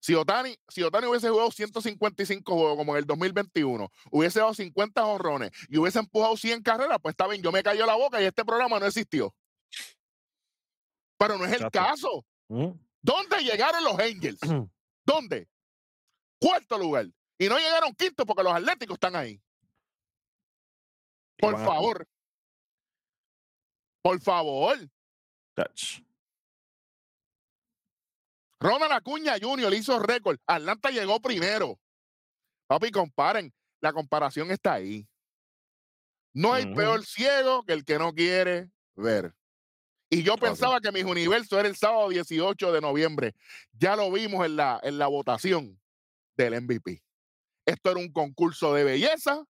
Si Otani, si Otani hubiese jugado 155 juegos como en el 2021, hubiese dado 50 honrones y hubiese empujado 100 carreras, pues está bien, yo me cayó la boca y este programa no existió. Pero no es el Exacto. caso. ¿Mm? ¿Dónde llegaron los Angels? [clears throat] ¿Dónde? Cuarto lugar. Y no llegaron quinto porque los Atléticos están ahí. Por favor. Por favor. Touch. Ronald Acuña Jr. hizo récord. Atlanta llegó primero. Papi, comparen. La comparación está ahí. No hay peor ciego que el que no quiere ver. Y yo pensaba que mis universo era el sábado 18 de noviembre. Ya lo vimos en la, en la votación del MVP. Esto era un concurso de belleza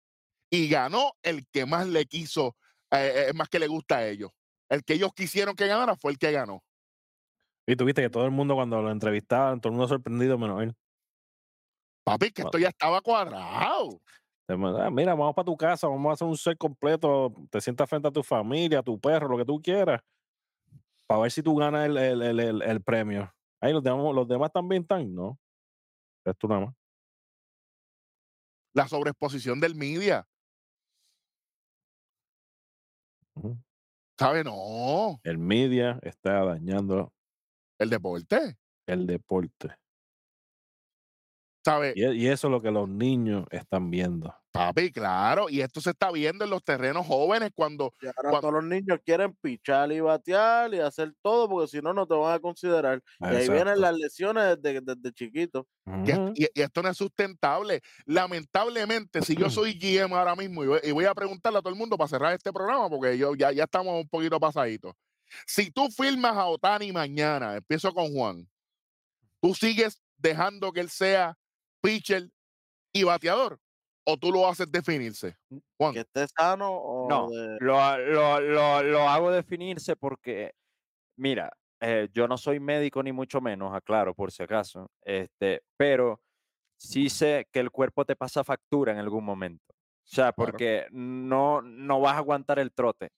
y ganó el que más le quiso, eh, eh, más que le gusta a ellos. El que ellos quisieron que ganara fue el que ganó. Y tuviste que todo el mundo cuando lo entrevistaban, todo el mundo sorprendido menos él. Papi, que esto ya estaba cuadrado. "Ah, mira, vamos para tu casa, vamos a hacer un set completo, te sientas frente a tu familia, a tu perro, lo que tú quieras, para ver si tú ganas el, el, el, el- premio. Ahí los demás, los demás también están, ¿no? Es tú nada más. La sobreexposición del media. Ujú. ¿Sabe? No. El media está dañando El deporte. el deporte. ¿Sabe? Y, e- y eso es lo que los niños están viendo. Papi, claro. Y esto se está viendo en los terrenos jóvenes cuando Y ahora Cuan- todos los niños quieren pichar y batear y hacer todo porque si no, no te van a considerar. Y ahí vienen las lesiones desde, desde chiquito. Y esto no es sustentable. Lamentablemente, si yo [clears throat] soy GM ahora mismo y voy, y voy a preguntarle a todo el mundo para cerrar este programa, porque yo ya, ya estamos un poquito pasaditos. Si tú firmas a Otani mañana, empiezo con Juan, tú sigues dejando que él sea pitcher y bateador, o tú lo haces definirse. Juan, Que esté sano o No, de- lo, lo, lo, lo hago definirse porque, mira, eh, yo no soy médico ni mucho menos, aclaro por si acaso, este, pero sí sé que el cuerpo te pasa factura en algún momento. O sea, Claro. porque no, no vas a aguantar el trote.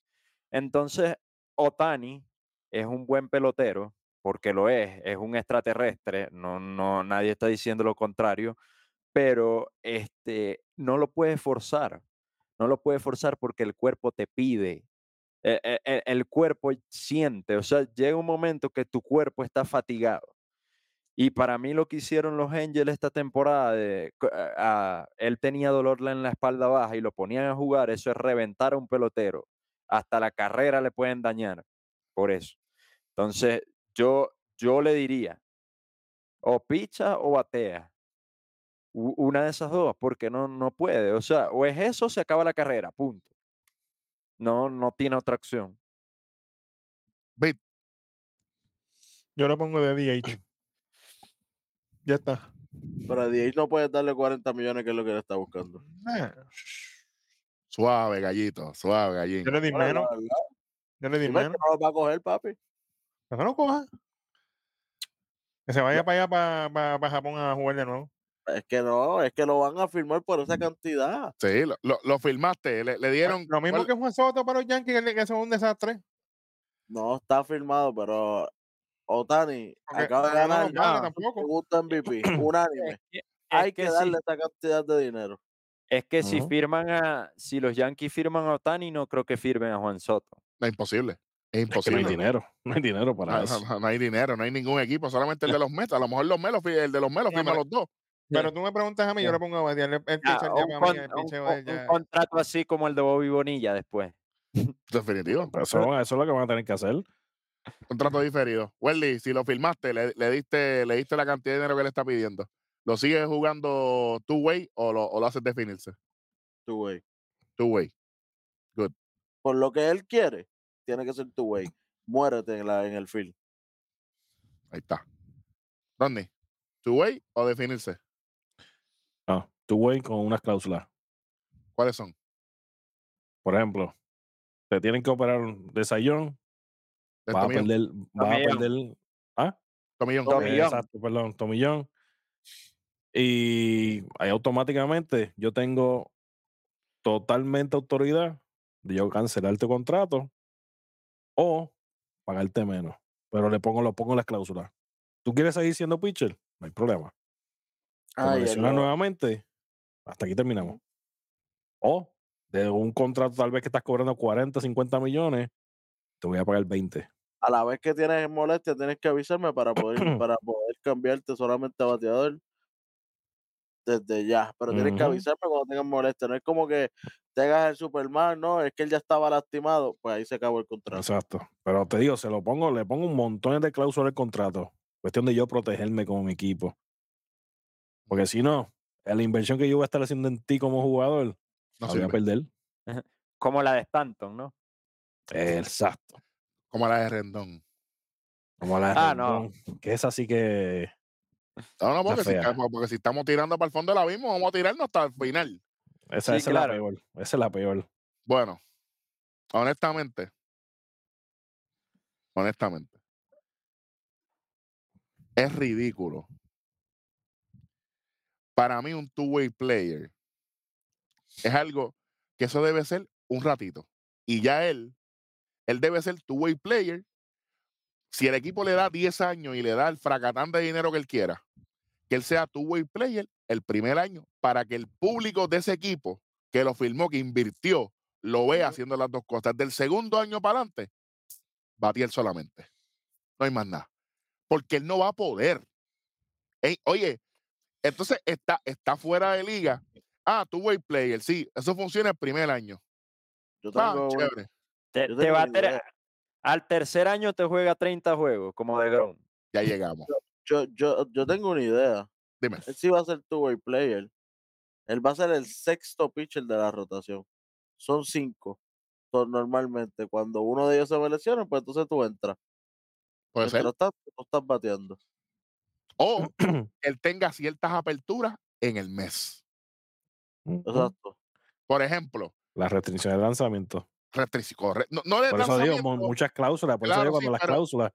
Entonces, Otani es un buen pelotero, porque lo es, es un extraterrestre, no, no, nadie está diciendo lo contrario, pero este, no lo puedes forzar, no lo puedes forzar porque el cuerpo te pide, e- e- e- el, cuerpo siente, o sea, llega un momento que tu cuerpo está fatigado. Y para mí lo que hicieron los Angels esta temporada, de, a- a- él tenía dolor en la espalda baja y lo ponían a jugar, eso es reventar a un pelotero. Hasta la carrera le pueden dañar por eso. Entonces, yo, yo le diría, o picha o batea. Una de esas dos, porque no, no puede. O sea, o es eso o se acaba la carrera, punto. No, no tiene otra opción. Yo lo pongo de DH. [clears throat] Ya está. Pero a DH no puedes darle 40 millones, que es lo que él está buscando. Suave, gallito, suave, gallín. Yo le di menos. Yo le di menos. no lo va a coger, papi. No lo coja. Que se vaya para allá, para, para, Japón a jugar de nuevo. Es que no, es que lo van a firmar por esa cantidad. Sí, lo, lo, lo filmaste, le, le dieron. Lo mismo ¿cuál- que Juan Soto para los Yankees, que, que son un desastre. No está firmado, pero Otani acaba de no, no ganar los vale ah, tampoco. [clears throat] MVP, unánime. Es que, es Hay que darle esa cantidad de dinero. Es que si firman a, si los Yankees firman a Otani, no creo que firmen a Juan Soto. Es imposible. Es Es que no hay imposible. dinero. [laughs] No hay dinero para No, eso. no, no hay dinero, no hay ningún equipo, solamente el de los Mets. A lo mejor los Mets, los fi- el de los Mets los No, firma los dos. Pero tú me preguntas a mí, yo le pongo a batear. El, el Ya, un, mí, el contrato así como el de Bobby Bonilla después. [laughs] Definitivo. [laughs] Pero Eso, eso es lo que van a tener que hacer. Contrato diferido. Welly, si lo firmaste, le, le diste, le diste la cantidad de dinero que le está pidiendo. ¿Lo sigues jugando two-way o lo, o lo haces definirse? Two way. Two-way. Por lo que él quiere, tiene que ser two way. Muérete en, la, en el field. Ahí está. Rodney, two-way o definirse? No, two way con unas cláusulas. ¿Cuáles son? Por ejemplo, te tienen que operar de sayón, Del vas a perder, vas a perder, ¿ah? Tomillón. Tomillón. Exacto, perdón, tomillón. Y ahí automáticamente yo tengo totalmente autoridad de yo cancelar tu contrato o pagarte menos. Pero le pongo, lo pongo en las cláusulas. ¿Tú quieres seguir siendo pitcher? No hay problema. Ay, lo- nuevamente, hasta aquí terminamos. O de un contrato tal vez que estás cobrando 40, 50 millones, te voy a pagar 20. a la vez que tienes molestia, tienes que avisarme para poder, [clears throat] para poder cambiarte solamente a bateador desde ya. Pero tienes que avisarme cuando tengas molestia. No es como que tengas el Superman, no, es que él ya estaba lastimado. Pues ahí se acabó el contrato. Exacto. Pero te digo, se lo pongo, le pongo un montón de cláusulas al contrato. Cuestión de yo protegerme como mi equipo. Porque si no, la inversión que yo voy a estar haciendo en ti como jugador, No la voy a perder. Como la de Stanton, ¿no? Exacto. Como la de Rendón. Como la de Ah, no. Que es así que. No, no, porque si, estamos- porque si estamos tirando para el fondo del abismo, vamos a tirarnos hasta el final. Esa, Sí, esa claro. es la peor. Esa es la peor. Bueno, honestamente, honestamente, es ridículo. Para mí, un two-way player es algo que eso debe ser un ratito. Y ya él, él debe ser two-way player. Si el equipo le da 10 años y le da el fracatán de dinero que él quiera, que él sea two-way player el primer año para que el público de ese equipo que lo firmó, que invirtió, lo vea haciendo las dos cosas. Del segundo año para adelante, Batiel solamente. No hay más nada. Porque él no va a poder. Ey, oye, entonces está, está fuera de liga. Ah, two way player, sí, eso funciona el primer año. Yo Ah, tengo, chévere. Te, va a idea. Al tercer año te juega 30 juegos, como de Grom. Ya [laughs] llegamos. yo, yo, yo tengo una idea. Dime. Él sí va a ser two-way player. Él va a ser el sexto pitcher de la rotación. Son cinco. Son normalmente. Cuando uno de ellos se va a lesionar, pues entonces tú entras. Puede ser. Tú estás bateando. O [clears throat] él tenga ciertas aperturas en el mes. Exacto. Por ejemplo, La restricción de lanzamiento. Restric- corre- no, no de Por eso digo, muchas cláusulas. Por eso digo sí, cuando las pero- cláusulas,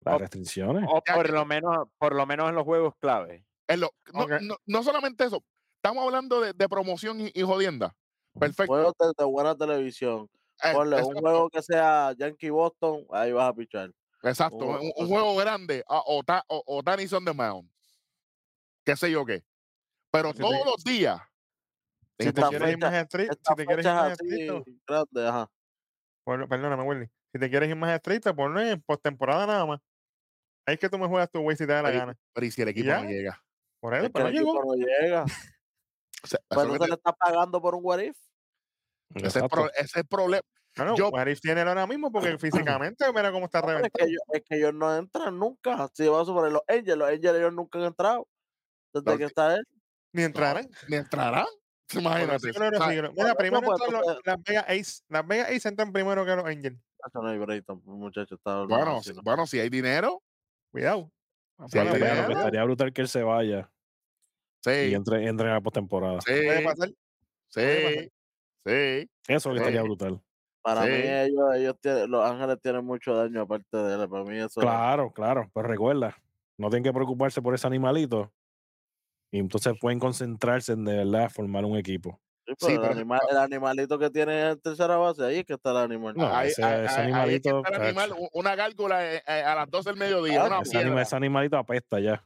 las O- restricciones. O por lo menos, por lo menos en los juegos clave. en lo- no, no- no solamente eso, estamos hablando de, de promoción y, y jodienda. Perfecto. Juegos de, de buena televisión. Eh, Ponle un juego que sea Yankee Boston, ahí vas a pichar. exacto, un- un, un un- juego grande, ah, o, o, o Danny's on the mound, qué sé yo qué. Pero todos los días, Si te quieres ir más estricto, si te quieres ir más estricto, ajá. perdóname, Willy. Si te quieres ir más estricto, ponlo en postemporada nada más. Ahí es que tú me juegas tu güey si te da la Pero- gana. pero ¿y si el equipo ya? no llega? Por Es eso, pero el no llegó. equipo no llega. [laughs] O sea, eso no se le está pagando por un what if. ese, es pro- ese es el problema. Bueno, yo- What If tiene ahora mismo porque [clears throat] físicamente mira cómo está pero es, reventado. que ellos, es que ellos no entran nunca. Si vamos a los Angels, los Angels ellos nunca han entrado. Desde No, que está él. Ni entrarán. Ni entrarán. Imagínate. eso no lo o sea, siguen. por Mira, eso, primero pues, entran los- las Vegas Ace. Las Vegas Ace entran primero que los Angels. Eso no hay break tampoco, muchacho. Está bueno, si- ¿no? bueno, si hay dinero, Cuidado. Si hay menos, dinero. estaría brutal que él se vaya y sí, entre, entre en la postemporada. sí, Puede pasar. puede sí, sí. Eso que estaría Sí. brutal. Para mí, Sí. ellos, ellos tienen, los Ángeles tienen mucho daño aparte de él. Para mí, eso. Claro, claro. Pero recuerda, no tienen que preocuparse por ese animalito. Y entonces pueden concentrarse en de verdad formar un equipo. Sí, Sí, pero el, pero- animal- el animalito que tiene en tercera base, ahí es que está el animal. No, Ahí- ese- ahí- ese ahí- ahí es que animalito, está el animal, chacho. u- una gárgola eh, eh, a las 12 del mediodía, Ah, una Ese, animalito apesta ya.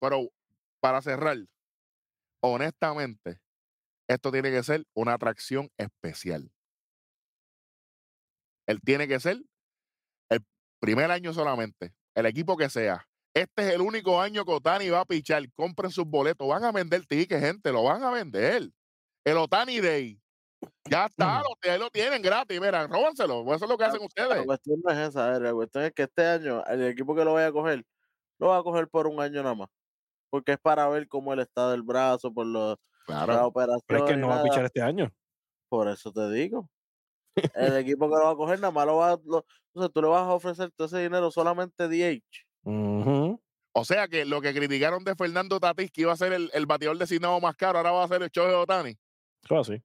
Pero para cerrar, honestamente, esto tiene que ser una atracción especial. Él tiene que ser el primer año solamente, el equipo que sea. Este es el único año que Otani va a pichar. Compren sus boletos. Van a vender tickets, gente. Lo van a vender. El Otani Day. Ya está. Lo, ahí lo tienen gratis. Mira, róbanselo. Eso es lo que hacen La ustedes. cuestión no es esa, la cuestión es que este año el equipo que lo vaya a coger, lo va a coger por un año nada más. Porque es para ver cómo él está del brazo, por los, la operación. Pero es que no va a pichar este año. Por eso te digo. [laughs] El equipo que lo va a coger, nada más lo va a. Lo, o sea, tú le vas a ofrecer todo ese dinero solamente DH. O sea que lo que criticaron de Fernando Tatis, que iba a ser el, el bateador designado más caro, ahora va a ser el Shohei Otani. Todo así.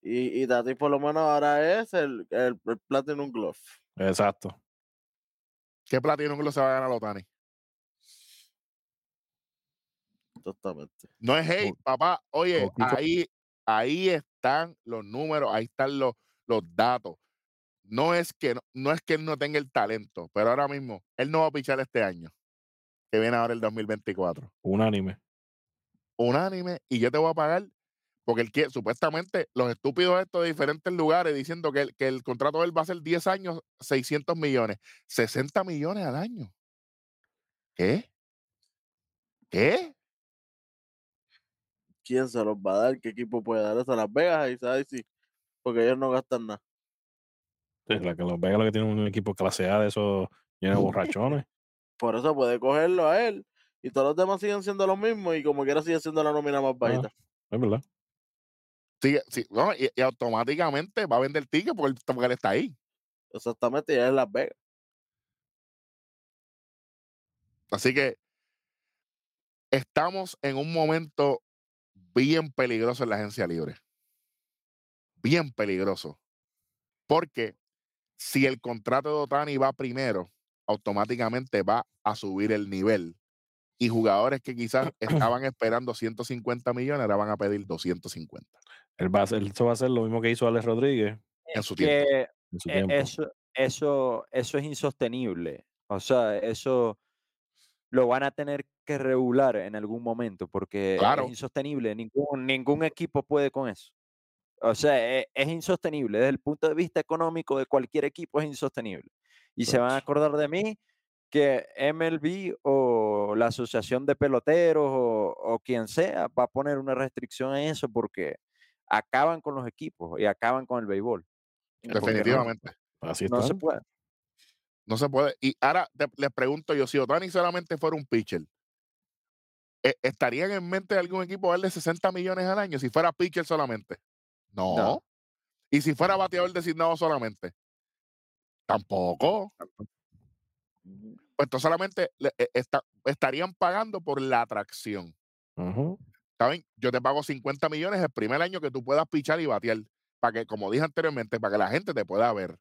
Y, y Tatis por lo menos ahora es el, el, el Platinum Glove. Exacto. ¿Qué platino que se va a ganar Otani? Exactamente. No es hate, Por- papá. Oye, ahí, ahí están los números, ahí están los, los datos. No es, que, no, no es que él no tenga el talento, pero ahora mismo él no va a pichar este año, que viene ahora el 2024. Unánime. Unánime, y yo te voy a pagar, porque él quiere, supuestamente, los estúpidos estos de diferentes lugares diciendo que el, que el contrato de él va a ser 10 años, 600 millones, 60 millones al año. ¿Qué? ¿Qué? ¿Quién se los va a dar? ¿Qué equipo puede dar eso? Las Vegas, ahí sabes sí. Porque ellos no gastan nada. Sí, la que los Vegas lo que tiene un equipo clase A de esos llenos borrachones. Por eso puede cogerlo a él. Y todos los demás siguen siendo los mismos. Y como quiera sigue siendo la nómina más bajita. Es verdad. Sigue- sí, no, y, y automáticamente va a vender ticket porque, él- porque él está ahí. Exactamente, y es Las Vegas. Así que estamos en un momento bien peligroso en la agencia libre. Bien peligroso. Porque si el contrato de Otani va primero, automáticamente va a subir el nivel. Y jugadores que quizás [clears throat] estaban esperando 150 millones, ahora van a pedir 250 Él va a hacer, eso va a ser lo mismo que hizo Alex Rodríguez en su tiempo. Que en su Eh, tiempo. Eso, eso, eso es insostenible. O sea, eso lo van a tener que regular en algún momento porque Claro. es insostenible. Ningún, ningún equipo puede con eso. O sea, e- es, insostenible. Desde el punto de vista económico de cualquier equipo es insostenible. Y se van a acordar de mí que MLB o la Asociación de Peloteros o, o quien sea va a poner una restricción a eso porque acaban con los equipos y acaban con el béisbol. Porque no- Definitivamente. Así no se puede. No se puede. Y ahora te- les pregunto yo, si Otani solamente fuera un pitcher, ¿e- ¿estarían en mente de algún equipo darle 60 millones al año si fuera pitcher solamente? No. No. Y si fuera bateador designado solamente, tampoco. Pues entonces solamente le- e- está- estarían pagando por la atracción. Ujú. ¿Saben? Yo te pago 50 millones el primer año que tú puedas pichar y batear. Para que, como dije anteriormente, para que la gente te pueda ver.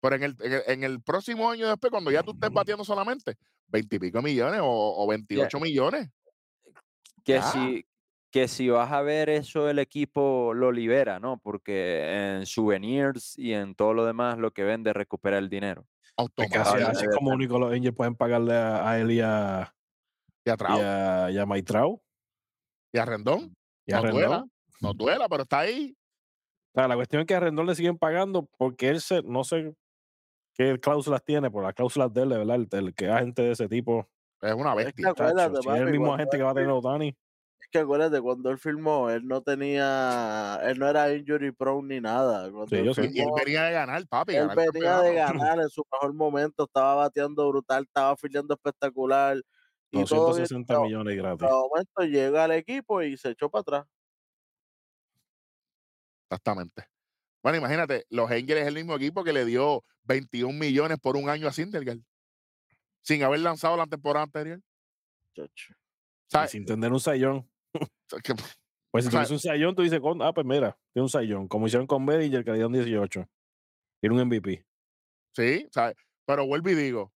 Pero en el, en el, en el próximo año después, cuando ya tú estés bateando solamente, 20 y pico millones o, o 28 millones. que si que si vas a ver eso el equipo lo libera, ¿no? Porque en souvenirs y en todo lo demás lo que vende recupera el dinero. Que así, Automáticamente. así como único los Angels pueden pagarle a, a él y a, Y a y a, y a y a Rendón. y a No Rendón. duela, no duela, pero está ahí. O sea, la cuestión es que a Rendón le siguen pagando porque él se, no sé qué cláusulas tiene, por las cláusulas de él, de verdad, el, el que agente de ese tipo. Es una bestia. chacho, si es el mismo agente que va a tener Otani. Que acuérdate, cuando él firmó, él no tenía, él no era injury prone ni nada. Cuando Sí, él. Y él venía de ganar, papi. él ganar venía de ganar en su mejor momento, estaba bateando brutal, estaba filiando espectacular. Y todo bien, 260 pero- millones gratis. de momento llega al equipo y se echó para atrás. Exactamente. Bueno, imagínate, los Angels es el mismo equipo que le dio 21 millones por un año a Syndergaard. Sin haber lanzado la temporada anterior. chacho. Y ¿Sabes? sin tener un sayón. Que- Pues si tuviese un sayón, tú dices, con- ah, pues mira, tiene un sayón. Como hicieron con Bellinger, que le dieron 18. Tiene un MVP. Sí, ¿sabes? Pero vuelvo y digo,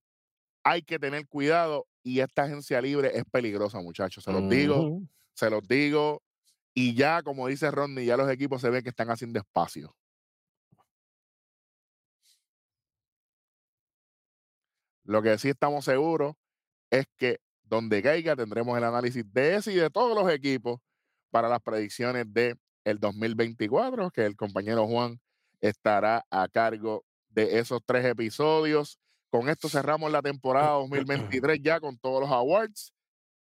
hay que tener cuidado y esta agencia libre es peligrosa, muchachos. Se los digo, se los digo. Y ya, como dice Rodney, ya los equipos se ven que están haciendo espacio. Lo que sí estamos seguros es que donde caiga tendremos el análisis de ese y de todos los equipos para las predicciones de el 2024, que el compañero Juan estará a cargo de esos tres episodios. Con esto cerramos la temporada 2023 ya con todos los awards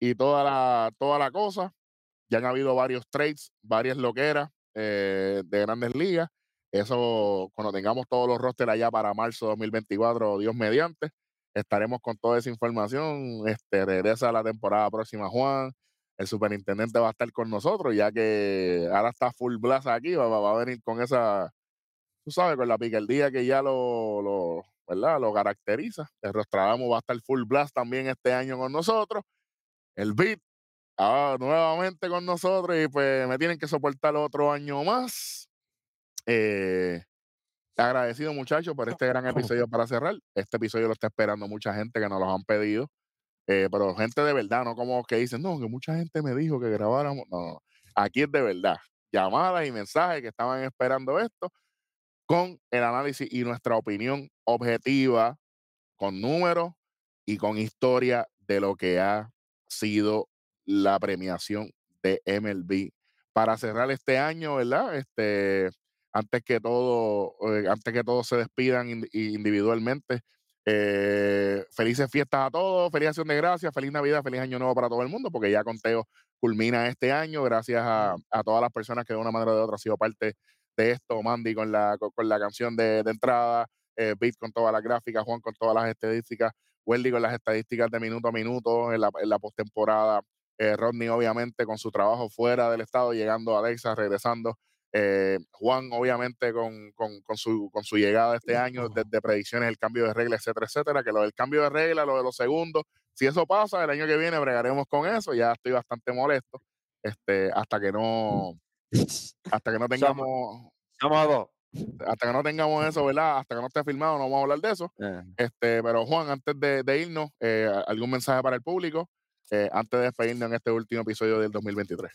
y toda la, toda la cosa. Ya han habido varios trades, varias loqueras eh, de grandes ligas. Eso, cuando tengamos todos los rosters allá para marzo 2024, Dios mediante, estaremos con toda esa información. Este, regresa la temporada próxima Juan. El superintendente va a estar con nosotros, ya que ahora está full blast aquí, va, va- a venir con esa, tú sabes, con la picardía que ya lo, lo, ¿verdad? lo caracteriza. El Rostradamo va a estar full blast también este año con nosotros. El Beat ah, nuevamente con nosotros y pues me tienen que soportar otro año más. Eh, agradecido muchachos por este gran [laughs] episodio para cerrar. Este episodio lo está esperando mucha gente que nos los han pedido. Eh, pero gente de verdad, no como que dicen, no, que mucha gente me dijo que grabáramos. No, no. Aquí es de verdad. Llamadas y mensajes que estaban esperando esto con el análisis y nuestra opinión objetiva, con números y con historia de lo que ha sido la premiación de MLB. Para cerrar este año, ¿verdad? Este, antes que todo, eh, antes que todos se despidan indi- individualmente, eh, felices fiestas a todos, feliz acción de gracias, feliz Navidad, feliz Año Nuevo para todo el mundo, porque ya Conteo culmina este año, gracias a, a todas las personas que de una manera o de otra han sido parte de esto, Mandy con la, con, con la canción de, de entrada, eh, Beat con todas las gráficas, Juan con todas las estadísticas, Welly con las estadísticas de minuto a minuto en la, en la postemporada, eh, Rodney obviamente con su trabajo fuera del estado, llegando a Alexa, regresando, eh, Juan obviamente con, con, con su, con su llegada este año, desde predicciones, el cambio de regla, etcétera, etcétera, que lo del cambio de regla, lo de los segundos, si eso pasa, el año que viene bregaremos con eso, ya estoy bastante molesto, este, hasta que no, hasta que no tengamos, Somos a dos. hasta que no tengamos eso, ¿verdad? Hasta que no esté firmado, no vamos a hablar de eso. Eh, Este, pero Juan, antes de, de irnos, eh, algún mensaje para el público, eh, antes de despedirnos en este último episodio del 2023.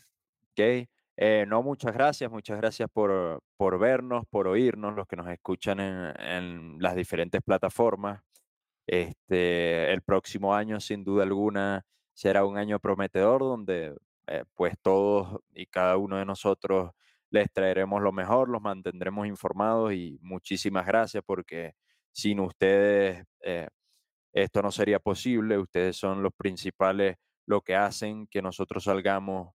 Ok. Eh, no, muchas gracias, muchas gracias por, por vernos, por oírnos, los que nos escuchan en, las diferentes plataformas. Este, el próximo año, sin duda alguna, será un año prometedor donde eh, pues todos y cada uno de nosotros les traeremos lo mejor, los mantendremos informados y muchísimas gracias porque sin ustedes eh, esto no sería posible. Ustedes son los principales, lo que hacen que nosotros salgamos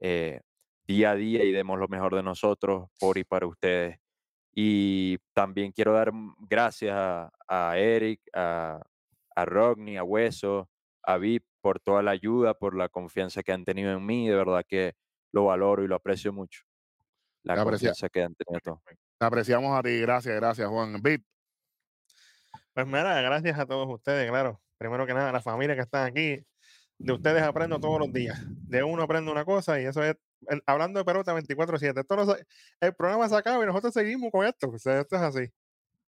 eh, día a día y demos lo mejor de nosotros por y para ustedes. Y también quiero dar mm, gracias a, a Eric, a, a Rodney, a Hueso, a Vip por toda la ayuda, por la confianza que han tenido en mí. De verdad que lo valoro y lo aprecio mucho. La Te aprecia- confianza que han tenido todos. Te apreciamos a ti, gracias, gracias, Juan. Bit, Pues mira, gracias a todos ustedes, claro. Primero que nada, a la familia que están aquí. De ustedes aprendo todos los días. De uno aprendo una cosa y eso es, en- hablando de pelota 24-7. Esto no se- el programa se acaba y nosotros seguimos con esto. o sea, esto es así.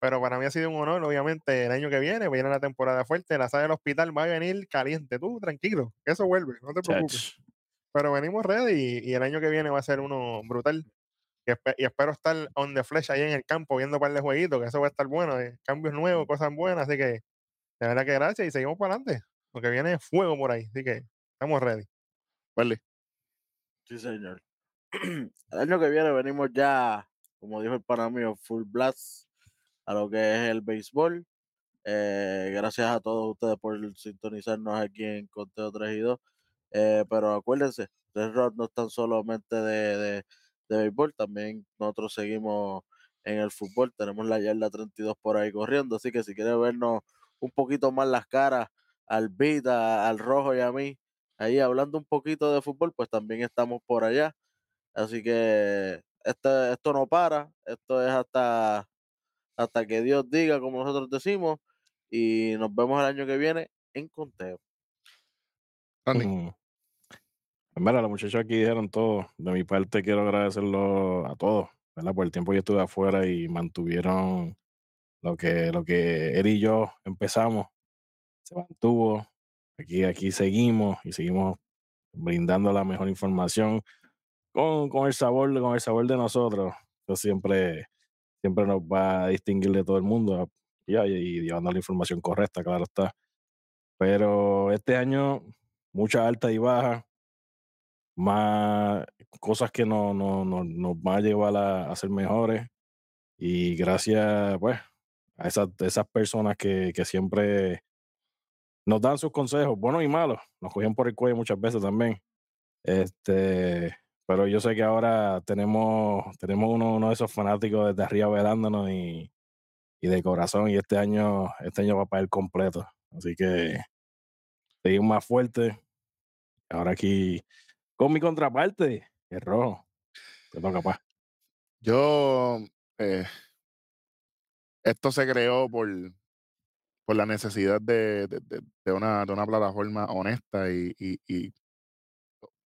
Pero para mí ha sido un honor, obviamente, el año que viene, viene la temporada fuerte, la sala del hospital va a venir caliente. Tú, tranquilo, que eso vuelve, no te preocupes. Chach. Pero venimos ready y, y el año que viene va a ser uno brutal. Y, espe- y espero estar on the flesh ahí en el campo viendo un par de jueguitos, que eso va a estar bueno, eh, cambios nuevos, cosas buenas. Así que, de verdad que gracias y seguimos para adelante. Porque viene fuego por ahí. Así que estamos ready. Welly. Sí, señor. [clears throat] El año que viene venimos ya, como dijo el pana mío, full blast a lo que es el béisbol. Eh, gracias a todos ustedes por sintonizarnos aquí en Conteo 3 y 2. Eh, pero acuérdense, Red Rod no es tan solamente de, de, de béisbol, también nosotros seguimos en el fútbol. Tenemos la yarda 32 por ahí corriendo, así que si quieres vernos un poquito más las caras al beat, a- al rojo y a mí, ahí hablando un poquito de fútbol, pues también estamos por allá. Así que este, esto no para, esto es hasta, hasta que Dios diga, como nosotros decimos, y nos vemos el año que viene en conteo. Randy. Mm. Mira, los muchachos aquí dijeron todo. De mi parte, quiero agradecerlo a todos, ¿verdad? Por el tiempo que estuve afuera y mantuvieron lo que, lo que él y yo empezamos. Se mantuvo. Aquí, aquí seguimos y seguimos brindando la mejor información con, con el sabor, con el sabor de nosotros. Eso siempre, siempre nos va a distinguir de todo el mundo y, llevando la información correcta, claro está. Pero este año, mucha alta y baja, más cosas que no, no, no- nos van a llevar a, a ser mejores. Y gracias, pues, a esas, esas personas que, que siempre nos dan sus consejos, buenos y malos. Nos cogían por el cuello muchas veces también. Este, pero yo sé que ahora tenemos, tenemos uno, uno de esos fanáticos desde arriba velándonos y, y de corazón. Y este año, este año va para el completo. Así que seguimos más fuerte. Ahora aquí con mi contraparte, el rojo. Yo, eh, esto se creó por, por la necesidad de, de- de- de una, de una plataforma honesta y, y- y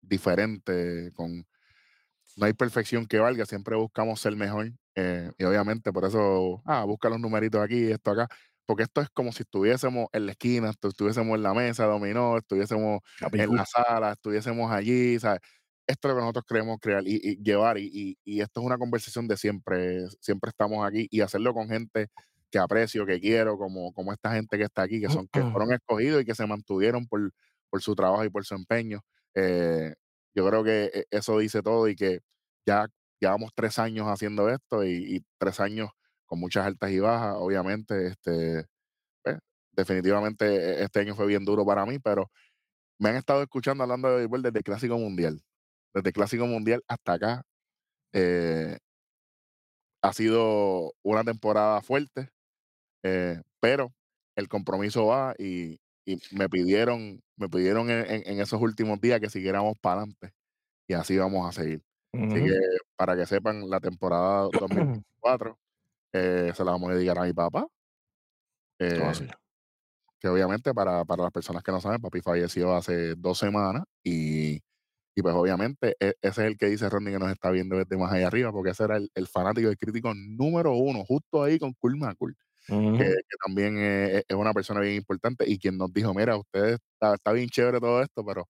diferente, con no hay perfección que valga, siempre buscamos ser mejor. eh, y obviamente por eso, ah, busca los numeritos aquí, esto acá, porque esto es como si estuviésemos en la esquina, estu- estuviésemos en la mesa, dominó, estuviésemos en la sala, estuviésemos allí, ¿sabes? Esto es lo que nosotros queremos crear y, y llevar, y esto es una conversación de siempre, siempre estamos aquí y hacerlo con gente que aprecio, que quiero, como, como esta gente que está aquí, que son que fueron escogidos y que se mantuvieron por, por su trabajo y por su empeño. Eh, yo creo que e- eso dice todo y que ya llevamos tres años haciendo esto y, y tres años con muchas altas y bajas, obviamente, este, pues, definitivamente e- este año fue bien duro para mí, pero me han estado escuchando hablando de béisbol desde el Clásico Mundial, desde el Clásico Mundial hasta acá. eh, ha sido una temporada fuerte, eh, pero el compromiso va y, y me pidieron, me pidieron en, en- en esos últimos días que siguiéramos para adelante y así vamos a seguir. Así Ujú. que para que sepan, la temporada [clears throat] 2024 eh, se la vamos a dedicar a mi papá. eh, Todo así. que obviamente para, para las personas que no saben, papi falleció hace dos semanas y, y pues obviamente e- ese es el que dice Ronnie que nos está viendo desde más allá arriba, porque ese era el, el fanático y el crítico número uno, justo ahí con Cool Macul, Que, que también eh, es una persona bien importante y quien nos dijo, mira, ustedes está, está bien chévere todo esto, pero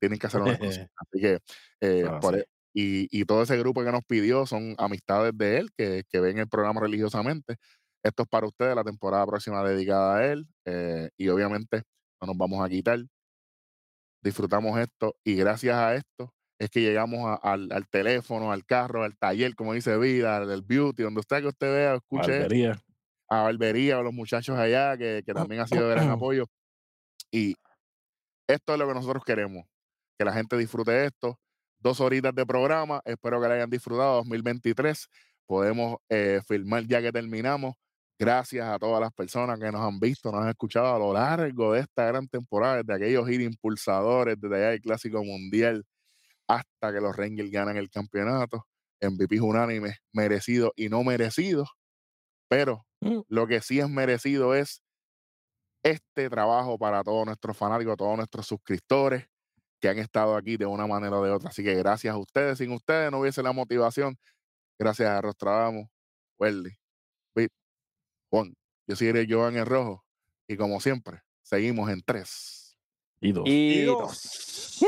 tienen que hacer una cosa. [laughs] Así que eh, Ah, por sí. e- y, y todo ese grupo que nos pidió son amistades de él que, que ven el programa religiosamente. Esto es para ustedes, la temporada próxima dedicada a él. eh, y obviamente no nos vamos a quitar. Disfrutamos esto y gracias a esto es que llegamos a- al, al teléfono, al carro, al taller, como dice Vida, al beauty, donde usted que usted vea, escuche esto. A Barbería, a los muchachos allá, que, que también ha sido de gran [clears throat] apoyo. Y esto es lo que nosotros queremos, que la gente disfrute esto. Dos horitas de programa, espero que la hayan disfrutado. 2023, podemos eh, filmar ya que terminamos. Gracias a todas las personas que nos han visto, nos han escuchado a lo largo de esta gran temporada, desde aquellos ir impulsadores, desde allá del Clásico Mundial hasta que los Rangers ganan el campeonato. MVP unánime, merecido y no merecido. Pero Mm. lo que sí es merecido es este trabajo para todos nuestros fanáticos, todos nuestros suscriptores que han estado aquí de una manera o de otra. Así que gracias a ustedes. Sin ustedes no hubiese la motivación. Gracias a Rostradamo, Welly, Bit, Juan. Yo soy Joan el Rojo. Y como siempre, seguimos en tres. Y dos. Y dos.